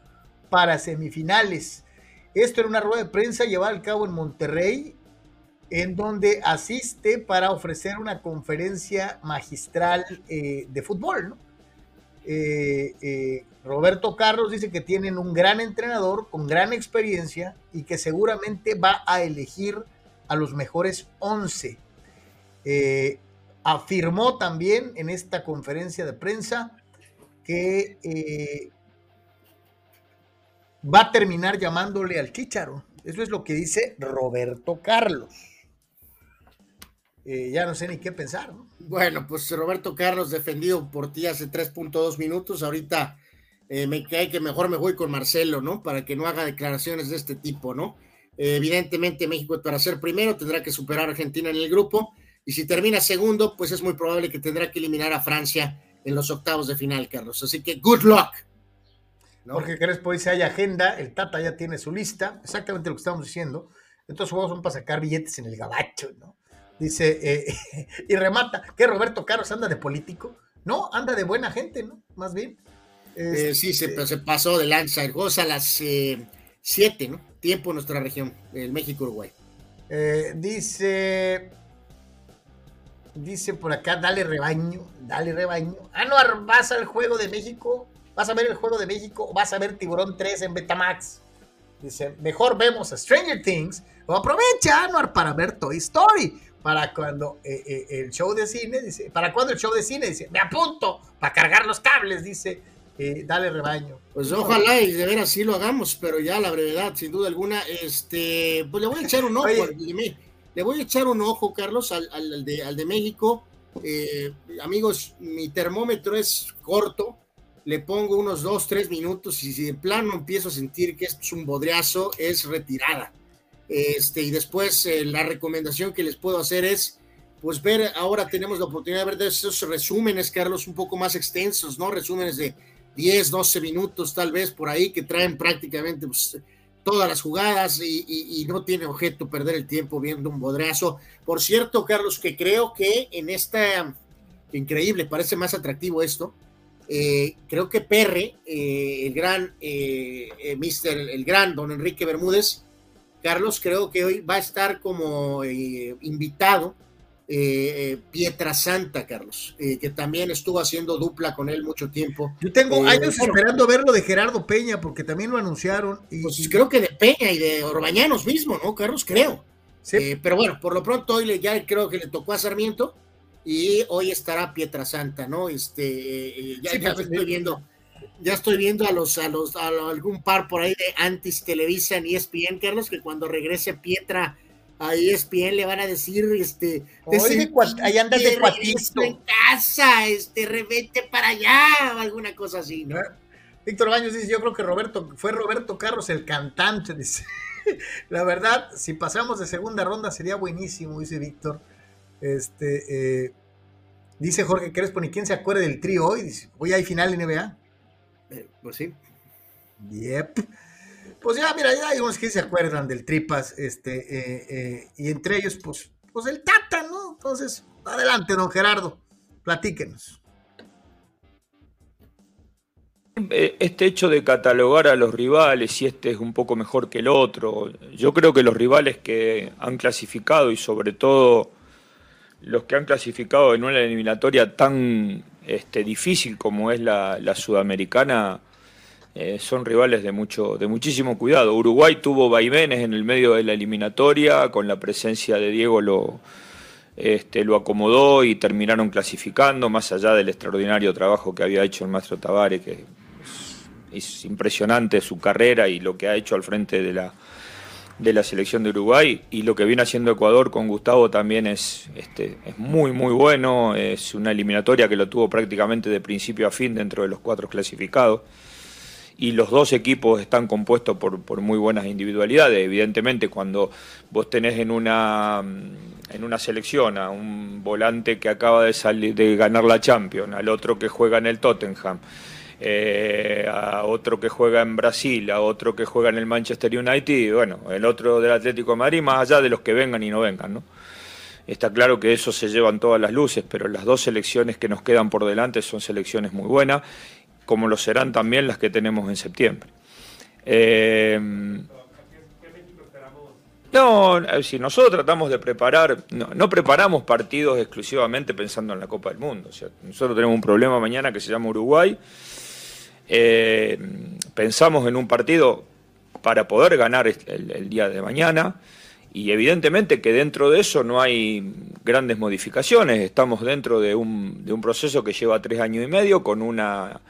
para semifinales. Esto era una rueda de prensa llevada a cabo en Monterrey, en donde asiste para ofrecer una conferencia magistral eh, de fútbol. Eh, eh, Roberto Carlos dice que tienen un gran entrenador con gran experiencia y que seguramente va a elegir a los mejores 11 afirmó también en esta conferencia de prensa que eh, va a terminar llamándole al Chicharo. Eso es lo que dice Roberto Carlos. Eh, ya no sé ni qué pensar. Bueno, pues Roberto Carlos defendido por ti hace 3.2 minutos. Ahorita eh, me cae que mejor me voy con Marcelo, ¿no? Para que no haga declaraciones de este tipo, ¿no? evidentemente México para ser primero tendrá que superar a Argentina en el grupo y si termina segundo, pues es muy probable que tendrá que eliminar a Francia en los octavos de final, Carlos. Así que good luck. ¿no? Porque Crespo dice, hay agenda, el Tata ya tiene su lista, exactamente lo que estamos diciendo. Estos juegos son para sacar billetes en el gabacho, ¿no? Dice, eh, [laughs] y remata, que Roberto Carlos anda de político. No, anda de buena gente, ¿no? Más bien. Eh, sí, se, se, pasó de lanza. El juego a las 7, eh, ¿no? Tiempo en nuestra región, el México-Uruguay. dice Dice por acá, dale rebaño, dale rebaño. Anuar, ¿vas al juego de México? ¿Vas a ver el juego de México o vas a ver Tiburón 3 en Betamax? Dice, mejor vemos a Stranger Things o aprovecha Anuar para ver Toy Story. Para cuando eh, eh, el show de cine, dice, para cuando el show de cine, dice, me apunto para cargar los cables, dice, eh, dale rebaño. Pues ojalá y de ver así lo hagamos, pero ya la brevedad, sin duda alguna, este, pues le voy a echar un ojo. Le voy a echar un ojo, Carlos, al, de, México. Eh, amigos, mi termómetro es corto. Le pongo unos dos, tres minutos y si de plano empiezo a sentir que esto es un bodreazo, es retirada. Este, y después eh, la recomendación que les puedo hacer es, pues ver, ahora tenemos la oportunidad de ver esos resúmenes, Carlos, un poco más extensos, ¿no? Resúmenes de 10, 12 minutos tal vez por ahí que traen prácticamente pues, todas las jugadas y, no tiene objeto perder el tiempo viendo un bodreazo. Por cierto, Carlos, que creo que en esta, increíble, parece más atractivo esto, eh, creo que Perre, eh, el gran eh, mister, el gran don Enrique Bermúdez, Carlos, creo que hoy va a estar como invitado eh, eh, Pietra Santa, Carlos, eh, que también estuvo haciendo dupla con él mucho tiempo. Yo tengo años esperando verlo de Gerardo Peña, porque también lo anunciaron. Y, pues creo que de Peña y de Orbañanos mismo, ¿no, Carlos? Creo. pero bueno, por lo pronto hoy le, ya creo que le tocó a Sarmiento y hoy estará Pietra Santa, ¿no? Este, ya, estoy viendo. Ya estoy viendo a los, a los, a algún par por ahí de Antis Televisa y ESPN, Carlos, que cuando regrese Pietra a ESPN le van a decir, este, ahí andas de cuatito. en casa, este, revete para allá, o alguna cosa así, ¿no? Víctor Baños dice, yo creo que Roberto, fue Roberto Carlos el cantante, [laughs] dice. La verdad, si pasamos de segunda ronda sería buenísimo, dice Víctor. Este, eh, dice Jorge Crespo, ni quién se acuerde del trío hoy, dice, hoy hay final NBA. Eh, pues sí. Yep. Pues ya, mira, ya hay unos que se acuerdan del Tripas, este, eh, eh, y entre ellos, pues, pues el Tata, ¿no? Entonces, adelante, don Gerardo, platíquenos. Eh, este hecho de catalogar a los rivales, si este es un poco mejor que el otro, yo creo que los rivales que han clasificado y sobre todo los que han clasificado en una eliminatoria tan este, difícil como es la, sudamericana, eh, son rivales de, mucho, de muchísimo cuidado. Uruguay tuvo vaivenes en el medio de la eliminatoria, con la presencia de Diego lo, este, lo acomodó y terminaron clasificando, más allá del extraordinario trabajo que había hecho el maestro Tavares, que es impresionante su carrera y lo que ha hecho al frente de la, de la selección de Uruguay. Y lo que viene haciendo Ecuador con Gustavo también es, este, es muy muy bueno, es una eliminatoria que lo tuvo prácticamente de principio a fin dentro de los cuatro clasificados y los dos equipos están compuestos por, por muy buenas individualidades, evidentemente cuando vos tenés en una, en una selección a un volante que acaba de, salir, de ganar la Champions, al otro que juega en el Tottenham, eh, a otro que juega en Brasil, a otro que juega en el Manchester United y bueno, el otro del Atlético de Madrid, más allá de los que vengan y no vengan, ¿no? Está claro que eso se llevan todas las luces, pero las dos selecciones que nos quedan por delante son selecciones muy buenas, como lo serán también las que tenemos en septiembre. Eh, no, si nosotros tratamos de preparar, no, preparamos partidos exclusivamente pensando en la Copa del Mundo. O sea, nosotros tenemos un problema mañana que se llama Uruguay eh, pensamos en un partido para poder ganar el, día de mañana y evidentemente que dentro de eso no hay grandes modificaciones. Estamos dentro de un, de un proceso que lleva tres años y medio con una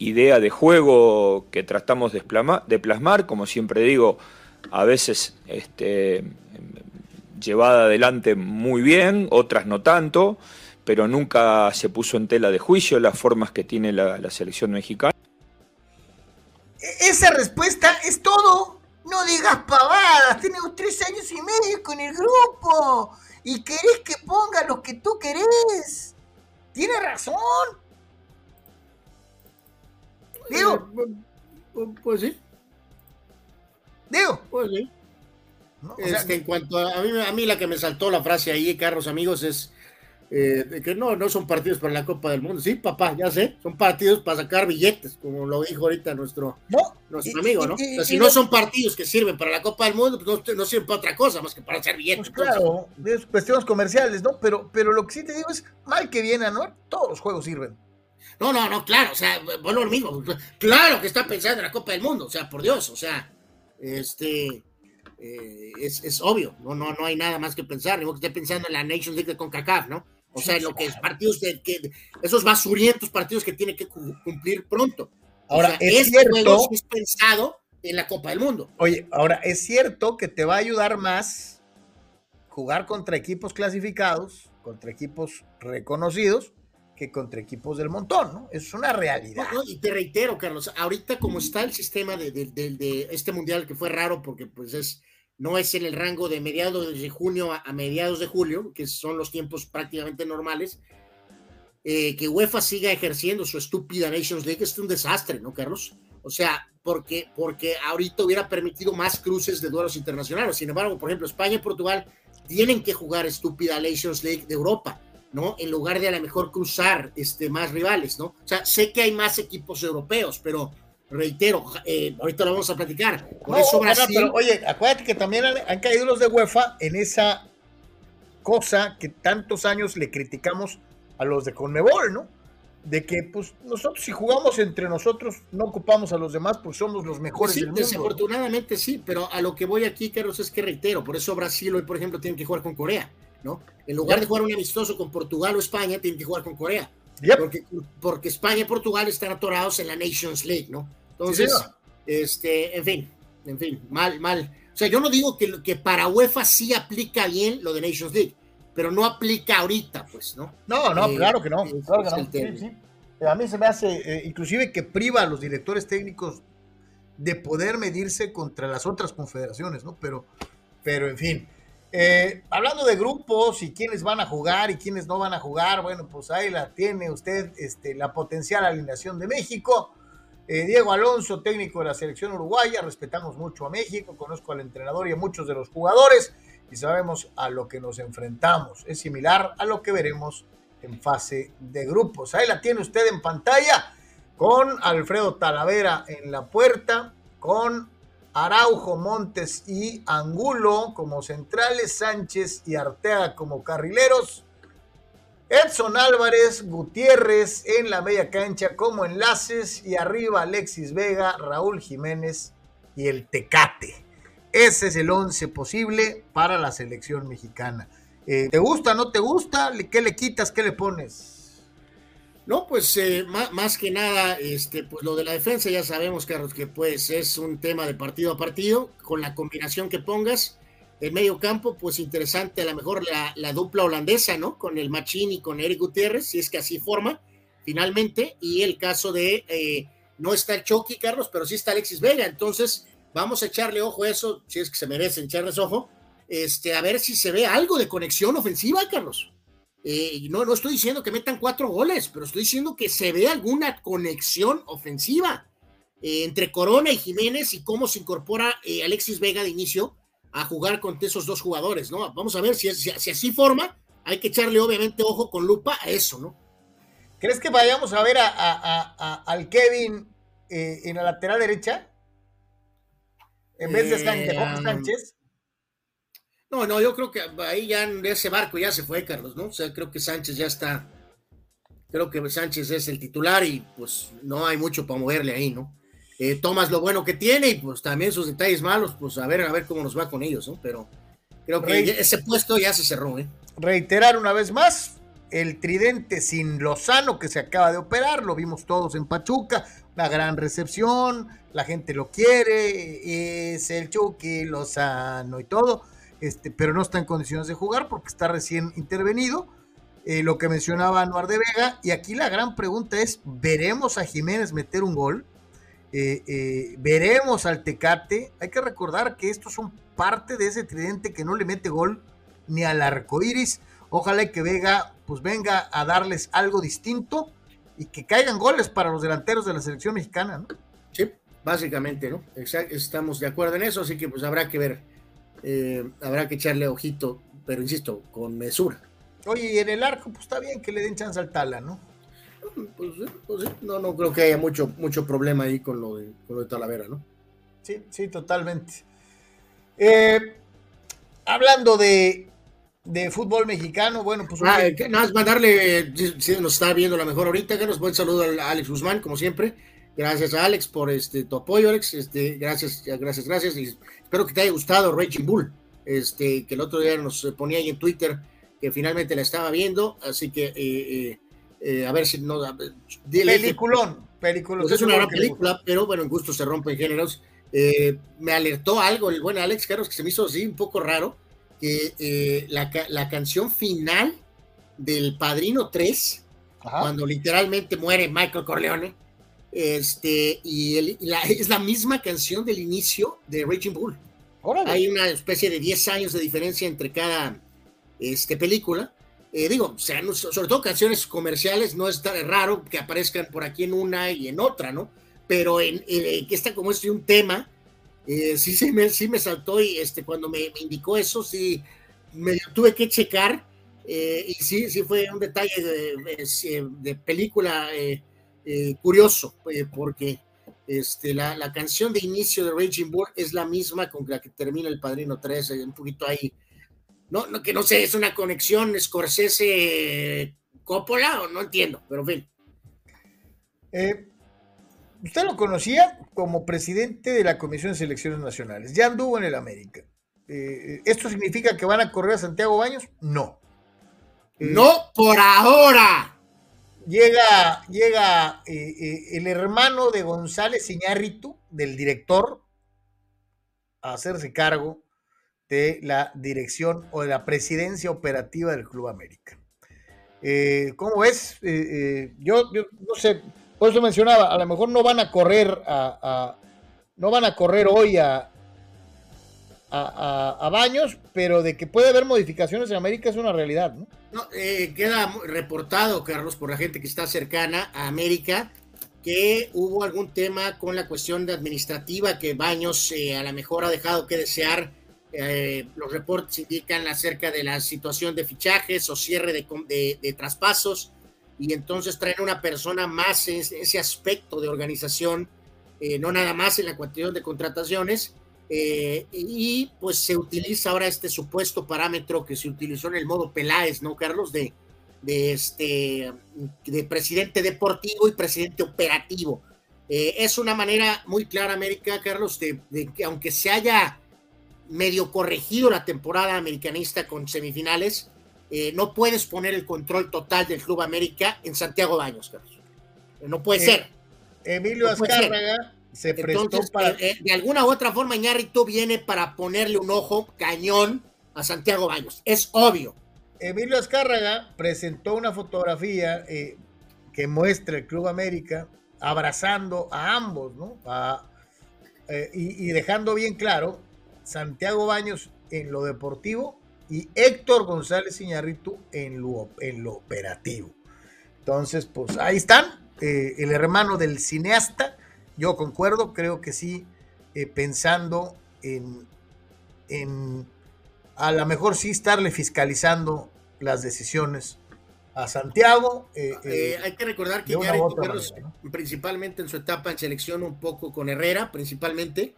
idea de juego que tratamos de, de plasmar, como siempre digo, a veces este, llevada adelante muy bien, otras no tanto, pero nunca se puso en tela de juicio las formas que tiene la selección mexicana. Esa respuesta es todo. No digas pavadas. Tenemos tres años y medio con el grupo. Y querés que ponga lo que tú querés. Tiene razón. Digo. Eh, pues sí. Digo. Pues sí. Este, en cuanto a, a, mí, a mí la que me saltó la frase ahí, Carlos, amigos, es eh, de que no, no son partidos para la Copa del Mundo. Sí, papá, ya sé, son partidos para sacar billetes, como lo dijo ahorita nuestro, nuestro amigo, ¿no? o sea, si no son partidos que sirven para la Copa del Mundo, pues no, sirven para otra cosa más que para hacer billetes. Pues claro, es cuestiones comerciales, ¿no? Pero, pero lo que sí te digo es, mal que viene, ¿no? Todos los juegos sirven. No, no, no, claro, o sea, bueno, lo mismo, claro que está pensando en la Copa del Mundo, o sea, por Dios, o sea, este, eh, es, es, obvio, no, no, no hay nada más que pensar, ni que esté pensando en la Nations League de CONCACAF, ¿no? O sea, lo que es partidos de, que, esos basurientos partidos que tiene que cumplir pronto. Ahora, es este cierto. es pensado en la Copa del Mundo. Oye, ahora es cierto que te va a ayudar más jugar contra equipos clasificados, contra equipos reconocidos, que contra equipos del montón, ¿no? Es una realidad. y te reitero, Carlos, ahorita como está el sistema de, de, este mundial, que fue raro porque pues es no es en el rango de mediados de junio a, mediados de julio, que son los tiempos prácticamente normales, eh, que UEFA siga ejerciendo su estúpida Nations League es un desastre, ¿no, Carlos? O sea, porque, porque ahorita hubiera permitido más cruces de duelos internacionales. Sin embargo, por ejemplo, España y Portugal tienen que jugar estúpida Nations League de Europa, ¿no? En lugar de a lo mejor cruzar este, más rivales, ¿no? O sea, sé que hay más equipos europeos, pero reitero, eh, ahorita lo vamos a platicar. Por eso Brasil. oye, acuérdate que también han, caído los de UEFA en esa cosa que tantos años le criticamos a los de Conmebol, ¿no? De que, pues, nosotros si jugamos entre nosotros no ocupamos a los demás, pues somos los mejores del mundo. Desafortunadamente sí, pero a lo que voy aquí, Carlos, es que reitero, por eso Brasil hoy, por ejemplo, tiene que jugar con Corea, ¿no? En lugar de jugar un amistoso con Portugal o España, tienen que jugar con Corea. Porque, porque España y Portugal están atorados en la Nations League, ¿no? Entonces, este, en fin, en fin, mal, mal. O sea, yo no digo que, que para UEFA sí aplica bien lo de Nations League, pero no aplica ahorita, pues, ¿no? No, no, eh, claro que no. Claro que no. A mí se me hace, eh, inclusive que priva a los directores técnicos de poder medirse contra las otras confederaciones, ¿no? Pero, pero en fin. Eh, hablando de grupos y quiénes van a jugar y quiénes no van a jugar, bueno, pues ahí la tiene usted, este, la potencial alineación de México. Eh, Diego Alonso, técnico de la selección uruguaya, respetamos mucho a México, conozco al entrenador y a muchos de los jugadores y sabemos a lo que nos enfrentamos. Es similar a lo que veremos en fase de grupos. Ahí la tiene usted en pantalla con Alfredo Talavera en la puerta, con Araujo, Montes y Angulo como centrales, Sánchez y Arteaga como carrileros, Edson Álvarez, Gutiérrez en la media cancha como enlaces y arriba Alexis Vega, Raúl Jiménez y el Tecate. Ese es el once posible para la selección mexicana. Eh, ¿Te gusta, no te gusta? ¿Qué le quitas, qué le pones? No, pues eh, más, que nada, este, pues lo de la defensa ya sabemos, Carlos, que pues es un tema de partido a partido, con la combinación que pongas. El medio campo, pues interesante, a lo mejor la, la dupla holandesa, ¿no? Con el Machín y con Eric Gutiérrez, si es que así forma, finalmente. Y el caso de, eh, no está el Chucky, Carlos, pero sí está Alexis Vega. Entonces, vamos a echarle ojo a eso, si es que se merecen echarles ojo, este, a ver si se ve algo de conexión ofensiva, Carlos. Eh, no, no estoy diciendo que metan cuatro goles, pero estoy diciendo que se ve alguna conexión ofensiva eh, entre Corona y Jiménez y cómo se incorpora eh, Alexis Vega de inicio a jugar con esos dos jugadores, ¿no? Vamos a ver si, si, así forma, hay que echarle obviamente ojo con lupa a eso, ¿no? ¿Crees que vayamos a ver a, a, a, al Kevin en la lateral derecha? En vez de Sánchez. No, no, yo creo que ahí ya en ese barco ya se fue, Carlos, ¿no? O sea, creo que Sánchez ya está. Creo que Sánchez es el titular y pues no hay mucho para moverle ahí, ¿no? Eh, tomas lo bueno que tiene y pues también sus detalles malos, pues a ver, a ver cómo nos va con ellos, ¿no? Pero creo que Re ese puesto ya se cerró, ¿eh? Reiterar una vez más, el tridente sin Lozano que se acaba de operar, lo vimos todos en Pachuca, una gran recepción, la gente lo quiere, es el Chucky, Lozano y todo este, pero no está en condiciones de jugar porque está recién intervenido. Eh, lo que mencionaba Anuar de Vega, y aquí la gran pregunta es, ¿veremos a Jiménez meter un gol? Eh, eh, ¿Veremos al Tecate? Hay que recordar que estos son parte de ese tridente que no le mete gol ni al arco iris. Ojalá que Vega pues venga a darles algo distinto y que caigan goles para los delanteros de la selección mexicana, ¿no? Sí, básicamente, ¿no? estamos de acuerdo en eso, así que pues habrá que ver eh, habrá que echarle ojito, pero insisto, con mesura. Oye, y en el arco, pues está bien que le den chance al Tala, ¿no? Pues, pues no, no creo que haya mucho, mucho problema ahí con lo de, con lo de Talavera, ¿no? Sí, sí, totalmente. Eh, hablando de, de fútbol mexicano, bueno, pues. Ah, nada más mandarle, si, nos está viendo la mejor ahorita, que nos buen saludo a Alex Guzmán, como siempre. Gracias a Alex por este tu apoyo, Alex. Este, gracias, gracias, gracias. Y espero que te haya gustado Raging Bull. Este, que el otro día nos ponía ahí en Twitter que finalmente la estaba viendo. Así que eh, eh, eh a ver si no. Dile peliculón, peliculón. Pues es una gran película, pero bueno, en gusto se rompen géneros. Eh, me alertó algo el buen Alex Carlos que se me hizo así un poco raro. Que eh, la, la, canción final del Padrino 3, cuando literalmente muere Michael Corleone este, y [laughs] es la misma canción del inicio de Raging Bull. Hay una especie de 10 años de diferencia entre cada este, película. Eh, digo, sean, sobre todo canciones comerciales, no es tan raro que aparezcan por aquí en una y en otra, ¿no? Pero en, que está como este un tema, eh, sí, sí, me, sí me saltó y este, cuando me, indicó eso, sí, me tuve que checar eh, y sí, sí fue un detalle de, de película eh, curioso, eh, porque este, la, la, canción de inicio de Raging Bull es la misma con la que termina El Padrino 3, un poquito ahí, no, no, que no sé, es una conexión Scorsese-Coppola, o no entiendo, pero en fin. Eh, usted lo conocía como presidente de la Comisión de Selecciones Nacionales, ya anduvo en el América. ¿Esto significa que van a correr a Santiago Baños? No. no por ahora llega, llega eh, eh, el hermano de González Iñárritu, del director, a hacerse cargo de la dirección o de la presidencia operativa del Club América. Eh, ¿Cómo ves? yo, no sé, por eso mencionaba, a lo mejor no van a correr a no van a correr hoy a, a, Baños, pero de que puede haber modificaciones en América es una realidad, ¿no? No, eh, queda reportado, Carlos, por la gente que está cercana a América, que hubo algún tema con la cuestión de administrativa que Baños eh, a lo mejor ha dejado que desear. Eh, los reportes indican acerca de la situación de fichajes o cierre de, de, traspasos y entonces traer una persona más en ese aspecto de organización, eh, no nada más en la cuestión de contrataciones, eh, y pues se utiliza ahora este supuesto parámetro que se utilizó en el modo Peláez, ¿no, Carlos? De, de, este, de presidente deportivo y presidente operativo. Eh, es una manera muy clara, América, Carlos, de, que aunque se haya medio corregido la temporada americanista con semifinales, eh, no puedes poner el control total del Club América en Santiago Baños, Carlos. No puede ser. Emilio Azcárraga se prestó para... de alguna u otra forma, Ñarrito viene para ponerle un ojo cañón a Santiago Baños. Es obvio. Emilio Azcárraga presentó una fotografía eh, que muestra el Club América abrazando a ambos, ¿no? Eh, y, dejando bien claro, Santiago Baños en lo deportivo y Héctor González Iñarritu en lo, en lo operativo. Entonces, pues ahí están, eh, el hermano del cineasta, yo concuerdo, creo que sí, pensando en, en a lo mejor sí estarle fiscalizando las decisiones a Santiago. Eh, ah, eh, hay que recordar que ya principalmente en su etapa en selección un poco con Herrera, principalmente,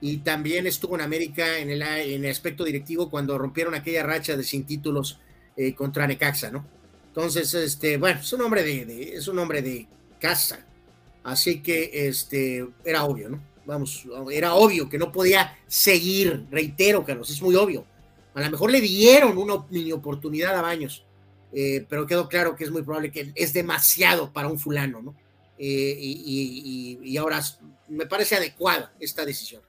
y también estuvo en América en el, en el aspecto directivo cuando rompieron aquella racha de sin títulos eh, contra Necaxa, ¿no? Entonces, este, bueno, es un hombre de, es un hombre de casa, así que este, era obvio, ¿no? Vamos, era obvio que no podía seguir, reitero, Carlos, es muy obvio a lo mejor le dieron una mini oportunidad a Baños, eh, pero quedó claro que es muy probable que es demasiado para un fulano, ¿no? Eh, y, ahora me parece adecuada esta decisión.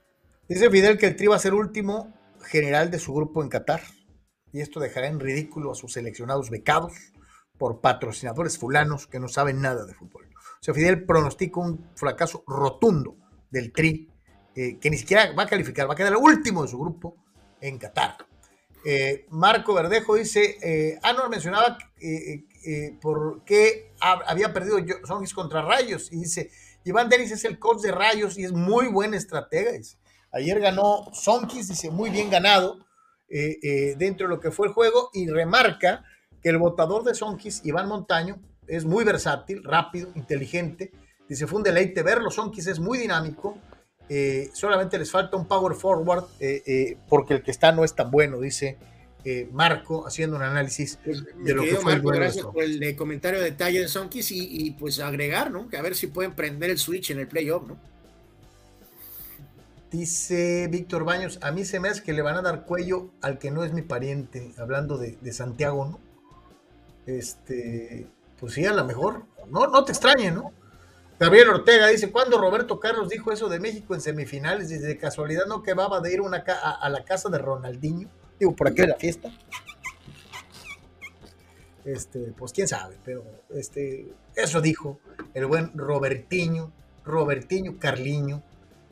Dice Fidel que el Tri va a ser último general de su grupo en Qatar, y esto dejará en ridículo a sus seleccionados becados por patrocinadores fulanos que no saben nada de fútbol. Sea, Fidel pronostica un fracaso rotundo del Tri, eh, que ni siquiera va a calificar, va a quedar último de su grupo en Qatar. Eh, Marco Verdejo dice, eh, Anor mencionaba eh, por qué había perdido Sonkis contra Rayos y dice, Iván Denis es el coach de Rayos y es muy buen estratega. Ayer ganó Sonkis, dice, muy bien ganado dentro de lo que fue el juego y remarca que el votador de Sonkis, Iván Montaño, es muy versátil, rápido, inteligente. Dice, fue un deleite verlo, Sonkis es muy dinámico, eh, solamente les falta un power forward eh, eh, porque el que está no es tan bueno, dice Marco, haciendo un análisis pues, de lo que fue el Gracias por el comentario de detalle de Sonkis y, pues agregar, ¿no? Que a ver si pueden prender el switch en el playoff, ¿no? Dice Víctor Baños, a mí se me hace que le van a dar cuello al que no es mi pariente, hablando de, de Santiago, ¿no? Este, pues sí, a lo mejor, no, no te extrañe, ¿no? Gabriel Ortega dice, ¿cuándo Roberto Carlos dijo eso de México en semifinales? Dice, de casualidad no quedaba de ir una a, la casa de Ronaldinho. Digo, por aquí la fiesta. Este, pues quién sabe, pero este, eso dijo el buen Robertiño, Robertiño Carliño.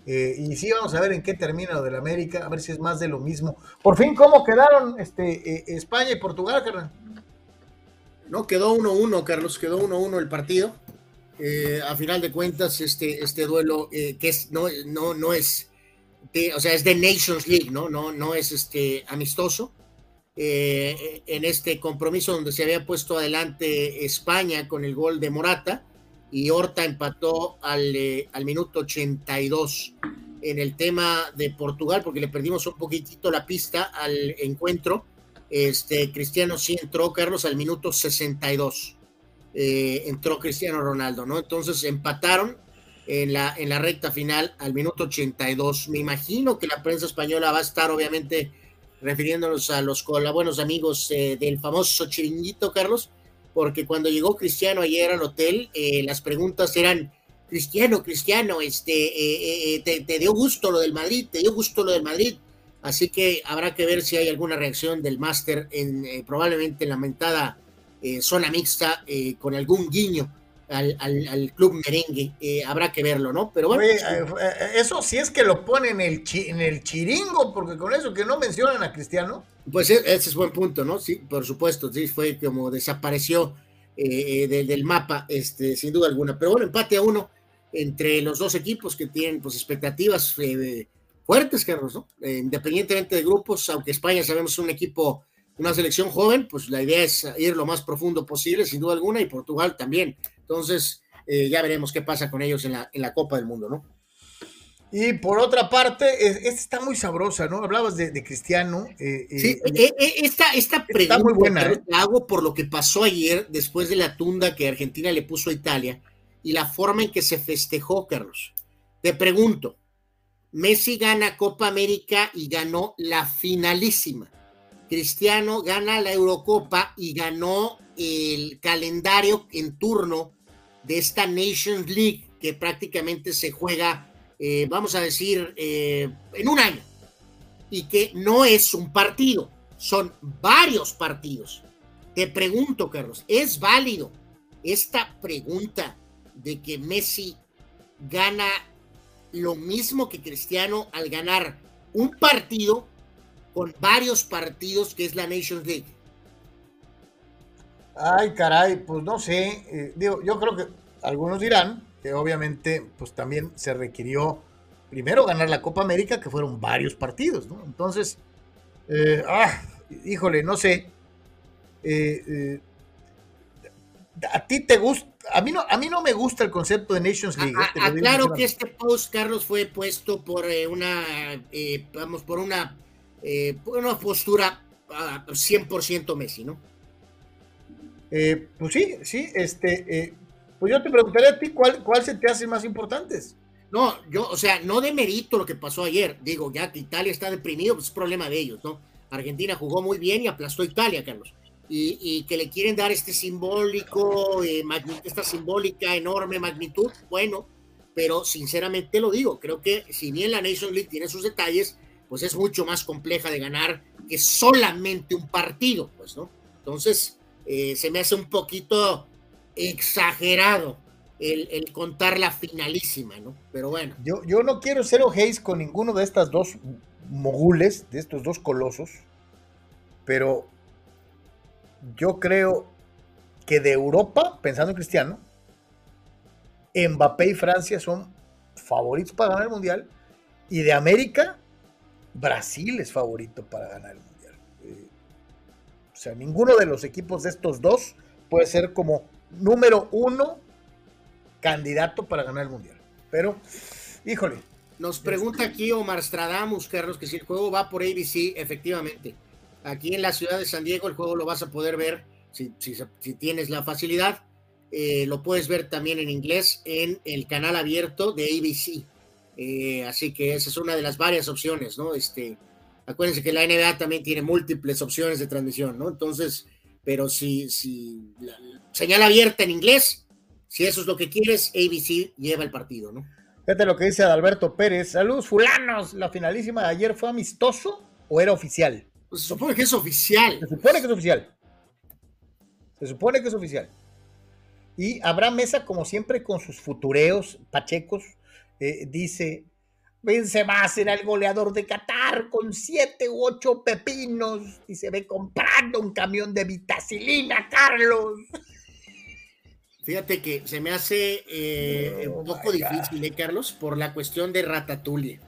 Eh, y sí, vamos a ver en qué termina lo del América, a ver si es más de lo mismo. Por fin, ¿cómo quedaron este, eh, España y Portugal, Carlos? No, quedó 1-1, Carlos, quedó 1-1 el partido. Eh, a final de cuentas, este, este duelo eh, que es, no, no, no es, o sea, es de Nations League, ¿no? No, no es este, amistoso. Eh, en este compromiso donde se había puesto adelante España con el gol de Morata y Horta empató al, al minuto 82 en el tema de Portugal porque le perdimos un poquitito la pista al encuentro. Este Cristiano sí entró, Carlos, al minuto 62. Eh, entró Cristiano Ronaldo, ¿no? Entonces empataron en la, en la recta final al minuto 82. Me imagino que la prensa española va a estar obviamente refiriéndonos a los buenos amigos eh, del famoso chiringuito, Carlos, porque cuando llegó Cristiano ayer al hotel, eh, las preguntas eran, Cristiano, Cristiano, este, te, te, dio gusto lo del Madrid, te dio gusto lo del Madrid. Así que habrá que ver si hay alguna reacción del máster en probablemente en la mentada eh, zona mixta eh, con algún guiño al, club merengue. Eh, habrá que verlo, ¿no? Pero bueno. eso sí es que lo ponen en el, en el chiringo, porque con eso que no mencionan a Cristiano. Pues e, ese es buen punto, ¿no? Sí, por supuesto, sí, fue como desapareció del mapa, este, sin duda alguna. Pero bueno, empate a uno entre los dos equipos que tienen pues expectativas fuertes, Carlos, ¿no? independientemente de grupos, aunque España sabemos es un equipo una selección joven, pues la idea es ir lo más profundo posible, sin duda alguna, y Portugal también. Entonces, eh, ya veremos qué pasa con ellos en la, en la Copa del Mundo, ¿no? Y por otra parte, esta está muy sabrosa, ¿no? Hablabas de, de Cristiano. Eh, eh, sí, esta, esta pregunta muy buena, la hago por lo que pasó ayer después de la tunda que Argentina le puso a Italia y la forma en que se festejó, Carlos. Te pregunto, Messi gana Copa América y ganó la finalísima. Cristiano gana la Eurocopa y ganó el calendario en turno de esta Nations League que prácticamente se juega eh, vamos a decir, eh, en un año, y que no es un partido, son varios partidos. Te pregunto, Carlos, ¿es válido esta pregunta de que Messi gana lo mismo que Cristiano al ganar un partido con varios partidos que es la Nations League? Ay, caray, pues no sé. Eh, digo, yo creo que algunos dirán que obviamente pues también se requirió primero ganar la Copa América, que fueron varios partidos, ¿no? Entonces, eh, ah, híjole, no sé. Eh, a ti te gusta, a mí no, a mí no me gusta el concepto de Nations League. Aclaro que este post, Carlos, fue puesto por una, vamos, por una, por una postura 100% ah, Messi, ¿no? pues sí, sí, este, pues yo te preguntaría a ti, ¿cuál, cuál se te hace más importantes? No, yo, o sea, no demerito lo que pasó ayer. Digo, ya que Italia está deprimido, pues es problema de ellos, ¿no? Argentina jugó muy bien y aplastó a Italia, Carlos. Y, que le quieren dar este simbólico, eh, esta simbólica enorme magnitud, bueno, pero sinceramente lo digo, creo que si bien la Nation League tiene sus detalles, pues es mucho más compleja de ganar que solamente un partido, pues, ¿no? Entonces, eh, se me hace un poquito exagerado el, contar la finalísima, ¿no? Pero bueno. Yo, yo no quiero ser ojéis con ninguno de estas dos mogules, de estos dos colosos, pero yo creo que de Europa, pensando en Cristiano, Mbappé y Francia son favoritos para ganar el Mundial, y de América, Brasil es favorito para ganar el Mundial. Eh, o sea, ninguno de los equipos de estos dos puede ser como número uno candidato para ganar el mundial. Pero, híjole. Nos pregunta aquí Omar Stradamus, Carlos, que si el juego va por ABC, efectivamente. Aquí en la ciudad de San Diego el juego lo vas a poder ver si, tienes la facilidad. Eh, lo puedes ver también en inglés en el canal abierto de ABC. Eh, así que esa es una de las varias opciones, ¿no? Este, acuérdense que la NBA también tiene múltiples opciones de transmisión, ¿no? Entonces, pero si, si señal abierta en inglés, si eso es lo que quieres, ABC lleva el partido, ¿no? Fíjate lo que dice Adalberto Pérez. Saludos, fulanos. ¿La finalísima de ayer fue amistoso o era oficial? Pues se supone que es oficial. Se supone que es oficial. Se supone que es oficial. Y Abraham Mesa, como siempre, con sus futureos pachecos, eh, dice: Benzema será el goleador de Qatar con siete u ocho pepinos y se ve comprando un camión de vitacilina, Carlos. Fíjate que se me hace eh, un poco difícil, ¿eh, Carlos? Por la cuestión de Ratatouille.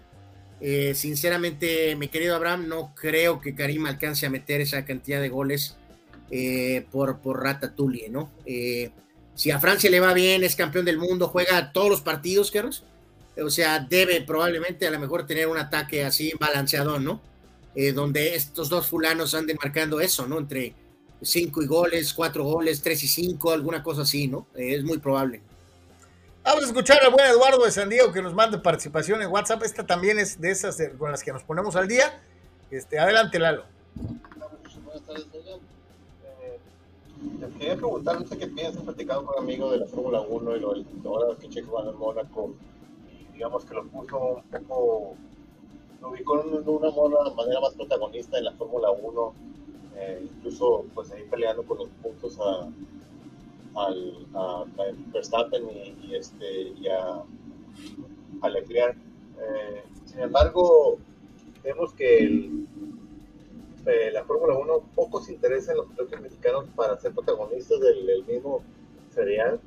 Eh, sinceramente, mi querido Abraham, no creo que Karim alcance a meter esa cantidad de goles eh, por, por Ratatouille, ¿no? si a Francia le va bien, es campeón del mundo, juega todos los partidos, Carlos. O sea, debe probablemente a lo mejor tener un ataque así balanceado, ¿no? donde estos dos fulanos anden marcando eso, ¿no? Entre cinco y goles, cuatro goles, tres y cinco, alguna cosa así, ¿no? es muy probable. Vamos a escuchar al buen Eduardo de San Diego que nos manda participación en WhatsApp. Esta también es de esas con las que nos ponemos al día. Este, adelante, Lalo. Buenas tardes, eh, quería preguntar, no sé qué piensas, platicado con un amigo de la Fórmula 1 y lo del ahora que Checo en Mónaco, y digamos que lo puso un poco, lo ubicó de una manera más protagonista en la Fórmula 1 eh, incluso pues ahí peleando con los puntos a, al, a, Verstappen y, este, y a. Eh, sin embargo, vemos que eh, la Fórmula 1 poco se interesa en los pilotos mexicanos para ser protagonistas del, mismo serial,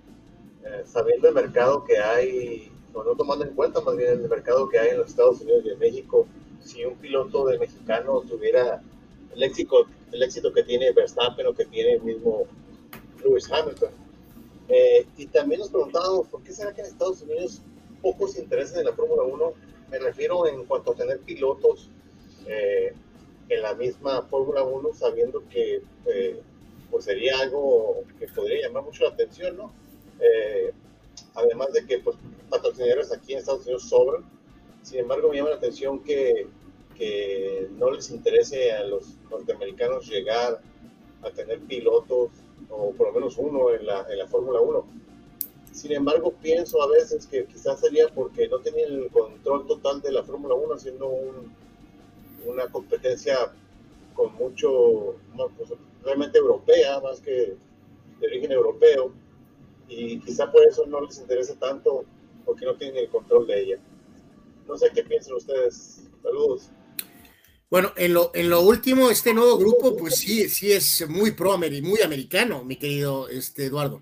sabiendo el mercado que hay, no, no tomando en cuenta más bien el mercado que hay en los Estados Unidos y en México, si un piloto de mexicano tuviera el, éxito, el éxito que tiene Verstappen o que tiene el mismo Lewis Hamilton. Eh, y también nos preguntábamos, ¿por qué será que en Estados Unidos pocos intereses en la Fórmula 1? Me refiero en cuanto a tener pilotos eh, en la misma Fórmula 1, sabiendo que eh, pues sería algo que podría llamar mucho la atención, ¿no? Eh, además de que pues, patrocinadores aquí en Estados Unidos sobran. Sin embargo, me llama la atención que, que no les interese a los norteamericanos llegar a tener pilotos, o por lo menos uno en la, en la Fórmula 1. Sin embargo, pienso a veces que quizás sería porque no tenían el control total de la Fórmula 1, haciendo un, una competencia con mucho, pues, realmente europea, más que de origen europeo, y quizá por eso no les interesa tanto, porque no tienen el control de ella. No sé qué piensan ustedes. Saludos. Bueno, en lo, en lo último, este nuevo grupo, pues sí, sí es muy pro, muy americano, mi querido este, Eduardo.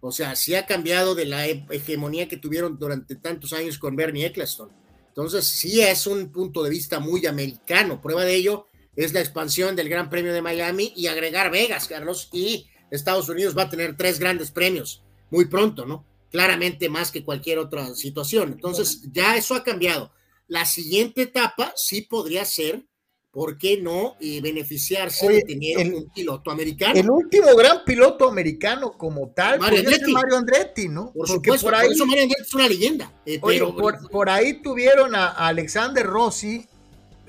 O sea, sí ha cambiado de la hegemonía que tuvieron durante tantos años con Bernie Eccleston. Entonces, sí es un punto de vista muy americano. Prueba de ello es la expansión del Gran Premio de Miami y agregar Vegas, Carlos, y Estados Unidos va a tener tres grandes premios muy pronto, ¿no? Claramente más que cualquier otra situación. Entonces, ya eso ha cambiado. La siguiente etapa sí podría ser ¿por qué no eh, beneficiarse Oye, de tener el- un piloto americano? El último gran piloto americano como tal Mario Andretti. Mario Andretti, ¿no? por Porque supuesto, por por, ahí, eso Mario Andretti es una leyenda. eh, oye, pero por, por ahí tuvieron a, a Alexander Rossi,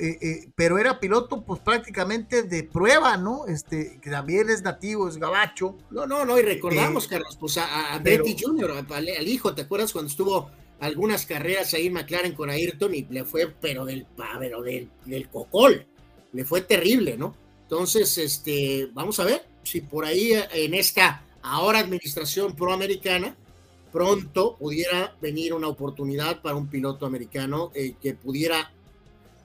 eh, eh, pero era piloto pues prácticamente de prueba, ¿no? Este, que también es nativo, es gabacho. no, no, no, y recordamos, Eh, Carlos, pues a, a Andretti Jr., al hijo, ¿te acuerdas cuando estuvo algunas carreras ahí en McLaren con Ayrton y le fue, pero del, pero del, del cocol, le fue terrible, ¿no? Entonces, este, vamos a ver si por ahí en esta ahora administración proamericana pronto pudiera venir una oportunidad para un piloto americano eh, que pudiera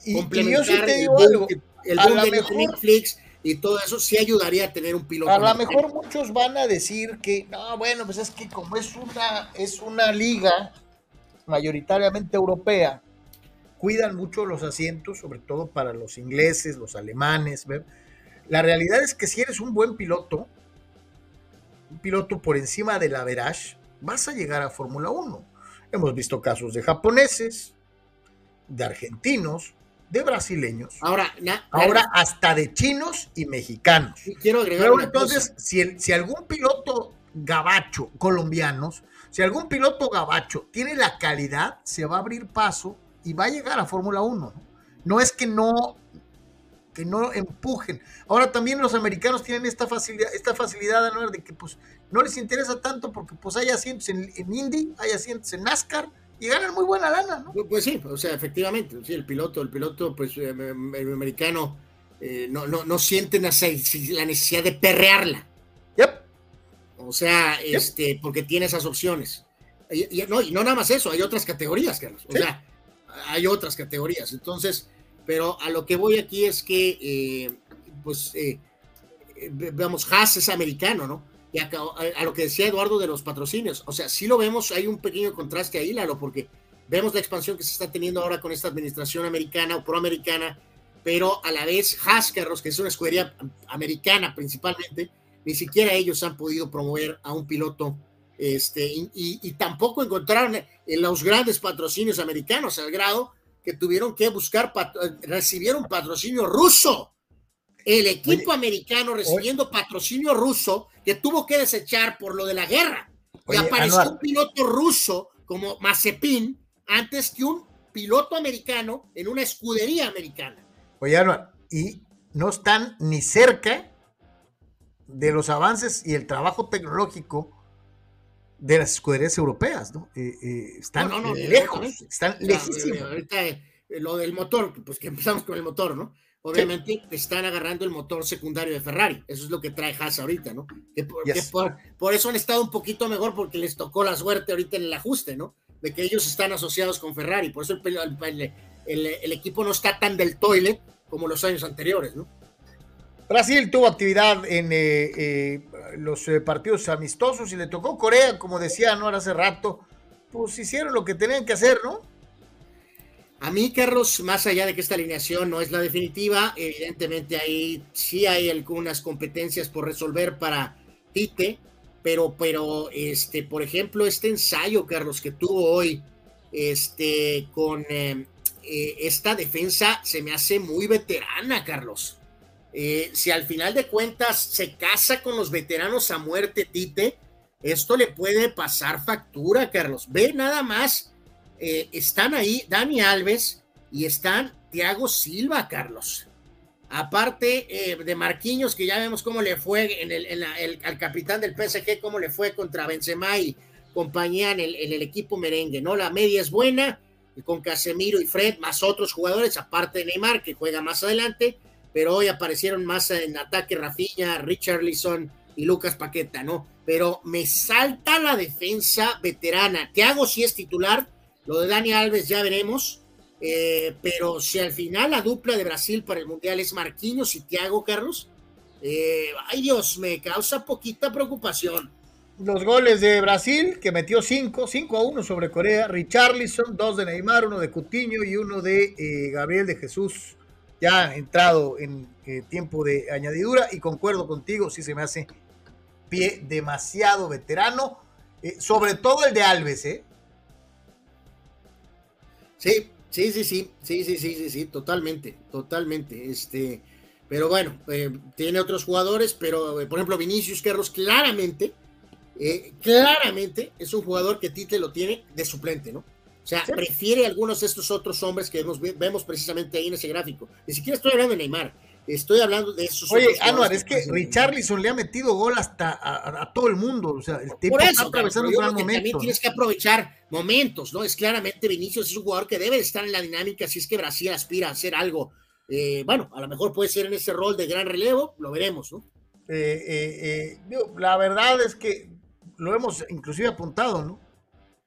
Y, y yo complementar sí te el digo boom algo, el la de mejor- Netflix y todo eso sí ayudaría a tener un piloto a lo mejor muchos van a decir que, no, bueno, pues es que como es una, es una liga mayoritariamente europea, cuidan mucho los asientos, sobre todo para los ingleses, los alemanes. ¿ver? La realidad es que si eres un buen piloto, un piloto por encima del average, vas a llegar a Fórmula 1. Hemos visto casos de japoneses, de argentinos, de brasileños, Ahora, na- ahora hasta de chinos y mexicanos. Quiero agregar Pero una entonces, cosa. si, el- si algún piloto gabacho, colombianos, si algún piloto gabacho tiene la calidad, se va a abrir paso y va a llegar a Fórmula 1. ¿no? No es que no que no empujen. Ahora también los americanos tienen esta facilidad, esta facilidad de que pues no les interesa tanto porque pues hay asientos en, Indy, hay asientos en NASCAR y ganan muy buena lana, ¿no? Pues sí, o sea, efectivamente, sí, el piloto, el piloto, pues eh, el americano eh, no, no, no siente la la necesidad de perrearla. O sea, este, porque tiene esas opciones. Y, y no, y no nada más eso, hay otras categorías, Carlos. O Sí. sea, hay otras categorías. Entonces, pero a lo que voy aquí es que, eh, pues, eh, veamos, Haas es americano, ¿no? Y acá- a, a lo que decía Eduardo de los patrocinios, o sea, sí lo vemos, hay un pequeño contraste ahí, Lalo, porque vemos la expansión que se está teniendo ahora con esta administración americana o proamericana, pero a la vez Haas, Carlos, que es una escudería americana principalmente, ni siquiera ellos han podido promover a un piloto este, y, tampoco encontraron en los grandes patrocinios americanos al grado que tuvieron que buscar, pat- recibieron patrocinio ruso. El equipo americano recibiendo patrocinio ruso que tuvo que desechar por lo de la guerra. Oye, y apareció Anuar. un piloto ruso como Mazepin antes que un piloto americano en una escudería americana. Oye, Anuar, y no están ni cerca de los avances y el trabajo tecnológico de las escuderías europeas, ¿no? Eh, eh, están No, no, no, lejos, exactamente. están lejísimos. eh, Ahorita eh, lo del motor, pues que empezamos con el motor, ¿no? Obviamente están agarrando el motor secundario de Ferrari. Eso es lo que trae Haas ahorita, ¿no? Que por, Yes. que por- por eso han estado un poquito mejor porque les tocó la suerte ahorita en el ajuste, ¿no? De que ellos están asociados con Ferrari. Por eso el, el- el- el equipo no está tan del toilet como los años anteriores, ¿no? Brasil tuvo actividad en eh, eh, los eh, partidos amistosos y le tocó Corea, como decía Anuar hace rato, pues hicieron lo que tenían que hacer, ¿no? A mí, Carlos, más allá de que esta alineación no es la definitiva, evidentemente ahí sí hay algunas competencias por resolver para Tite, pero, pero, este, por ejemplo, este ensayo, Carlos, que tuvo hoy, este, con esta defensa se me hace muy veterana, Carlos. Eh, si al final de cuentas se casa con los veteranos a muerte, Tite, esto le puede pasar factura, Carlos. Ve nada más, están ahí Dani Alves y están Thiago Silva, Carlos. Aparte de Marquinhos, que ya vemos cómo le fue en el, al capitán del PSG, cómo le fue contra Benzema y compañía en el, en el equipo merengue, ¿no? La media es buena, y con Casemiro y Fred, más otros jugadores, aparte de Neymar, que juega más adelante, pero hoy aparecieron más en ataque Rafinha, Richarlison y Lucas Paqueta, ¿no? Pero me salta la defensa veterana. hago si es titular, lo de Dani Alves ya veremos, eh, pero si al final la dupla de Brasil para el Mundial es Marquinhos y Thiago Carlos, eh, ay Dios, me causa poquita preocupación los goles de Brasil, que metió 5, 5 a 1 sobre Corea, Richarlison, dos de Neymar, uno de Cutiño y uno de eh, Gabriel de Jesús, ya entrado en eh, tiempo de añadidura, y concuerdo contigo, sí se me hace pie demasiado veterano, eh, sobre todo el de Alves, ¿eh? Sí, sí, sí, sí, sí, sí, sí, sí, sí, totalmente, totalmente, este, pero bueno, tiene otros jugadores, pero por ejemplo Vinicius Carlos claramente, eh, claramente es un jugador que Tite lo tiene de suplente, ¿no? O sea, prefiere a algunos de estos otros hombres que vemos, vemos precisamente ahí en ese gráfico. Ni siquiera estoy hablando de Neymar, estoy hablando de esos. Oye, Anuar, es que Richarlison le ha metido gol hasta a, todo el mundo. O sea, el tipo está atravesando un gran momento. También tienes que aprovechar momentos, ¿no? Es claramente Vinicius es un jugador que debe estar en la dinámica si es que Brasil aspira a hacer algo. Eh, bueno, a lo mejor puede ser en ese rol de gran relevo, lo veremos, ¿no? Eh, la verdad es que lo hemos inclusive apuntado, ¿no?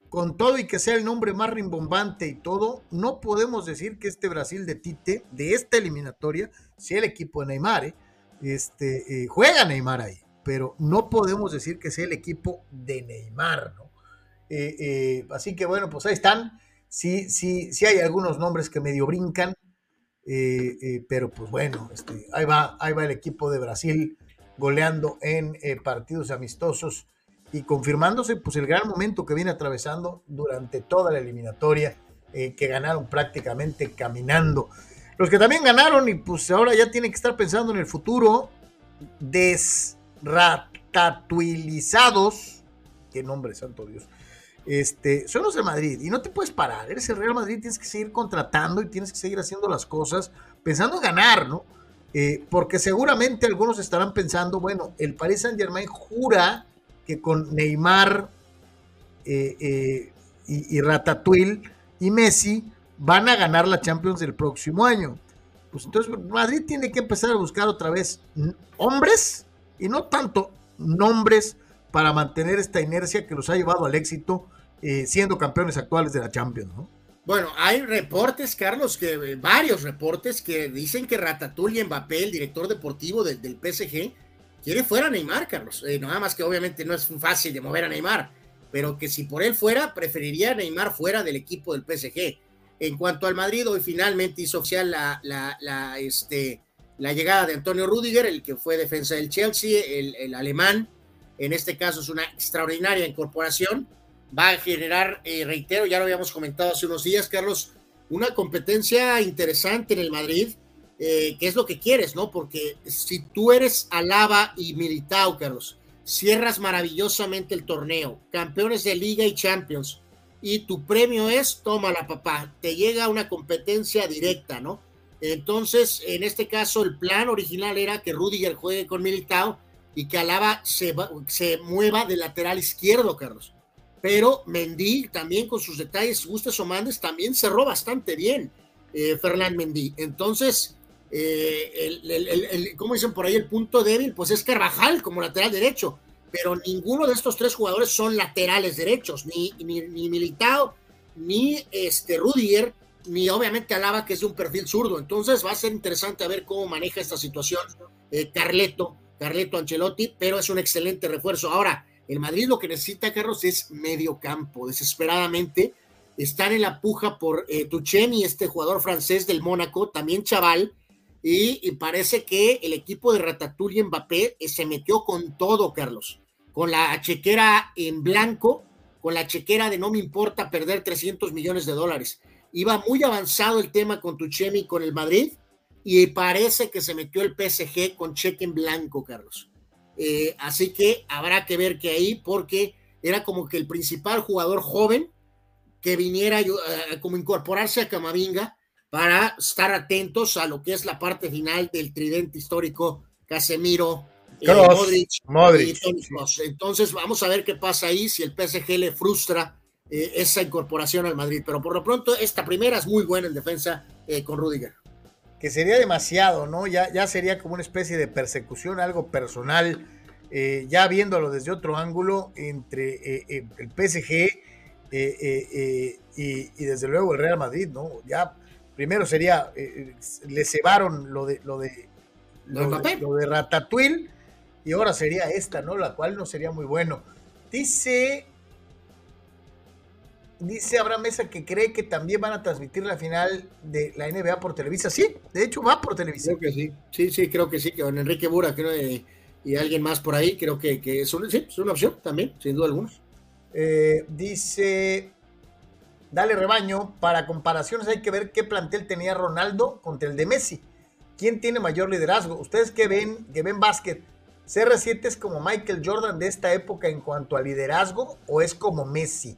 Con todo y que sea el nombre más rimbombante y todo, no podemos decir que este Brasil de Tite, de esta eliminatoria, sea el equipo de Neymar, ¿eh? Este, eh, juega Neymar ahí, pero no podemos decir que sea el equipo de Neymar, ¿no? Eh, así que bueno, pues ahí están. Sí, sí, sí hay algunos nombres que medio brincan, pero pues bueno, este, ahí, va, ahí va el equipo de Brasil goleando en partidos amistosos y confirmándose pues el gran momento que viene atravesando durante toda la eliminatoria, eh, que ganaron prácticamente caminando. Los que también ganaron y pues ahora ya tienen que estar pensando en el futuro, desratatuilizados, qué nombre, santo Dios, este, son los de Madrid y no te puedes parar, eres el Real Madrid, tienes que seguir contratando y tienes que seguir haciendo las cosas pensando en ganar, ¿no? Eh, porque seguramente algunos estarán pensando, bueno, el Paris Saint Germain jura que con Neymar eh, eh, y, Ratatouille y Messi van a ganar la Champions del próximo año. Pues entonces Madrid tiene que empezar a buscar otra vez hombres y no tanto nombres para mantener esta inercia que los ha llevado al éxito eh, siendo campeones actuales de la Champions, ¿no? Bueno, hay reportes, Carlos, que varios reportes que dicen que Ratatouille y Mbappé, el director deportivo del PSG, quiere fuera Neymar, Carlos. Eh, nada más que obviamente no es fácil de mover a Neymar, pero que si por él fuera, preferiría a Neymar fuera del equipo del PSG. En cuanto al Madrid, hoy finalmente hizo oficial la, la, este, la llegada de Antonio Rudiger, el que fue defensa del Chelsea, el, alemán. En este caso es una extraordinaria incorporación. Va a generar, eh, reitero, ya lo habíamos comentado hace unos días, Carlos, una competencia interesante en el Madrid eh, es lo que quieres, ¿no? Porque si tú eres Alaba y Militao, Carlos, cierras maravillosamente el torneo, campeones de Liga y Champions, y tu premio es, tómala papá, te llega una competencia directa, ¿no? Entonces, en este caso, el plan original era que Rudiger juegue con Militao y que Alaba se, mueva de lateral izquierdo, Carlos. Pero Mendy, también con sus detalles, gustes o mandes, también cerró bastante bien, eh, Fernán Mendy. Entonces, eh, el, ¿cómo dicen por ahí? El punto débil, pues es Carvajal como lateral derecho, pero ninguno de estos tres jugadores son laterales derechos, ni, ni, Militao, ni este Rudiger, ni obviamente Alaba, que es de un perfil zurdo. Entonces va a ser interesante ver cómo maneja esta situación eh, Carleto, Carleto Ancelotti, pero es un excelente refuerzo. Ahora, el Madrid lo que necesita, Carlos, es medio campo, desesperadamente están en la puja por eh, Tuchemi, este jugador francés del Mónaco, también chaval, y, parece que el equipo de Ratatouille Mbappé eh, se metió con todo, Carlos, con la chequera en blanco, con la chequera de no me importa perder 300 millones de dólares. Iba muy avanzado el tema con Tuchemi y con el Madrid, y parece que se metió el PSG con cheque en blanco, Carlos. Eh, así que habrá que ver que ahí, porque era como que el principal jugador joven que viniera uh, como incorporarse a Camavinga para estar atentos a lo que es la parte final del tridente histórico Casemiro, eh, Modric, y. Entonces vamos a ver qué pasa ahí si el PSG le frustra eh, esa incorporación al Madrid. Pero por lo pronto esta primera es muy buena en defensa eh, con Rudiger. Que sería demasiado, ¿no? Ya, ya sería como una especie de persecución, algo personal, ya viéndolo desde otro ángulo entre el PSG y, y, desde luego el Real Madrid, ¿no? Ya primero sería, le cebaron lo de lo de lo, lo, de Ratatouille y ahora sería esta, ¿no? La cual no sería muy bueno. Dice Dice Abraham Mesa que cree que también van a transmitir la final de la NBA por Televisa. Sí, de hecho va por Televisa. Creo que sí. Sí, sí, creo que sí. Que con Enrique Bura creo, y alguien más por ahí, creo que, que es, una, sí, es una opción también, sin duda alguna. Eh, dice, dale rebaño, para comparaciones hay que ver qué plantel tenía Ronaldo contra el de Messi. ¿Quién tiene mayor liderazgo? Ustedes que ven, que ven básquet, ¿CR7 es como Michael Jordan de esta época en cuanto a liderazgo o es como Messi?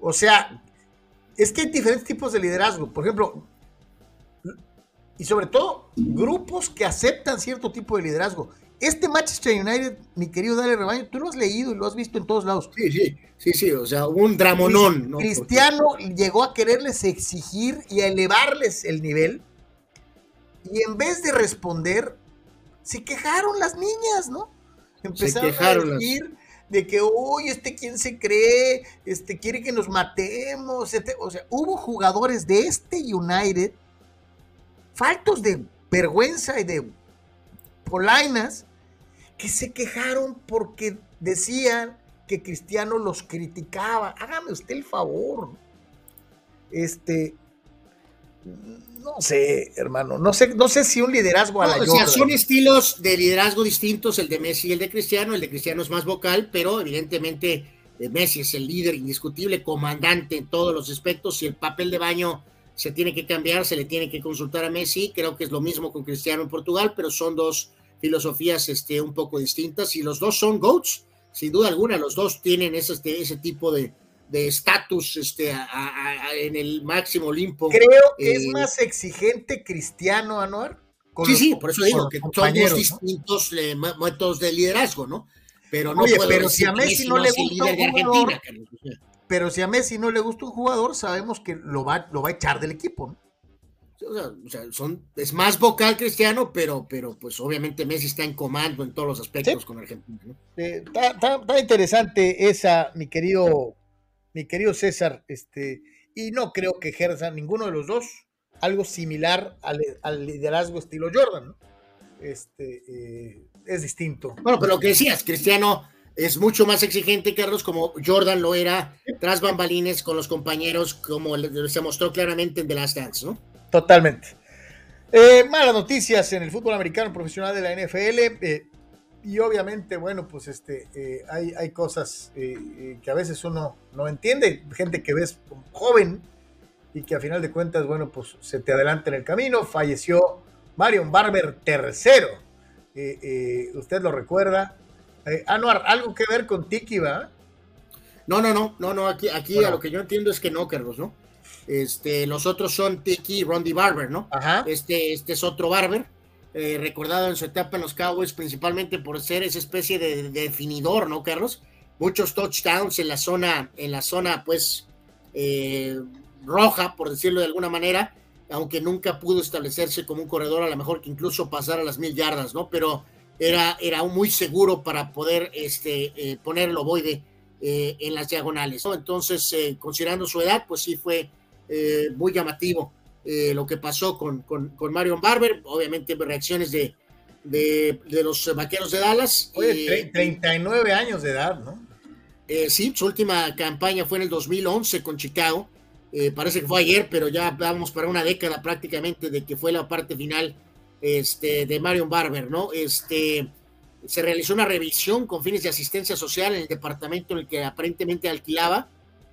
O sea, es que hay diferentes tipos de liderazgo. Por ejemplo, y sobre todo, grupos que aceptan cierto tipo de liderazgo. Este Manchester United, mi querido Dale Rebaño, tú lo has leído y lo has visto en todos lados. Sí, sí, sí, sí, o sea, un dramonón. ¿no? Cristiano llegó a quererles exigir y a elevarles el nivel. Y en vez de responder, se quejaron las niñas, ¿no? Empezaron a decir de que, uy, este quién se cree, este quiere que nos matemos. Este, o sea, hubo jugadores de este United faltos de vergüenza y de polainas que se quejaron porque decían que Cristiano los criticaba. Hágame usted el favor. Este, no sé, hermano, no sé, no sé si un liderazgo a la no, O sea, son estilos de liderazgo distintos, el de Messi y el de Cristiano. El de Cristiano es más vocal, pero evidentemente eh, Messi es el líder indiscutible, comandante en todos los aspectos. Si el papel de baño se tiene que cambiar, se le tiene que consultar a Messi. Creo que es lo mismo con Cristiano en Portugal, pero son dos filosofías este, un poco distintas y los dos son GOATs, sin duda alguna, los dos tienen ese, este, ese tipo de estatus este, a, a, en el máximo Olimpo. Creo que eh, es más exigente Cristiano Anuar. Sí, los, sí, por eso digo que son dos distintos ¿no? métodos de liderazgo, ¿no? Pero no Oye, pero si a Messi no le gusta un jugador, pero si a Messi no le gusta un jugador, sabemos que lo va, lo va a echar del equipo, ¿no? O sea, o sea, son, es más vocal cristiano, pero, pero pues obviamente Messi está en comando en todos los aspectos ¿Sí? con Argentina. ¿no? Eh, está, está, está, interesante esa, mi querido, mi querido César, este, y no creo que ejerza ninguno de los dos algo similar al, al liderazgo estilo Jordan, ¿no? Este, eh, es distinto. Bueno, pero lo que decías, Cristiano es mucho más exigente, Carlos, como Jordan lo era tras bambalines con los compañeros, como se mostró claramente en The Last Dance, ¿no? Totalmente. Eh, malas noticias en el fútbol americano profesional de la NFL. Eh, y obviamente, bueno, pues este, eh, hay, hay, cosas eh, que a veces uno no entiende. Gente que ves joven y que a final de cuentas, bueno, pues se te adelanta en el camino. Falleció Marion Barber tercero. Eh, usted lo recuerda. Anuar, ¿algo que ver con Tiki, va? No, no, no, no, no, aquí, aquí bueno. a lo que yo entiendo es que no, Carlos, ¿no? Este, los otros son Tiki y Rondy Barber, ¿no? Ajá. Este, este es otro Barber, eh, recordado en su etapa en los Cowboys, principalmente por ser esa especie de, de, definidor, ¿no, Carlos? Muchos touchdowns en la zona, en la zona, pues, eh, roja, por decirlo de alguna manera, aunque nunca pudo establecerse como un corredor, a lo mejor que incluso pasara las mil yardas, ¿no? Pero era, era muy seguro para poder este, eh, poner el ovoide en las diagonales, ¿no? Entonces, considerando su edad, pues sí fue eh, muy llamativo eh, lo que pasó con, con, con, Marion Barber, obviamente reacciones de, de, de los vaqueros de Dallas. Oye, eh, 39 años de edad, ¿no? Eh, sí, su última campaña fue en el 2011 con Chicago. Eh, parece que fue ayer, pero ya vamos para una década prácticamente de que fue la parte final este, de Marion Barber, ¿no? Este, se realizó una revisión con fines de asistencia social en el departamento en el que aparentemente alquilaba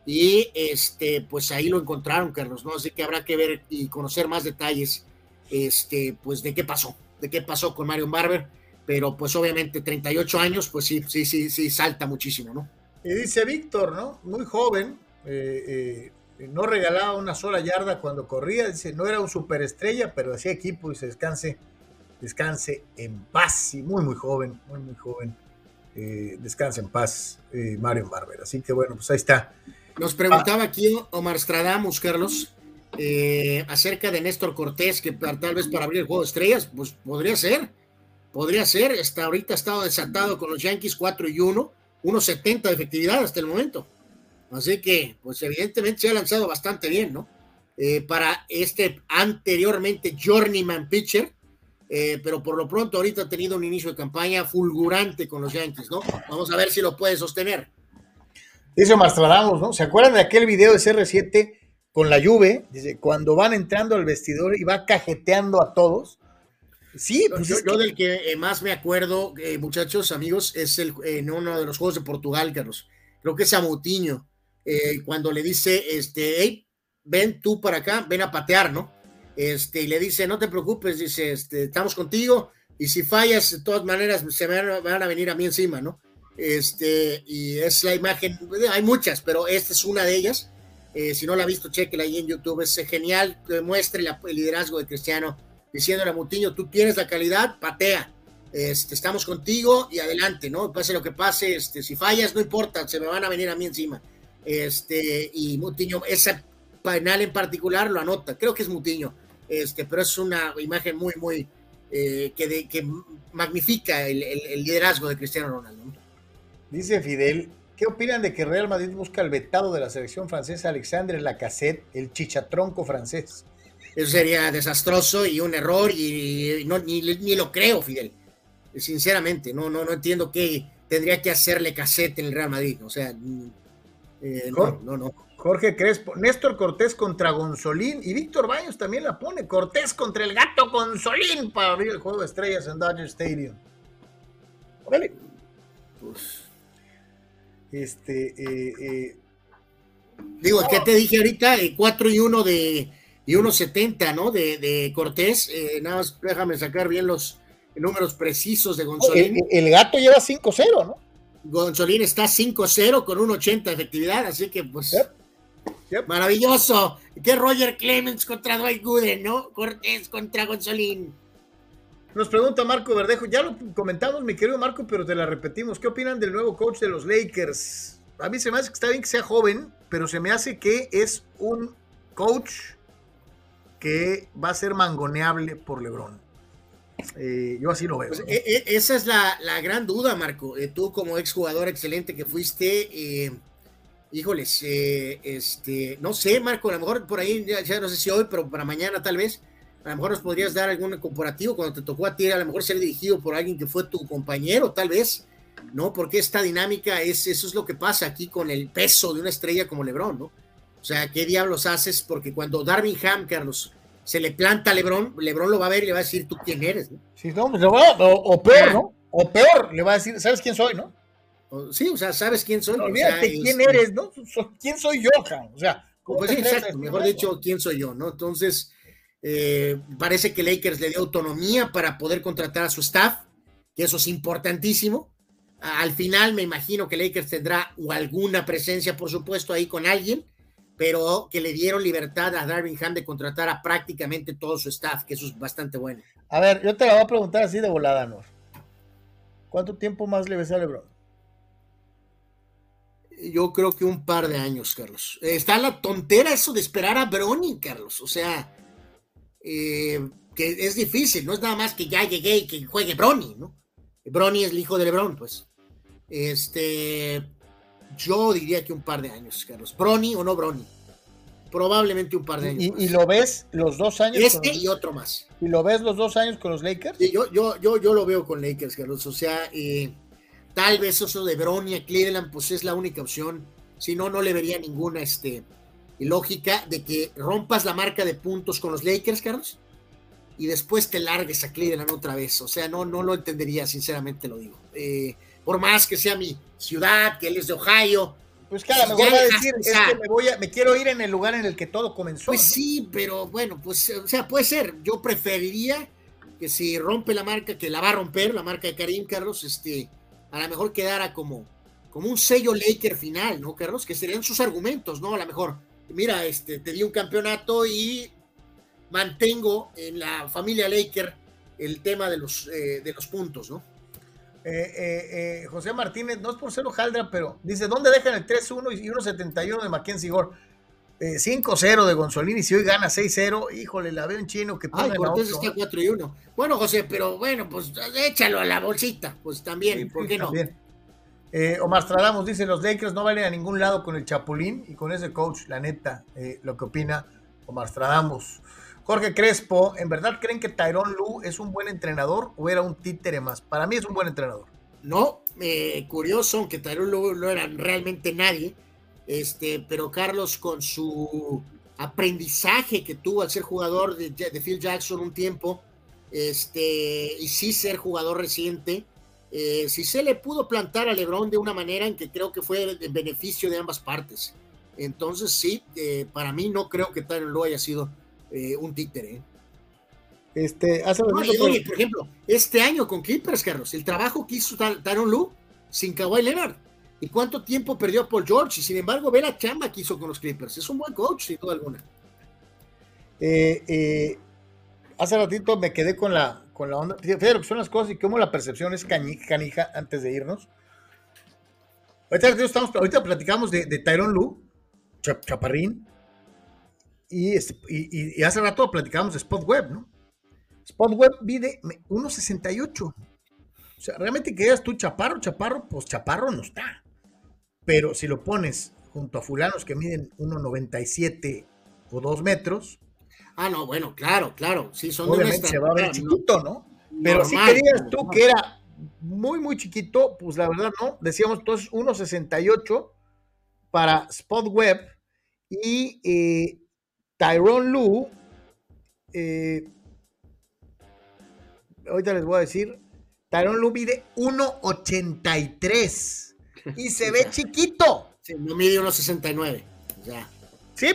y este, pues ahí lo encontraron, Carlos, ¿no? Así que habrá que ver y conocer más detalles, este, pues de qué pasó, de qué pasó con Marion Barber, pero pues obviamente 38 años, pues sí, sí, sí, sí, salta muchísimo, ¿no? Y dice Víctor, ¿no? Muy joven, eh, eh, no regalaba una sola yarda cuando corría, dice, no era un superestrella, pero hacía equipo y se descanse, descanse en paz, y muy, muy joven, muy, muy joven. Eh, descanse en paz, eh, Mario Barber. Así que bueno, pues ahí está. Nos preguntaba aquí Omar Stradamus, Carlos, eh, acerca de Néstor Cortés, que tal vez para abrir el juego de estrellas, pues podría ser, podría ser. Hasta ahorita ha estado desatado con los Yankees 4 y 1, 1.70 de efectividad hasta el momento. Así que, pues evidentemente se ha lanzado bastante bien, ¿no? Eh, para este anteriormente Journeyman Pitcher, eh, pero por lo pronto ahorita ha tenido un inicio de campaña fulgurante con los Yankees, ¿no? Vamos a ver si lo puede sostener. Dice Mastradamos, ¿no? ¿Se acuerdan de aquel video de CR7 con la Juve? Dice, cuando van entrando al vestidor y va cajeteando a todos. Sí, pues yo, yo del que eh, más me acuerdo, eh, muchachos, amigos, es el, en uno de los juegos de Portugal, Carlos. Creo que es a Moutinho, eh, cuando le dice, este, hey, ven tú para acá, ven a patear, ¿no? Este, y le dice, no te preocupes, dice, este, estamos contigo, y si fallas, de todas maneras, se me van a venir a mí encima, ¿no? Este, y es la imagen, hay muchas, pero esta es una de ellas. Eh, si no la ha visto, chequela ahí en YouTube, es genial, que muestre la, el liderazgo de Cristiano, diciéndole a Mutiño, tú tienes la calidad, patea, este, estamos contigo y adelante, ¿no? Pase lo que pase, este, si fallas, no importa, se me van a venir a mí encima. Este, y Mutiño, ese penal en particular lo anota, creo que es Mutiño, este, pero es una imagen muy, muy, eh, que, de, que magnifica el, el, liderazgo de Cristiano Ronaldo. Dice Fidel, ¿qué opinan de que Real Madrid busca el vetado de la selección francesa Alexandre Lacassette, el chichatronco francés? Eso sería desastroso y un error y no, ni, ni lo creo, Fidel. Sinceramente, no, no, no entiendo qué tendría que hacerle cassette en el Real Madrid. O sea, eh, no, no, no. Jorge Crespo, Néstor Cortés contra Gonzolín y Víctor Baños también la pone. Cortés contra el gato Gonzolín para abrir el juego de estrellas en Dodger Stadium. Órale. Pues, este, eh, eh, digo, ¿qué te dije ahorita? 4 y 1 de y 1.70, ¿no? De, de Cortés. Eh, nada más déjame sacar bien los números precisos de Gonzolín. El, el gato lleva 5-0, ¿no? Gonzolín está 5-0 con 1.80 de efectividad, así que pues. Yep. Yep. Maravilloso. Que Roger Clemens contra Dwight Gooden, ¿no? Cortés contra Gonzolín. Nos pregunta Marco Verdejo, ya lo comentamos, mi querido Marco, pero te la repetimos. ¿Qué opinan del nuevo coach de los Lakers? A mí se me hace que está bien que sea joven, pero se me hace que es un coach que va a ser mangoneable por LeBron. Eh, yo así lo veo. Pues, ¿no? eh, esa es la, la, gran duda, Marco. Eh, tú como exjugador excelente que fuiste, eh, híjoles, este, no sé, Marco, a lo mejor por ahí, ya, ya no sé si hoy, pero para mañana tal vez a lo mejor nos podrías dar algún comparativo cuando te tocó a ti, a lo mejor ser dirigido por alguien que fue tu compañero, tal vez, ¿no? Porque esta dinámica es, eso es lo que pasa aquí con el peso de una estrella como Lebron, ¿no? O sea, ¿qué diablos haces? Porque cuando Darvin Ham, Carlos, se le planta a Lebron, Lebron lo va a ver y le va a decir, ¿tú quién eres? ¿no? Sí, no, pues o, o, peor, ¿no? O peor, le va a decir, ¿sabes quién soy, no? Sí, o sea, ¿sabes quién soy? No, olvídate o sea, quién es, eres, ¿no? ¿Quién soy yo, Ham? O sea, pues sí, exacto, mejor dicho, ¿quién soy yo, no? Entonces eh, parece que Lakers le dio autonomía para poder contratar a su staff, que eso es importantísimo. Al final me imagino que Lakers tendrá alguna presencia, por supuesto, ahí con alguien, pero que le dieron libertad a Darvin Ham de contratar a prácticamente todo su staff, que eso es bastante bueno. A ver, yo te la voy a preguntar así de volada, Nor. ¿Cuánto tiempo más le ves a LeBron? Yo creo que un par de años, Carlos. Está la tontera eso de esperar a Brony, Carlos. O sea, eh, que es difícil, no es nada más que ya llegué y que juegue Brony, ¿no? Brony es el hijo de Lebron, pues. Este, yo diría que un par de años, Carlos. Brony o no Brony. Probablemente un par de años. ¿Y, y lo ves los dos años? Este los, y otro más. ¿Y lo ves los dos años con los Lakers? Sí, yo, yo, yo, yo lo veo con Lakers, Carlos. O sea, eh, tal vez eso de Bronia, Cleveland, pues es la única opción. Si no, no le vería ninguna este, lógica de que rompas la marca de puntos con los Lakers, Carlos, y después te largues a Cleveland otra vez. O sea, no, no lo entendería, sinceramente lo digo. Eh, por más que sea mi ciudad, que él es de Ohio. Pues claro, me voy a decir, es que me, voy a, me quiero ir en el lugar en el que todo comenzó. Pues ¿no? sí, pero bueno, pues, o sea, puede ser. Yo preferiría que si rompe la marca, que la va a romper, la marca de Karim, Carlos, este, a lo mejor quedara como, como un sello Laker final, ¿no, Carlos? Que serían sus argumentos, ¿no? A lo mejor, mira, este, te di un campeonato y mantengo en la familia Laker el tema de los, eh, de los puntos, ¿no? Eh, eh, eh, José Martínez, no es por ser hojaldra, pero dice, ¿dónde dejan el 3-1 y 1-71 de Mackenzie Gore? Eh, 5-0 de Gonzolini, si hoy gana 6-0, híjole, la veo en chino que Ay, Cortés está 4 y 1. Bueno, José, pero bueno, pues échalo a la bolsita, pues también, Sí, ¿por sí, qué no? también. Eh, Omar dice, los Lakers no valen a ningún lado con el Chapulín y con ese coach, la neta, eh, lo que opina Omar Stradamos. Jorge Crespo, ¿en verdad creen que Tyron Lu es un buen entrenador o era un títere más? Para mí es un buen entrenador. No, eh, curioso, aunque Tyrone no, no era realmente nadie, este, pero Carlos con su aprendizaje que tuvo al ser jugador de, de Phil Jackson un tiempo, este, y sí ser jugador reciente, eh, sí se le pudo plantar a LeBron de una manera en que creo que fue en beneficio de ambas partes. Entonces sí, eh, para mí no creo que Tyron Lue haya sido eh, un títere. Este, hace No, oye, por ejemplo, este año con Clippers, Carlos, el trabajo que hizo Ty- Tyronn Lue sin Kawhi Leonard. ¿Y cuánto tiempo perdió Paul George? Y sin embargo, ve la chamba que hizo con los Clippers. Es un buen coach, sin duda alguna. eh, hace ratito me quedé con la, con la onda. Fíjate lo que son las cosas y cómo la percepción es canija antes de irnos. Ahorita, platicamos de, de Tyron Lu, Chap- Chaparrín, y, y, hace rato platicábamos de Spot Web, ¿no? Spot Web mide 1.68. O sea, realmente que digas tú chaparro, chaparro, pues chaparro no está. Pero si lo pones junto a fulanos que miden 1.97 o 2 metros, Ah, no, bueno, claro, claro. Sí, son de obviamente se va a ver chiquito, ¿no? Pero si querías tú normal. que era muy, muy chiquito, pues la verdad no. Decíamos entonces 1.68 para Spot Web y eh, Tyrone Lu. eh, ahorita les voy a decir. Tyrone Lu mide 1.83 y se [laughs] ve chiquito. Sí, no mide 1.69. O sea, Sí.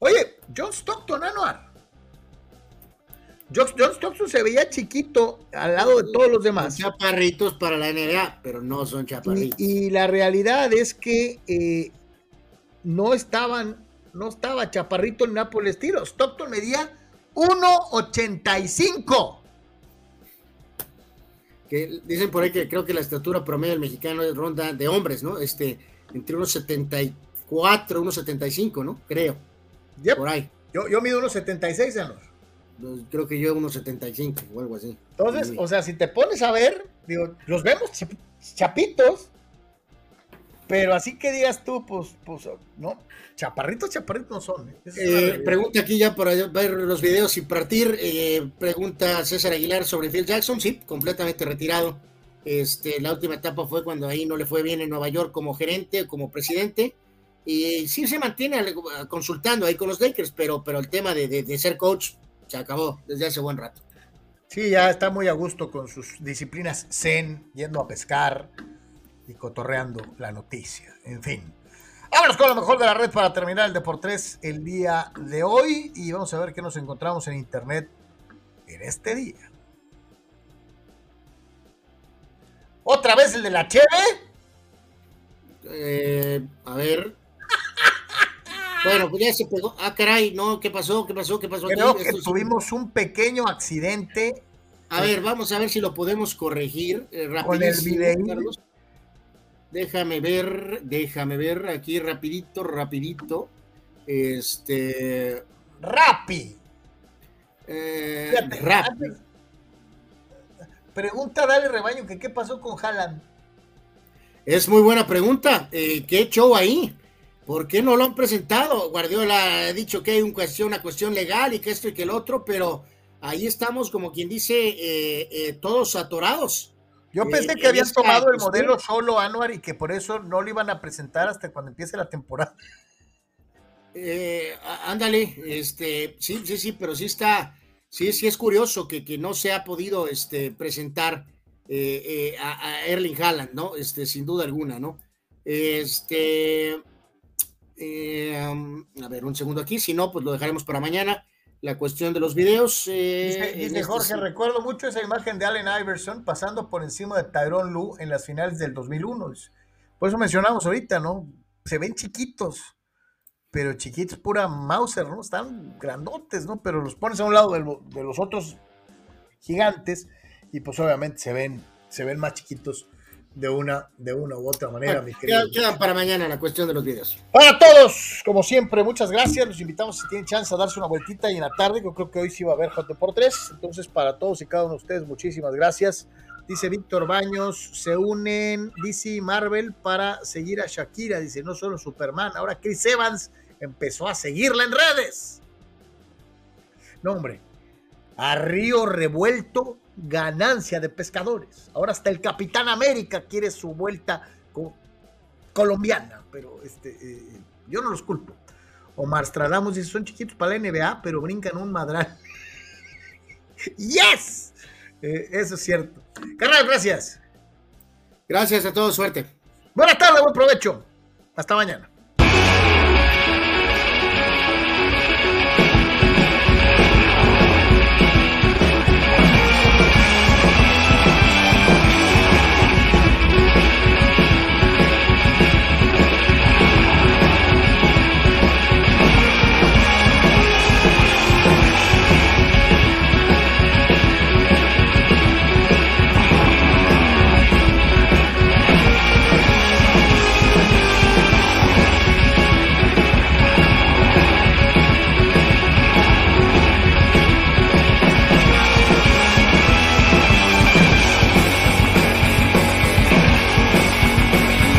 Oye, John Stockton, Anuar. John, John Stockton se veía chiquito al lado de todos los son demás. chaparritos para la NBA, pero no son chaparritos. y la realidad es que eh, no estaban, no estaba chaparrito en Nápoles estilo. Stockton medía 1.85. que dicen por ahí que creo que la estatura promedio del mexicano es ronda de hombres, ¿no? Este, entre unos 74, unos 75, ¿no? Creo, Yep. por ahí. Yo, yo mido 1.76, Anuar. Los- Creo que yo unos 75 o algo así. Entonces, Sí. o sea, si te pones a ver, digo, los vemos chap- chapitos, pero así que digas tú, pues, pues, no, chaparritos, chaparritos no son. ¿eh? Eh, pregunta aquí ya para ver los videos y partir. eh, pregunta César Aguilar sobre Phil Jackson. Sí, completamente retirado. Este, la última etapa fue cuando ahí no le fue bien en Nueva York como gerente, como presidente. Y sí se mantiene al- consultando ahí con los Lakers, pero, pero el tema de, de- de ser coach se acabó desde hace buen rato. Sí, ya está muy a gusto con sus disciplinas zen, yendo a pescar y cotorreando la noticia. En fin. Vámonos con lo mejor de la red para terminar el Deportes el día de hoy y vamos a ver qué nos encontramos en internet en este día. Otra vez el de la Cheve. Eh, a ver. Bueno, pues ya se pegó. Ah, caray, no, ¿qué pasó? ¿Qué pasó? ¿Qué pasó? aquí? Creo que Esto sí- tuvimos un pequeño accidente A ver, vamos a ver si lo podemos corregir eh, rapidísimo. Carlos. Déjame ver, déjame ver aquí rapidito, rapidito. Este, Rappi. eh, Fíjate, rap. antes- Pregunta Dale Rebaño que qué pasó con Haaland. Es muy buena pregunta. Eh, ¿Qué show ahí? ¿Por qué no lo han presentado? Guardiola ha dicho que hay un cuestión, una cuestión legal y que esto y que el otro, pero ahí estamos como quien dice, eh, eh, todos atorados. Yo Eh, pensé que habían tomado el cuestión- modelo solo Anuar y que por eso no lo iban a presentar hasta cuando empiece la temporada. Eh, ándale, este, sí, sí, sí, pero sí está, sí, sí es curioso que, que no se ha podido este, presentar a, a Erling Haaland, ¿no? Este, sin duda alguna, ¿no? Este, eh, a ver, un segundo aquí, si no, pues lo dejaremos para mañana. La cuestión de los videos. eh, Dice, este Jorge, sí. recuerdo mucho esa imagen de Allen Iverson pasando por encima de Tyrone Lu en las finales del 2001. Por eso mencionamos ahorita, ¿no? Se ven chiquitos, pero chiquitos pura Mauser, ¿no? Están grandotes, ¿no? Pero los pones a un lado de, lo- de los otros gigantes y pues obviamente se ven, se ven más chiquitos de una, de una u otra manera, Bueno, mi querido. quedan, para mañana la cuestión de los videos. Para todos, como siempre, muchas gracias. Los invitamos si tienen chance a darse una vueltita y en la tarde, yo creo que hoy sí va a haber J por 3. Entonces, para todos y cada uno de ustedes, muchísimas gracias. Dice Víctor Baños, se unen DC y Marvel para seguir a Shakira. Dice, no solo Superman, ahora Chris Evans empezó a seguirla en redes. No, hombre. A Río Revuelto, ganancia de pescadores. Ahora hasta el Capitán América quiere su vuelta co- colombiana, pero este, eh, yo no los culpo. Omar Stradamus dice, son chiquitos para la NBA, pero brincan un madral. [laughs] ¡Yes! Eh, eso es cierto. Carnal, gracias. Gracias a todos, suerte. Buenas tardes, buen provecho. Hasta mañana.